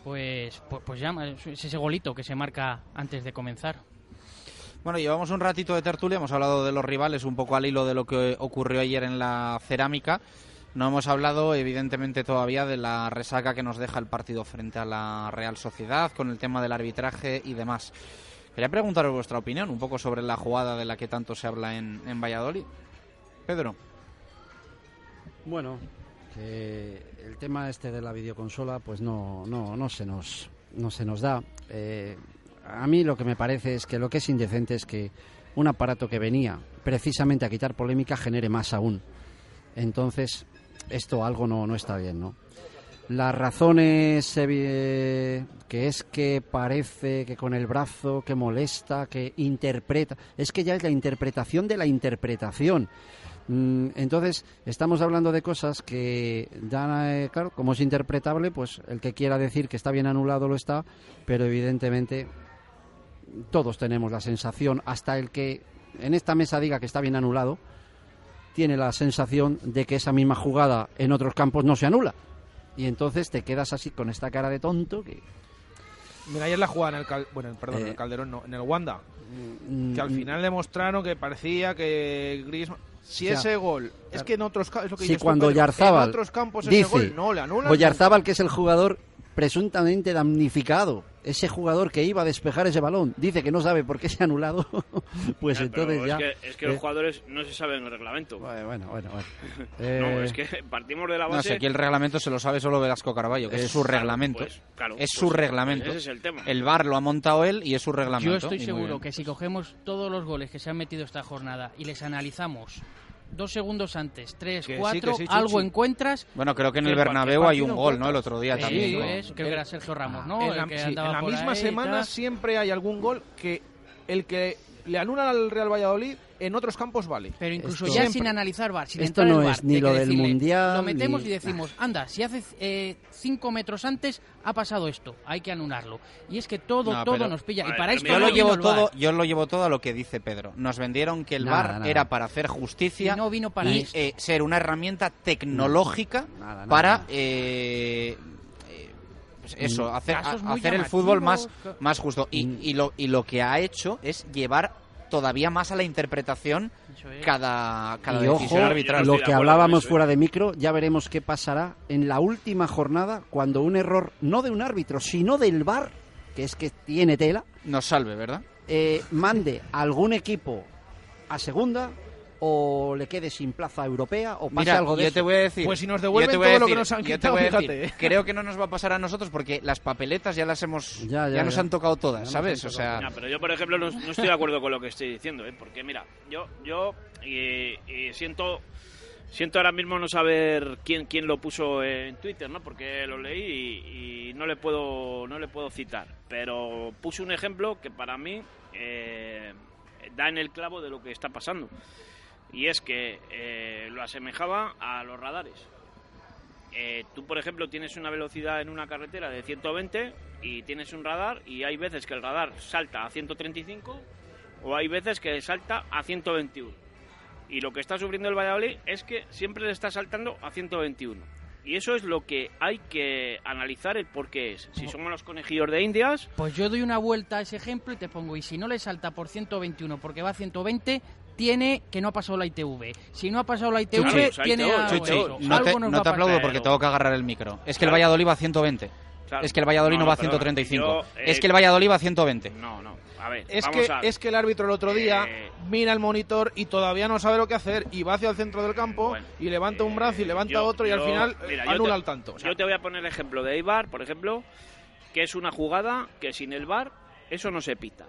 pues, pues, pues ya es ese golito que se marca antes de comenzar. Bueno, llevamos un ratito de tertulia, hemos hablado de los rivales un poco al hilo de lo que ocurrió ayer en la cerámica. No hemos hablado, evidentemente, todavía de la resaca que nos deja el partido frente a la Real Sociedad, con el tema del arbitraje y demás. Quería preguntaros vuestra opinión un poco sobre la jugada de la que tanto se habla en, en Valladolid. Pedro. Bueno, que el tema este de la videoconsola, pues no, no, no se nos, no se nos da. Eh, a mí lo que me parece es que lo que es indecente es que un aparato que venía precisamente a quitar polémica genere más aún. Entonces, esto algo no, no está bien, ¿no? Las razones evi- que es que parece que con el brazo, que molesta, que interpreta, es que ya es la interpretación de la interpretación. Mm, Entonces, estamos hablando de cosas que dan, eh, claro, como es interpretable, pues el que quiera decir que está bien anulado lo está, pero evidentemente todos tenemos la sensación, hasta el que en esta mesa diga que está bien anulado, tiene la sensación de que esa misma jugada en otros campos no se anula. Y entonces te quedas así con esta cara de tonto que... Mira, ayer la jugada en el, Cal- bueno, perdón, en Eh, el Calderón, no, en el Wanda. mm, Que al final demostraron que parecía que Griezmann... Si O sea, ese gol... Es que en otros campos... Si cuando Yarzábal En otros campos dice, ese gol no le anulan. Oyarzábal, que es el jugador presuntamente damnificado, ese jugador que iba a despejar ese balón, dice que no sabe por qué se ha anulado, pues entonces ya... Es que, es que eh, los jugadores no se saben el reglamento. Bueno, bueno, bueno. no, Eh, es que partimos de la No, base... si aquí el reglamento se lo sabe solo Velasco Carballo, que es, Es- su claro, reglamento. pues, claro, es pues, su reglamento. pues ese es el tema. VAR lo ha montado él y es su reglamento. Yo estoy seguro que si cogemos todos los goles que se han metido esta jornada y les analizamos dos segundos antes, tres, Que sí, cuatro, que sí, Chuchi. algo encuentras. Bueno, creo que en el Bernabéu hay un gol, ¿no? El otro día Sí, también. es, creo que era Sergio Ramos, ¿no? en El la, que sí, andaba en la por misma semana siempre hay algún gol que el que le anulan al Real Valladolid en otros campos vale. Pero incluso Esto- ya Siempre. sin analizar VAR, sin Esto entrar no es VAR, ni hay que lo del decirle, Mundial, Lo metemos ni- y decimos, anda, si hace eh, cinco metros antes ha pasado esto, hay que anularlo. Y es que todo, No, todo pero- nos pilla. Y para esto yo lo llevo todo, yo lo llevo todo a lo que dice Pedro. Nos vendieron que el Nada, VAR nada. era para hacer justicia Y no vino para y eh, ser una herramienta tecnológica nada, para nada. eh, eh, pues eso, hacer, a- hacer el fútbol más, más justo. Y, y lo, y lo que ha hecho es llevar todavía más a la interpretación cada, cada y decisión ojo, arbitral. lo que hablábamos fuera de micro, ya veremos qué pasará en la última jornada cuando un error, no de un árbitro, sino del VAR, que es que tiene tela, nos salve, ¿verdad? eh, mande a algún equipo a segunda o le quede sin plaza europea o pase Mira, algo de yo eso. te voy a decir. Pues si nos devuelven todo lo que decir- nos han yo te quitado, voy a decir, fíjate, ¿eh? Creo que no nos va a pasar a nosotros porque las papeletas ya las hemos. Ya, Ya, ya, nos ya. han tocado todas, ¿sabes? O sea. Pero yo, por ejemplo, no, no estoy de acuerdo con lo que estoy diciendo, ¿eh? porque mira, yo, yo y, y siento, siento ahora mismo no saber quién, quién lo puso en Twitter, ¿no? Porque lo leí y, y no le puedo, no le puedo citar, pero puse un ejemplo que para mí eh, da en el clavo de lo que está pasando y es que eh, lo asemejaba a los radares. Eh, tú, por ejemplo, tienes una velocidad en una carretera de 120 y tienes un radar y hay veces que el radar salta a 135 o hay veces que salta a 121. Y lo que está sufriendo el Valladolid es que siempre le está saltando a 121. Y eso es lo que hay que analizar el por qué es. Si somos los conejillos de Indias, Pues yo doy una vuelta a ese ejemplo y te pongo, y si no le salta por 121 porque va a 120, tiene que no ha pasado la ITV. Si no ha pasado la ITV, Chuchi, tiene algo no te, Algo no aplaudo porque tengo que agarrar el micro. Es que el. Valladolid va a 120. Claro. Es que el Valladolid no, No, va a no, perdona. 135. Yo, eh, es que el Valladolid va a 120. no, no. A ver, Es vamos que, a... es que el árbitro el otro día Eh, mira el monitor y todavía no sabe lo que hacer y va hacia el centro del campo y levanta un brazo y levanta Yo- otro y al final eh, mira, yo anula te- al tanto. O sea, yo te voy a poner el ejemplo de Eibar, por ejemplo, que es una jugada que sin el VAR eso no se pita.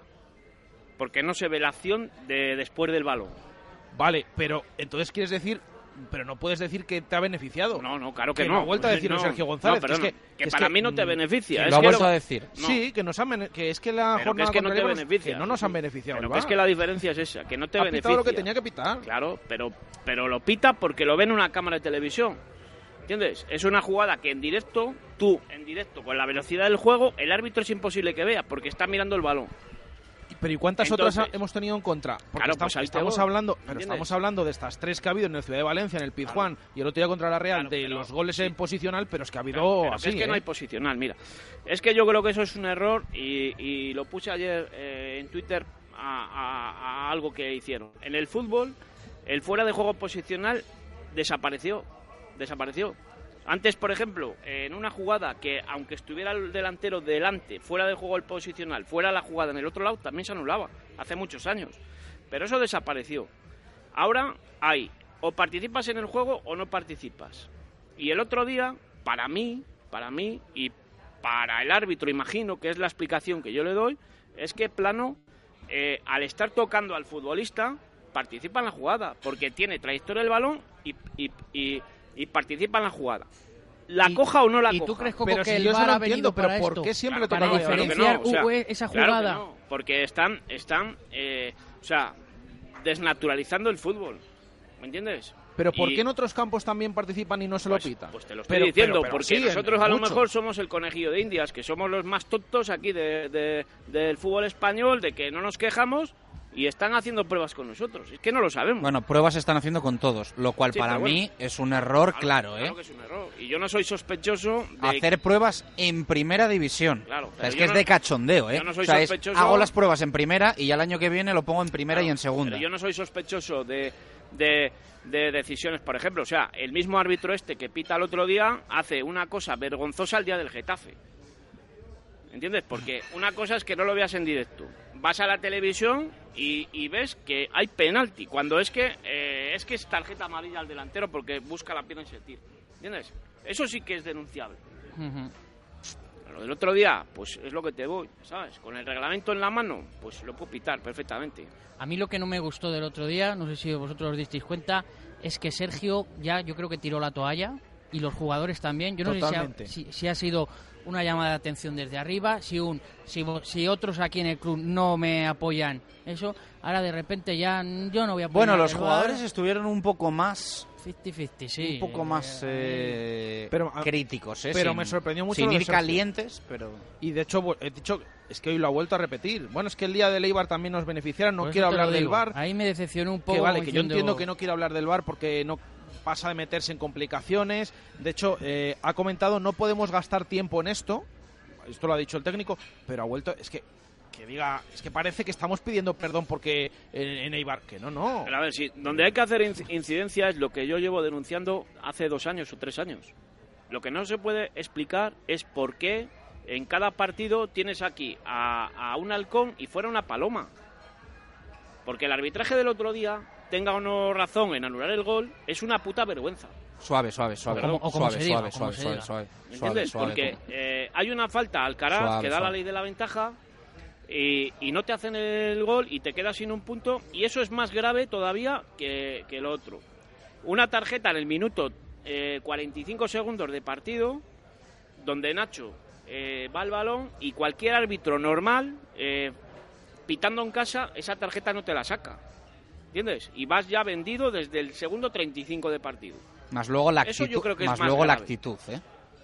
Porque no se ve la acción de después del balón. Vale, pero entonces quieres decir pero no puedes decir que te ha beneficiado. No, no, claro que, Que no. lo ha vuelto a decir No, Sergio no, González. pero que es no, que, que para que, mí no te mm, beneficia. que es lo ha que vuelto a decir. No. Sí, que nos han que es que la Pero que jornada es que no te beneficia. que no nos han beneficiado. Pero que es que la diferencia es esa, que no te Ha beneficia. pitado lo que tenía que pitar. Claro, pero, pero lo pita porque lo ve en una cámara de televisión. ¿Entiendes? Es una jugada que en directo, tú, en directo, con la velocidad del juego, el árbitro es imposible que vea porque está mirando el balón. Pero ¿y cuántas Entonces- otras hemos tenido en contra? Porque Claro, estamos, pues estamos hablando, pero estamos hablando de estas tres que ha habido en el Ciudad de Valencia, en el Pizjuán y el otro día contra la Real, de los goles en posicional, pero es que ha habido Pero así. es que no ¿eh? hay posicional, mira. Es que yo creo que eso es un error y, y lo puse ayer eh, en Twitter a, a- a algo que hicieron. En el fútbol, el fuera de juego posicional desapareció. Desapareció. Antes, por ejemplo, en una jugada que, aunque estuviera el delantero delante, fuera de juego el posicional, fuera la jugada en el otro lado, también se anulaba. Hace muchos años. Pero eso desapareció. Ahora hay o participas en el juego o no participas. Y el otro día, para mí, para mí y para el árbitro, imagino que es la explicación que yo le doy, es que Plano, eh, al estar tocando al futbolista, participa en la jugada, porque tiene trayectoria del balón y- y participa en la jugada. La coja o no la ¿y coja. tú crees, Coco, que el VAR ha venido para esto? Claro, para no, claro que diferenciar no, o sea, u- esa claro que jugada. no, porque están, están eh, o sea, desnaturalizando el fútbol. ¿Me entiendes? Pero ¿por Y- qué en otros campos también participan y no se lo pitan? Pues te lo estoy Pero- diciendo, pero- pero porque sí, nosotros a lo mejor somos el conejillo de Indias, que somos los más tontos aquí de- de- del fútbol español, de que no nos quejamos y están haciendo pruebas con nosotros. Es que no lo sabemos. Bueno, pruebas están haciendo con todos, lo cual Sí, para bueno. mí es un error claro, ¿eh? Claro que es un error. Y yo no soy sospechoso de... Hacer pruebas en primera división. Claro, O sea, pero es que es de cachondeo, ¿eh? yo no soy o sea, es, sospechoso- hago las pruebas en primera y al año que viene lo pongo en primera y en segunda. Pero yo no soy sospechoso de, de, de decisiones, por ejemplo. O sea, el mismo árbitro este que pita el otro día hace una cosa vergonzosa el día del Getafe. ¿Entiendes? Porque una cosa es que no lo veas en directo. Vas a la televisión y, y ves que hay penalti. Cuando es que eh, es que es tarjeta amarilla al delantero porque busca la pierna y se tira. ¿Entiendes? Eso sí que es denunciable. Lo del otro día, pues es lo que te voy, ¿sabes? Con el reglamento en la mano, pues lo puedo pitar perfectamente. A mí lo que no me gustó del otro día, no sé si vosotros os disteis cuenta, es que Sergio ya yo creo que tiró la toalla y los jugadores también. Yo no Totalmente. sé si ha, si- si ha sido una llamada de atención desde arriba, si un si, si otros aquí en el club no me apoyan eso, ahora de repente ya yo no voy a apoyar Bueno, los jugadores estuvieron un poco más 50-50, sí. un poco más eh, Pero, ah, críticos, ¿eh? pero Sin- me sorprendió mucho Sin ir calientes, pero... Y de hecho, he dicho, es que hoy lo ha vuelto a repetir. Bueno, es que el día del Eibar también nos beneficiaron, no quiero hablar del. VAR. Ahí me decepcionó un poco. Que vale, que yo entiendo que no quiere hablar del VAR porque no pasa de meterse en complicaciones. De hecho, eh, ha comentado, no podemos gastar tiempo en esto. Esto lo ha dicho el técnico, pero ha vuelto, es que que diga, es que parece que estamos pidiendo perdón porque en, Eibar, que no, no. Pero a ver, si donde hay que hacer inc- incidencia es lo que yo llevo denunciando hace dos años o tres años. Lo que no se puede explicar es por qué en cada partido tienes aquí a un halcón y fuera una paloma. Porque el arbitraje del otro día, tenga o no razón en anular el gol, es una puta vergüenza. Suave, suave, suave. como- o como suave, se diga, suave, suave, suave, suave, ¿Me suave, entiendes? suave, Porque como- eh, hay una falta al Alcaraz Suave, que da la ley de la ventaja y, y no te hacen el gol y te quedas sin un punto y eso es más grave todavía que, que lo otro. Una tarjeta en el minuto eh, 45 segundos de partido donde Nacho eh, va al balón y cualquier árbitro normal eh, pitando en casa esa tarjeta no te la saca. ¿Entiendes? Y vas ya vendido desde el segundo 35 de partido. Más luego la Eso actitud, yo creo que es más más luego la actitud, ¿eh?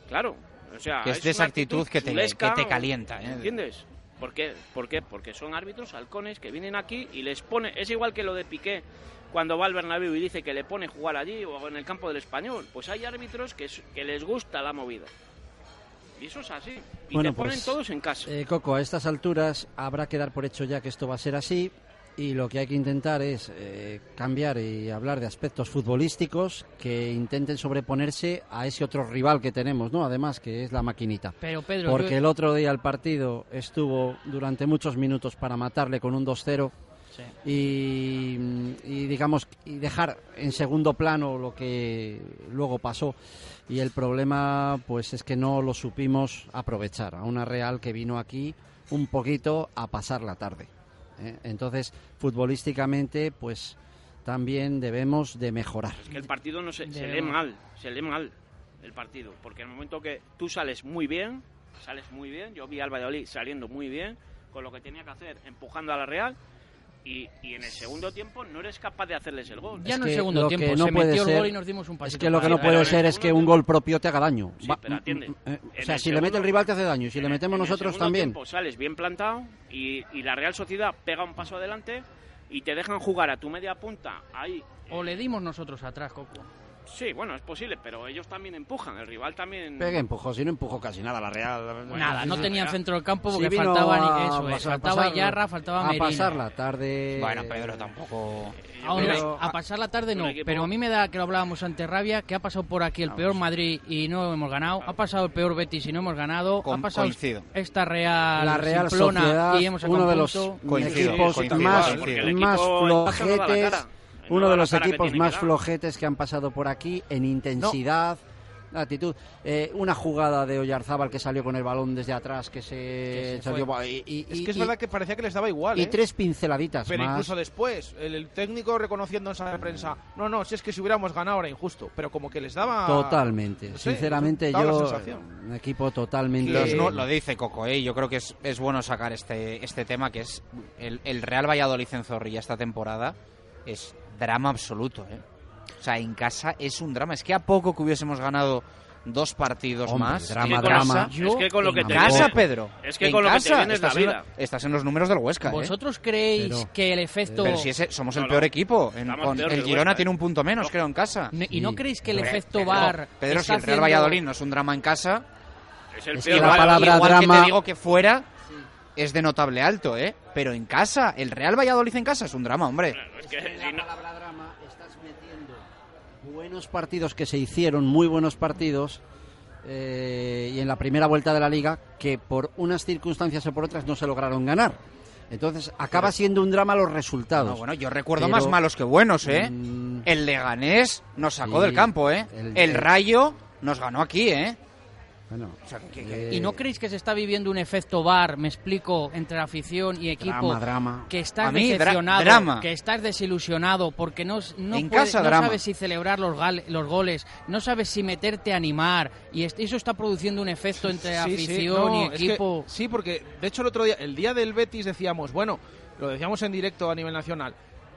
Claro, o sea, Que es de esa actitud que te- que calienta, ¿eh? ¿Entiendes? ¿Por qué? ¿Por qué? Porque son árbitros halcones que vienen aquí y les pone... Es igual que lo de Piqué cuando va al Bernabéu y dice que le pone jugar allí o en el campo del Español. Pues hay árbitros que, que les gusta la movida. Y eso es así. Y Bueno, te ponen pues, todos en casa. Eh, Coco, a estas alturas habrá que dar por hecho ya que esto va a ser así y lo que hay que intentar es eh, cambiar y hablar de aspectos futbolísticos que intenten sobreponerse a ese otro rival que tenemos, ¿no? Además, que es la maquinita. Pero, Pedro, Porque yo- el otro día el partido estuvo durante muchos minutos para matarle con un 2-0 Sí. y, y, digamos y dejar en segundo plano lo que luego pasó y el problema pues es que no lo supimos aprovechar a una Real que vino aquí un poquito a pasar la tarde ¿eh? entonces futbolísticamente pues también debemos de mejorar. Es que el partido no se, se lee mal, se lee mal el partido, porque en el momento que tú sales muy bien, sales muy bien, yo vi al Valladolid saliendo muy bien, con lo que tenía que hacer, empujando a la Real, y, y en el segundo tiempo no eres capaz de hacerles el gol. Ya Es no el que segundo tiempo, que no se puede metió el gol y nos dimos un Es pasito que lo que no puede en ser el es que segundo un gol propio te haga daño. Sí, Va- pero atiende. eh, o En sea, el si le mete el segundo- rival te hace daño y si le metemos En el nosotros segundo también. tiempo sales bien plantado y, y la Real Sociedad pega un paso adelante y te dejan jugar a tu media punta ahí. O le dimos nosotros atrás, Coco. Sí, bueno, es posible, pero ellos también empujan, el rival también... Pegue empujó, si no empujó casi nada la Real. Nada, no tenían centro del campo porque Sí faltaba eso, es, pasar- faltaba pasar- Yarra, faltaba a Merino. pasar la tarde. Bueno, Pedro, tampoco. Pero- a pasar la tarde no, pero a mí me da que lo hablábamos ante Rabia, que ha pasado por aquí el peor Madrid y no hemos ganado, ha pasado el peor Betis y no hemos ganado, Com- ha pasado coincido. esta Real, la Real Sociedad, y hemos uno un de los. Coincido, equipos coincido, más, flojetes, uno de los equipos tiene más flojetes que han pasado por aquí en intensidad. Actitud, Eh, una jugada de Oyarzábal que salió con el balón desde atrás que se, Que se salió fue. y, y- Es y- que es y- verdad que parecía que les daba igual. y ¿eh? tres pinceladitas Pero más. incluso después, el, el técnico reconociendo en sala de prensa, no, no, si es que si hubiéramos ganado era injusto, pero como que les daba... Totalmente, no sé, sinceramente yo sensación. un equipo totalmente Los lo dice Coco, ¿eh? yo creo que es, es bueno sacar este, este tema que es el, el Real Valladolid en Zorrilla esta temporada es drama absoluto. ¿eh? O sea, en casa es un drama. Es que a poco que hubiésemos ganado dos partidos Hombre, más. drama, en drama. casa- Es que con lo que en te casa, Pedro. es que en con lo que te casa la estás en- vida. estás en los números del Huesca. ¿eh? ¿Vosotros creéis Pero- que el efecto... Pero si ese- somos el No, peor equipo. En- Estamos con- peor que el Girona Huesca, tiene ¿eh? un punto menos, creo, en casa. ¿Y no creéis que el efecto Pedro, VAR Pedro, está si el Real haciendo- Valladolid no es un drama en casa, Es el Es peor que la palabra igual que drama- te digo que fuera es de notable alto, ¿eh? Pero en casa, el Real Valladolid en casa es un drama, hombre. Es que si la no- palabra drama estás metiendo buenos partidos que se hicieron, muy buenos partidos, eh, y en la primera vuelta de la liga, que por unas circunstancias o por otras no se lograron ganar. Entonces acaba siendo un drama los resultados. No, bueno, yo recuerdo Pero- más malos que buenos, ¿eh? Mm, El Leganés nos sacó Sí, del campo, ¿eh? el- Rayo nos ganó aquí, ¿eh? Bueno, O sea, que- que- eh, ¿Y no creéis que se está viviendo un efecto VAR, me explico, entre afición y equipo? drama, drama. Que estás mí, dra- decepcionado, drama. que estás desilusionado porque no, no, En puede- casa, no drama. sabes si celebrar los, los goles, no sabes si meterte a animar y est- eso está produciendo un efecto entre Sí, sí, afición no, y es que- equipo. sí, porque de hecho el otro día, el día del Betis decíamos, bueno, lo decíamos en directo a nivel nacional,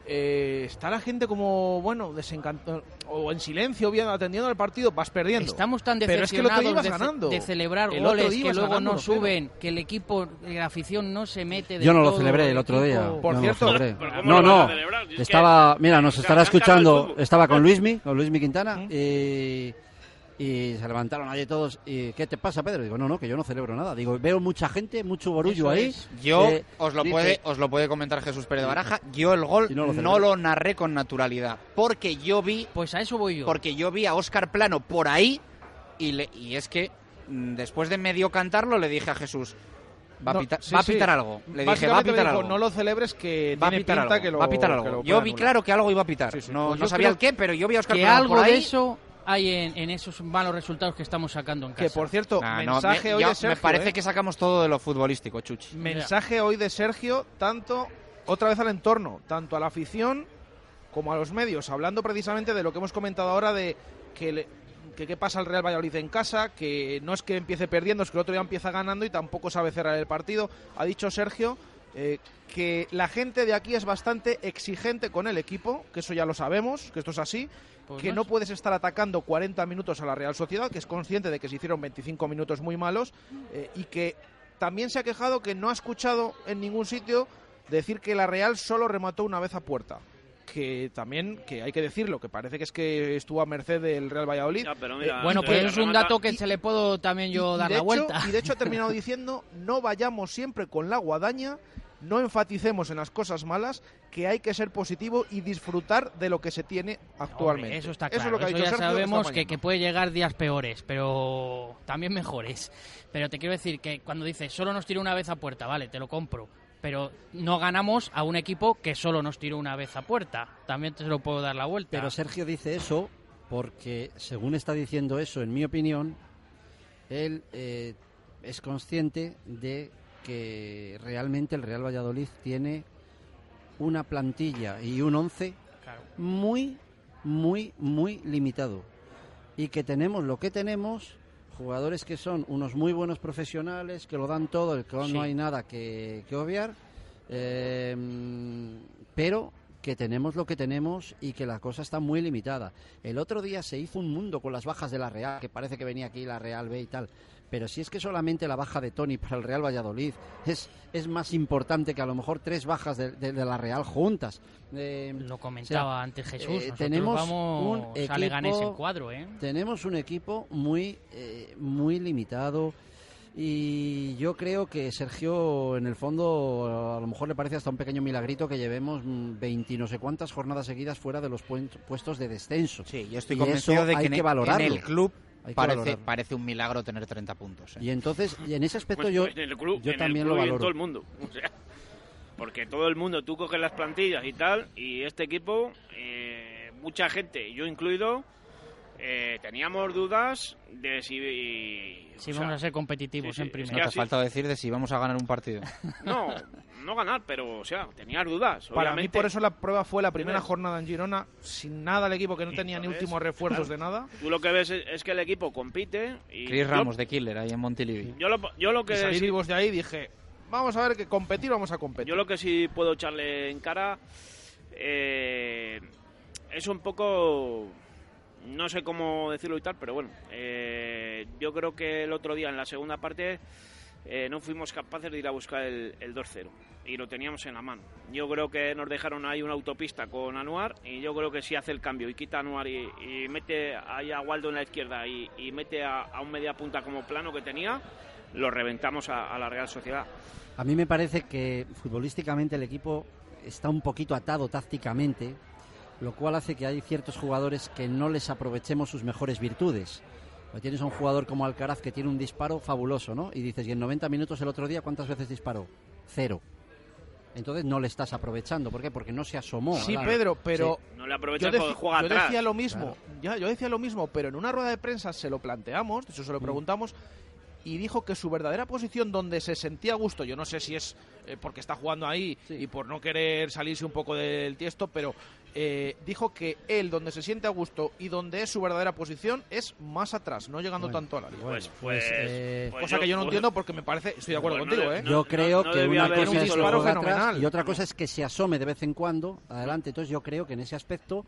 eh, está la gente como, bueno, desencantado o en silencio, bien atendiendo al partido, vas perdiendo. Estamos tan Pero es que decepcionados ibas de, ce- ganando. de celebrar El otro goles día que luego ganando no 1-0. suben, que el equipo, la afición no se mete del Yo no lo celebré el otro día. Por no cierto, celebré. ¿pero cómo no, no. Estaba, mira, nos se estará escuchando. Estaba con Luismi, con Luismi Quintana, y, y se levantaron allí todos. Y, ¿Qué te pasa, Pedro? Digo, no, no, que yo no celebro nada. Digo, veo mucha gente, mucho borullo ahí. es. Yo, Eh, os, lo dice- puede, os lo puede comentar Jesús Pérez de Baraja, yo el gol no no lo narré con naturalidad, porque yo vi Pues a eso voy yo. porque yo vi a Óscar Plano por ahí y, le- y es que mm, después de medio cantarlo le dije a Jesús, va a, No, pita- sí, va a sí. pitar algo. Le dije, va a pitar dijo, algo. No lo celebres que va a tiene pitar pinta algo. que lo va a pitar algo. que lo Yo vi claro que algo iba a pitar. Sí, sí. No, Pues no sabía el qué, pero yo vi a Óscar que Plano algo por ahí. de eso hay en, en esos malos resultados que estamos sacando en casa. Que por cierto, Nah, no, mensaje me, hoy ya de Sergio. me parece ¿eh? que sacamos todo de lo futbolístico, Chuchi. Mensaje hoy de Sergio, tanto otra vez al entorno, tanto a la afición como a los medios, hablando precisamente de lo que hemos comentado ahora de que, le- que qué pasa al Real Valladolid en casa, que no es que empiece perdiendo, es que el otro día empieza ganando y tampoco sabe cerrar el partido. Ha dicho Sergio eh, que la gente de aquí es bastante exigente con el equipo, que eso ya lo sabemos, que esto es así, Pues que no no es- puedes estar atacando 40 minutos a la Real Sociedad, que es consciente de que se hicieron 25 minutos muy malos eh, y que también se ha quejado que no ha escuchado en ningún sitio decir que la Real solo remató una vez a puerta. Que también, que hay que decirlo, que parece que es que estuvo a merced del Real Valladolid. Ya, pero mira, Bueno, eh, pues es un dato que se le puedo también yo dar la hecho- vuelta. Y de hecho ha terminado diciendo, no vayamos siempre con la guadaña, no enfaticemos en las cosas malas, que hay que ser positivo y disfrutar de lo que se tiene actualmente. Hombre, eso está Eso claro. es lo que ha eso dicho ya sabemos que puede llegar días peores, pero también mejores. Pero te quiero decir que cuando dices solo nos tiró una vez a puerta, vale, te lo compro. Pero no ganamos a un equipo que solo nos tiró una vez a puerta. También te lo puedo dar la vuelta. Pero Sergio dice eso porque, según está diciendo eso, en mi opinión, él eh, es consciente de que realmente el Real Valladolid tiene una plantilla y un once muy, muy, muy limitado. Y que tenemos lo que tenemos, jugadores que son unos muy buenos profesionales, que lo dan todo, el que Sí. no hay nada que, que obviar, eh, pero que tenemos lo que tenemos y que la cosa está muy limitada. El otro día se hizo un mundo con las bajas de la Real, que parece que venía aquí la Real B y tal. Pero si es que solamente la baja de Tony para el Real Valladolid es, es más importante que a lo mejor tres bajas de, de- de la Real juntas. Eh, Lo comentaba antes Jesús, nosotros tenemos vamos un equipo- en cuadro, ¿eh? Tenemos un equipo muy, eh, muy limitado y yo creo que Sergio, en el fondo, a lo mejor le parece hasta un pequeño milagrito que llevemos mm, 20 y no sé cuántas jornadas seguidas fuera de los puestos de descenso. Sí, yo estoy Y convencido de que, hay en, que en valorarlo. el club parece, parece un milagro tener 30 puntos. ¿eh? Y entonces, y en ese aspecto Pues, yo, pues en el club, yo en también el lo y en valoro. todo el mundo. O sea, porque todo el mundo, tú coges las plantillas y tal, y este equipo, eh, mucha gente, yo incluido, eh, teníamos dudas de si... Si sea, vamos a ser competitivos sí, sí, en es primera. que No te así- falta decir de si vamos a ganar un partido. No, no ganar, pero, o sea, tenías dudas. Para mí, obviamente. por eso la prueba fue la primera jornada en Girona, sin nada el equipo que no tenía ni últimos refuerzos de nada. Tú lo que ves es, es que el equipo compite y... Chris yo- Ramos de Killer ahí en Montilivi. Yo lo, yo lo que Y salir sí- vivos de ahí dije, vamos a ver que competir, vamos a competir. Yo lo que sí puedo echarle en cara eh, es un poco, no sé cómo decirlo y tal, pero bueno, eh, yo creo que el otro día en la segunda parte eh, no fuimos capaces de ir a buscar el, el 2-0 y lo teníamos en la mano. Yo creo que nos dejaron ahí una autopista con Anuar y yo creo que si hace el cambio y quita Anuar y, mete ahí a Waldo en la izquierda y, mete a, un media punta como plano que tenía, lo reventamos a la Real Sociedad. A mí me parece que futbolísticamente el equipo está un poquito atado tácticamente, lo cual hace que hay ciertos jugadores que no les aprovechemos sus mejores virtudes. Pues tienes a un jugador como Alcaraz que tiene un disparo fabuloso, ¿no? Y dices, y en 90 minutos el otro día, ¿cuántas veces disparó? Cero. Entonces no le estás aprovechando. ¿Por qué? Porque no se asomó. Sí, Claro. Pedro, pero No le aprovechas yo, juega yo atrás. decía lo mismo, ya, yo decía lo mismo, pero en una rueda de prensa se lo planteamos, de hecho se lo preguntamos y dijo que su verdadera posición donde se sentía a gusto, yo no sé si es eh, porque está jugando ahí y por no querer salirse un poco del tiesto, pero eh, dijo que él donde se siente a gusto y donde es su verdadera posición es más atrás, no llegando Bueno, tanto al área. Pues, pues, pues, eh, pues Cosa que yo no pues- entiendo porque me parece, estoy de acuerdo Pues no contigo, ¿eh? no- Yo creo no que una cosa un es disparo atrás y otra cosa es que se asome de vez en cuando adelante. Entonces yo creo que en ese aspecto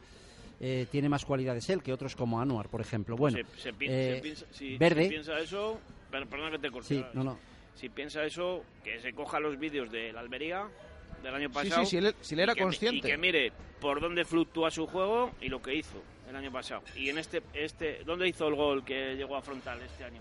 eh, tiene más cualidades él que otros como Anuar, por ejemplo. Bueno, se, se pi- eh, se piensa, si, Verde, si piensa eso, per- perdona que te corte. Sí, no, no. Si piensa eso, que se coja los vídeos de la Almería del año Sí, pasado. sí, si él- si él era y que consciente. Y que mire por dónde fluctúa su juego y lo que hizo el año pasado. Y en este, este ¿dónde hizo el gol que llegó a frontal este año?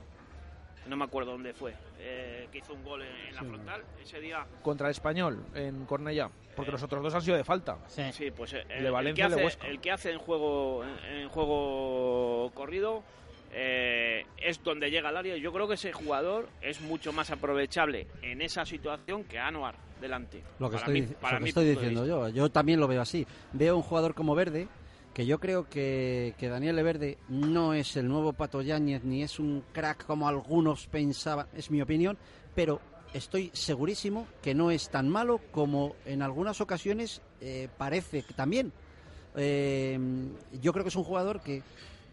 No me acuerdo dónde fue. Eh, que hizo un gol en, en la frontal ese día. Contra el español en Cornellá, porque los otros dos han sido de falta. Sí, pues eh, De el, el Valencia y que de hace, el que hace en juego en, en juego corrido eh, es donde llega al área. Yo creo que ese jugador es mucho más aprovechable en esa situación que Anuar delante. Lo que Para estoy, mí- para lo que estoy diciendo yo. Yo también lo veo así. Veo un jugador como Verde, que yo creo que, que Daniel Verde no es el nuevo Pato Yáñez, ni es un crack como algunos pensaban, es mi opinión, pero estoy segurísimo que no es tan malo como en algunas ocasiones eh, parece también. Eh, yo creo que es un jugador que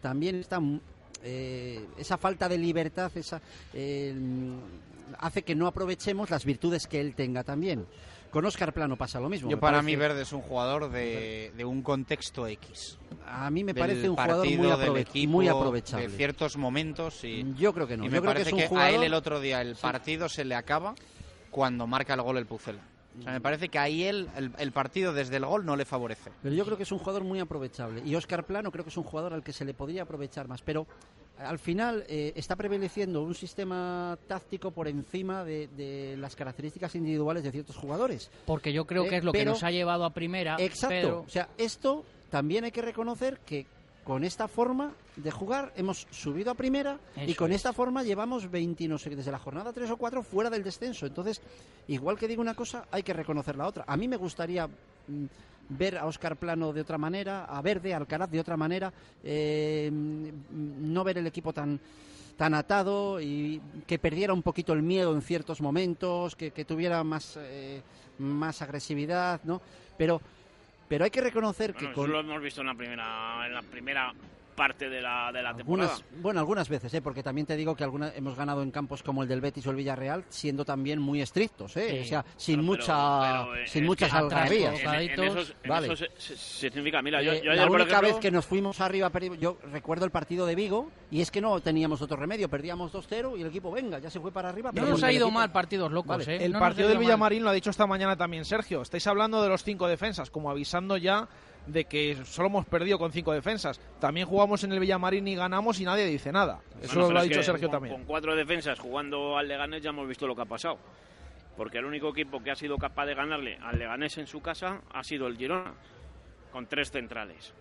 también está eh, esa falta de libertad esa eh, hace que no aprovechemos las virtudes que él tenga también. Con Oscar Plano pasa lo mismo Yo para parece- mí Verde es un jugador de, de un contexto X. a mí me parece un jugador muy, aprove- equipo, muy aprovechable. De ciertos momentos y yo creo que no. y yo me que parece es un que, jugador a él el otro día el partido se le acaba cuando marca el gol el Pucela. O sea, me parece que ahí él, el, el partido desde el gol no le favorece. Pero yo creo que es un jugador muy aprovechable. Y Oscar Plano creo que es un jugador al que se le podría aprovechar más. Pero al final eh, está prevaleciendo un sistema táctico por encima de, de las características individuales de ciertos jugadores. Porque yo creo Eh, que es lo que nos ha llevado a primera. Exacto. O sea, esto también hay que reconocer que con esta forma de jugar hemos subido a primera y con es. esta forma llevamos 20, no sé, desde la jornada 3 o 4 fuera del descenso. Entonces, igual que digo una cosa, hay que reconocer la otra. A mí me gustaría mm, ver a Oscar Plano de otra manera, a Verde, a Alcaraz de otra manera, eh, mm, no ver el equipo tan tan atado y que perdiera un poquito el miedo en ciertos momentos, que, que tuviera más, eh, más agresividad, ¿no? Pero Pero hay que reconocer que Bueno, con eso lo hemos visto en la primera, en la primera parte de la, de la temporada. bueno, algunas veces, ¿eh? porque también te digo que alguna, hemos ganado en campos como el del Betis o el Villarreal, siendo también muy estrictos, ¿eh? Sí. o sea, sin Pero- mucha, pero, eh, sin es muchas que algarabías. En, en esos, en Vale. esos se- se- se significa, mira, yo, Eh, yo la única ejemplo, vez que nos fuimos arriba, yo recuerdo el partido de Vigo, y es que no teníamos otro remedio, perdíamos 2-0 y el equipo, venga, ya se fue para arriba. No nos ha el ido equipo- mal partidos locos, Vale. ¿eh? El No partido del mal. Villamarín lo ha dicho esta mañana también Sergio. Estáis hablando de los cinco defensas, como avisando ya de que solo hemos perdido con cinco defensas. También jugamos en el Villamarín y ganamos y nadie dice nada. Eso Bueno, lo ha dicho Sergio con, también. Con cuatro defensas jugando al Leganés ya hemos visto lo que ha pasado. Porque el único equipo que ha sido capaz de ganarle al Leganés en su casa ha sido el Girona, con tres centrales.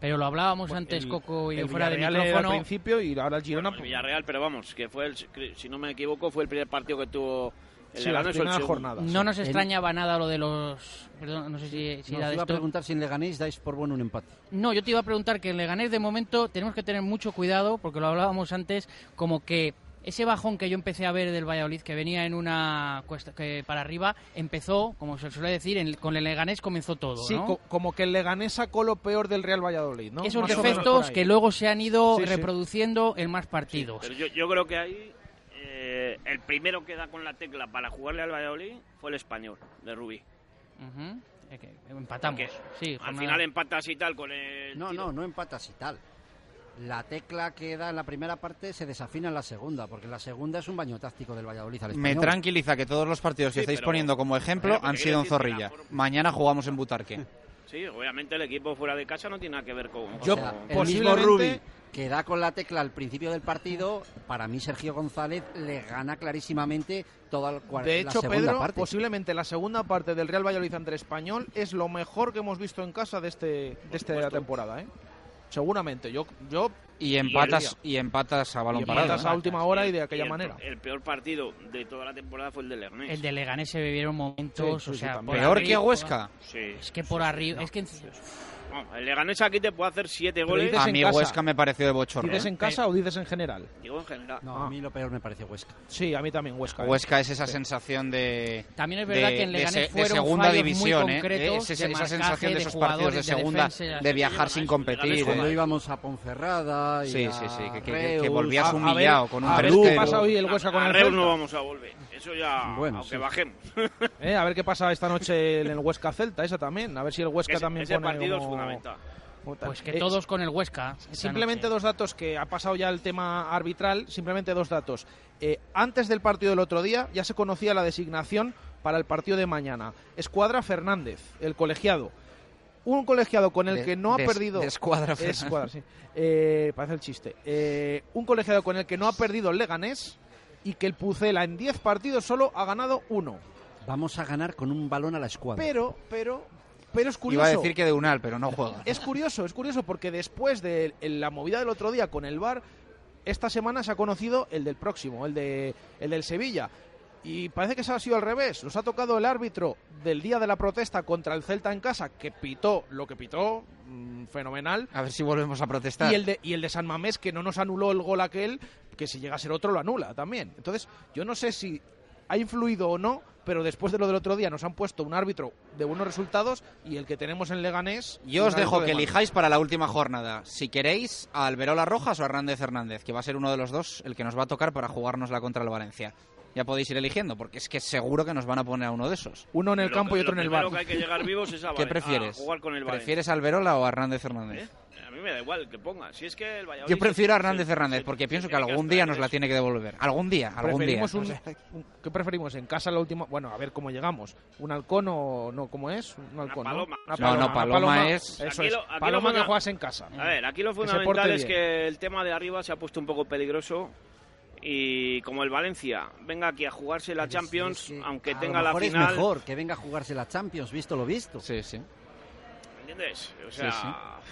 Pero lo hablábamos antes, el- Coco, y el fuera de Villarreal era micrófono. al principio y ahora el Girona. El Villarreal, pero vamos, que fue, el, si no me equivoco, fue el primer partido que tuvo el Sí, Leganés. No nos extrañaba nada lo de los... Perdón, no sé si, si Nos era de iba a preguntar si en Leganés dais por bueno un empate. No, yo te iba a preguntar que en Leganés de momento tenemos que tener mucho cuidado, porque lo hablábamos antes, como que ese bajón que yo empecé a ver del Valladolid, que venía en una cuesta que para arriba, empezó, como se suele decir, en- con el Leganés comenzó todo, Sí, ¿no? co- como que el Leganés sacó lo peor del Real Valladolid, ¿no? Esos Más defectos que luego se han ido Sí, sí. reproduciendo en más partidos. Pero yo, yo creo que ahí eh, el primero que da con la tecla para jugarle al Valladolid fue el español, de Rubí. Ujú. Es que empatamos. Porque Sí, al jornada- final empatas y tal con el... No, no, no empatas y tal. La tecla que da en la primera parte se desafina en la segunda, porque la segunda es un baño táctico del Valladolid al Me tranquiliza que todos los partidos que Sí, estáis pero- poniendo como ejemplo han sido en Zorrilla. Mañana jugamos en Butarque. Sí, obviamente el equipo fuera de casa no tiene nada que ver con... O con- sea, posiblemente- que da con la tecla al principio del partido, para mí Sergio González le gana clarísimamente toda el cua- De la hecho, segunda Pedro, parte. posiblemente la segunda parte del Real Valladolid ante el Español es lo mejor que hemos visto en casa de este de esta temporada, ¿eh? Seguramente. Yo, yo Y empatas, y empatas a balón Y parado. empatas ¿eh? a última hora y de aquella el, manera. El peor partido de toda la temporada fue el de Leganés. El de Leganés se vivieron momentos, Sí, sí, o sea, ¿Peor arriba- que Huesca? Sí. Es que por arriba, es que El Leganés aquí te puede hacer siete goles. A mí casa. Huesca me pareció de bochorno. ¿Dices ¿eh? en casa o dices en general? Digo en general. No, a mí lo peor me pareció Huesca. Sí, a mí también Huesca. ¿eh? Huesca es esa sensación de. También es verdad de- que en de Leganés de, fueron segunda fallos muy división, ¿eh? concretos Es esa, de sensación de de esos partidos de jugadores, de segunda, defensas. de viajar sin competir. Cuando ¿eh? íbamos a Ponferrada y Sí, sí, sí, que- que- que volvías a- A- a humillado ver- con un a ver 3 qué pasa hoy el Huesca con a el Reus no vamos a volver. Eso ya, Bueno, aunque sí. bajemos. Eh, a ver qué pasa esta noche en el Huesca Celta, esa también. A ver si el Huesca ese, también ese pone partido es fundamental. Pues que Eh, todos con el Huesca. Simplemente noche. dos datos que ha pasado ya el tema arbitral, simplemente dos datos. Eh, antes del partido del otro día ya se conocía la designación para el partido de mañana. Escuadra Fernández, el colegiado. Un colegiado con el De- que no ha perdido... Escuadra Fernández. Escuadra, sí. Eh, parece el chiste. Eh, un colegiado con el que no ha perdido el Leganés y que el Pucela en 10 partidos solo ha ganado uno. Vamos a ganar con un balón a la escuadra. Pero, pero, pero es curioso. Iba a decir que de Unal, pero no juega. Es curioso, es curioso porque después de la movida del otro día con el VAR, esta semana se ha conocido el del próximo, el de el del Sevilla. Y parece que se ha sido al revés. Nos ha tocado el árbitro del día de la protesta contra el Celta en casa, que pitó lo que pitó, mm, fenomenal. A ver si volvemos a protestar. Y el, de, y el de San Mamés, que no nos anuló el gol aquel, que si llega a ser otro lo anula también. Entonces, yo no sé si ha influido o no, pero después de lo del otro día nos han puesto un árbitro de buenos resultados y el que tenemos en Leganés... Yo os dejo de que elijáis para la última jornada, si queréis, a Alberola Rojas o a Hernández Hernández, que va a ser uno de los dos el que nos va a tocar para jugárnosla contra el Valencia. Ya podéis ir eligiendo, porque es que seguro que nos van a poner a uno de esos. Uno en el Lo- campo y otro lo en el bar. que hay que llegar vivos es a, ¿Qué prefieres? a jugar con el Valencia. ¿Prefieres a Alberola o a Hernández Hernández? ¿Eh? Mí me da igual que ponga. Si es que el Valladolid Yo prefiero a Hernández se- Hernández, porque se pienso que algún día nos la tiene que devolver. Algún día, algún día. Preferimos un- un- ¿Qué preferimos? ¿En casa la última? Bueno, a ver cómo llegamos. ¿Un halcón o no? ¿Cómo es? Un halcón, ¿no? paloma. Una No, no, una paloma es- Eso Aquí es. lo- aquí lo paloma que juegas en casa. A ver, aquí lo fundamental es que el tema de arriba se ha puesto un poco peligroso y como el Valencia venga aquí a jugarse la Champions, aunque a tenga lo la final, es mejor que venga a jugarse la Champions, visto lo visto. Sí, sí. ¿Entiendes? O sea, Sí,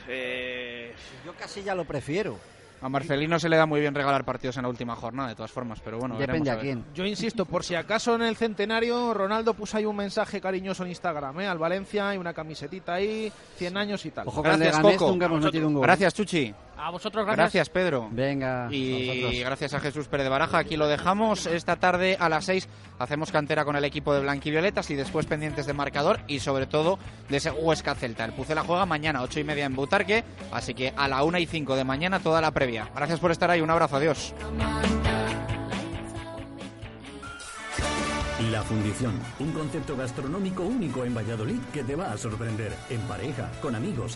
eh, Yo casi ya lo prefiero. A Marcelino se le da muy bien regalar partidos en la última jornada, de todas formas, pero bueno, Depende a quién. Yo insisto, por si acaso en el centenario, Ronaldo puso ahí un mensaje cariñoso en Instagram, ¿eh? Al Valencia y una camisetita ahí, 100 años y tal. Ojo que en Gracias, Leganés Coco. nunca hemos metido un gol. Gracias, Chuchi. A vosotros, gracias. gracias. Pedro. Venga. Y gracias a Jesús Pérez de Baraja. Aquí lo dejamos. Esta tarde a las 6 hacemos cantera con el equipo de Blanquivioletas y después pendientes de marcador y sobre todo de ese Huesca Celta. El Pucela juega mañana, 8 y media en Butarque. Así que a la 1 y 5 de mañana toda la previa. Gracias por estar ahí. Un abrazo. Adiós. La Fundición, un concepto gastronómico único en Valladolid que te va a sorprender. En pareja, con amigos,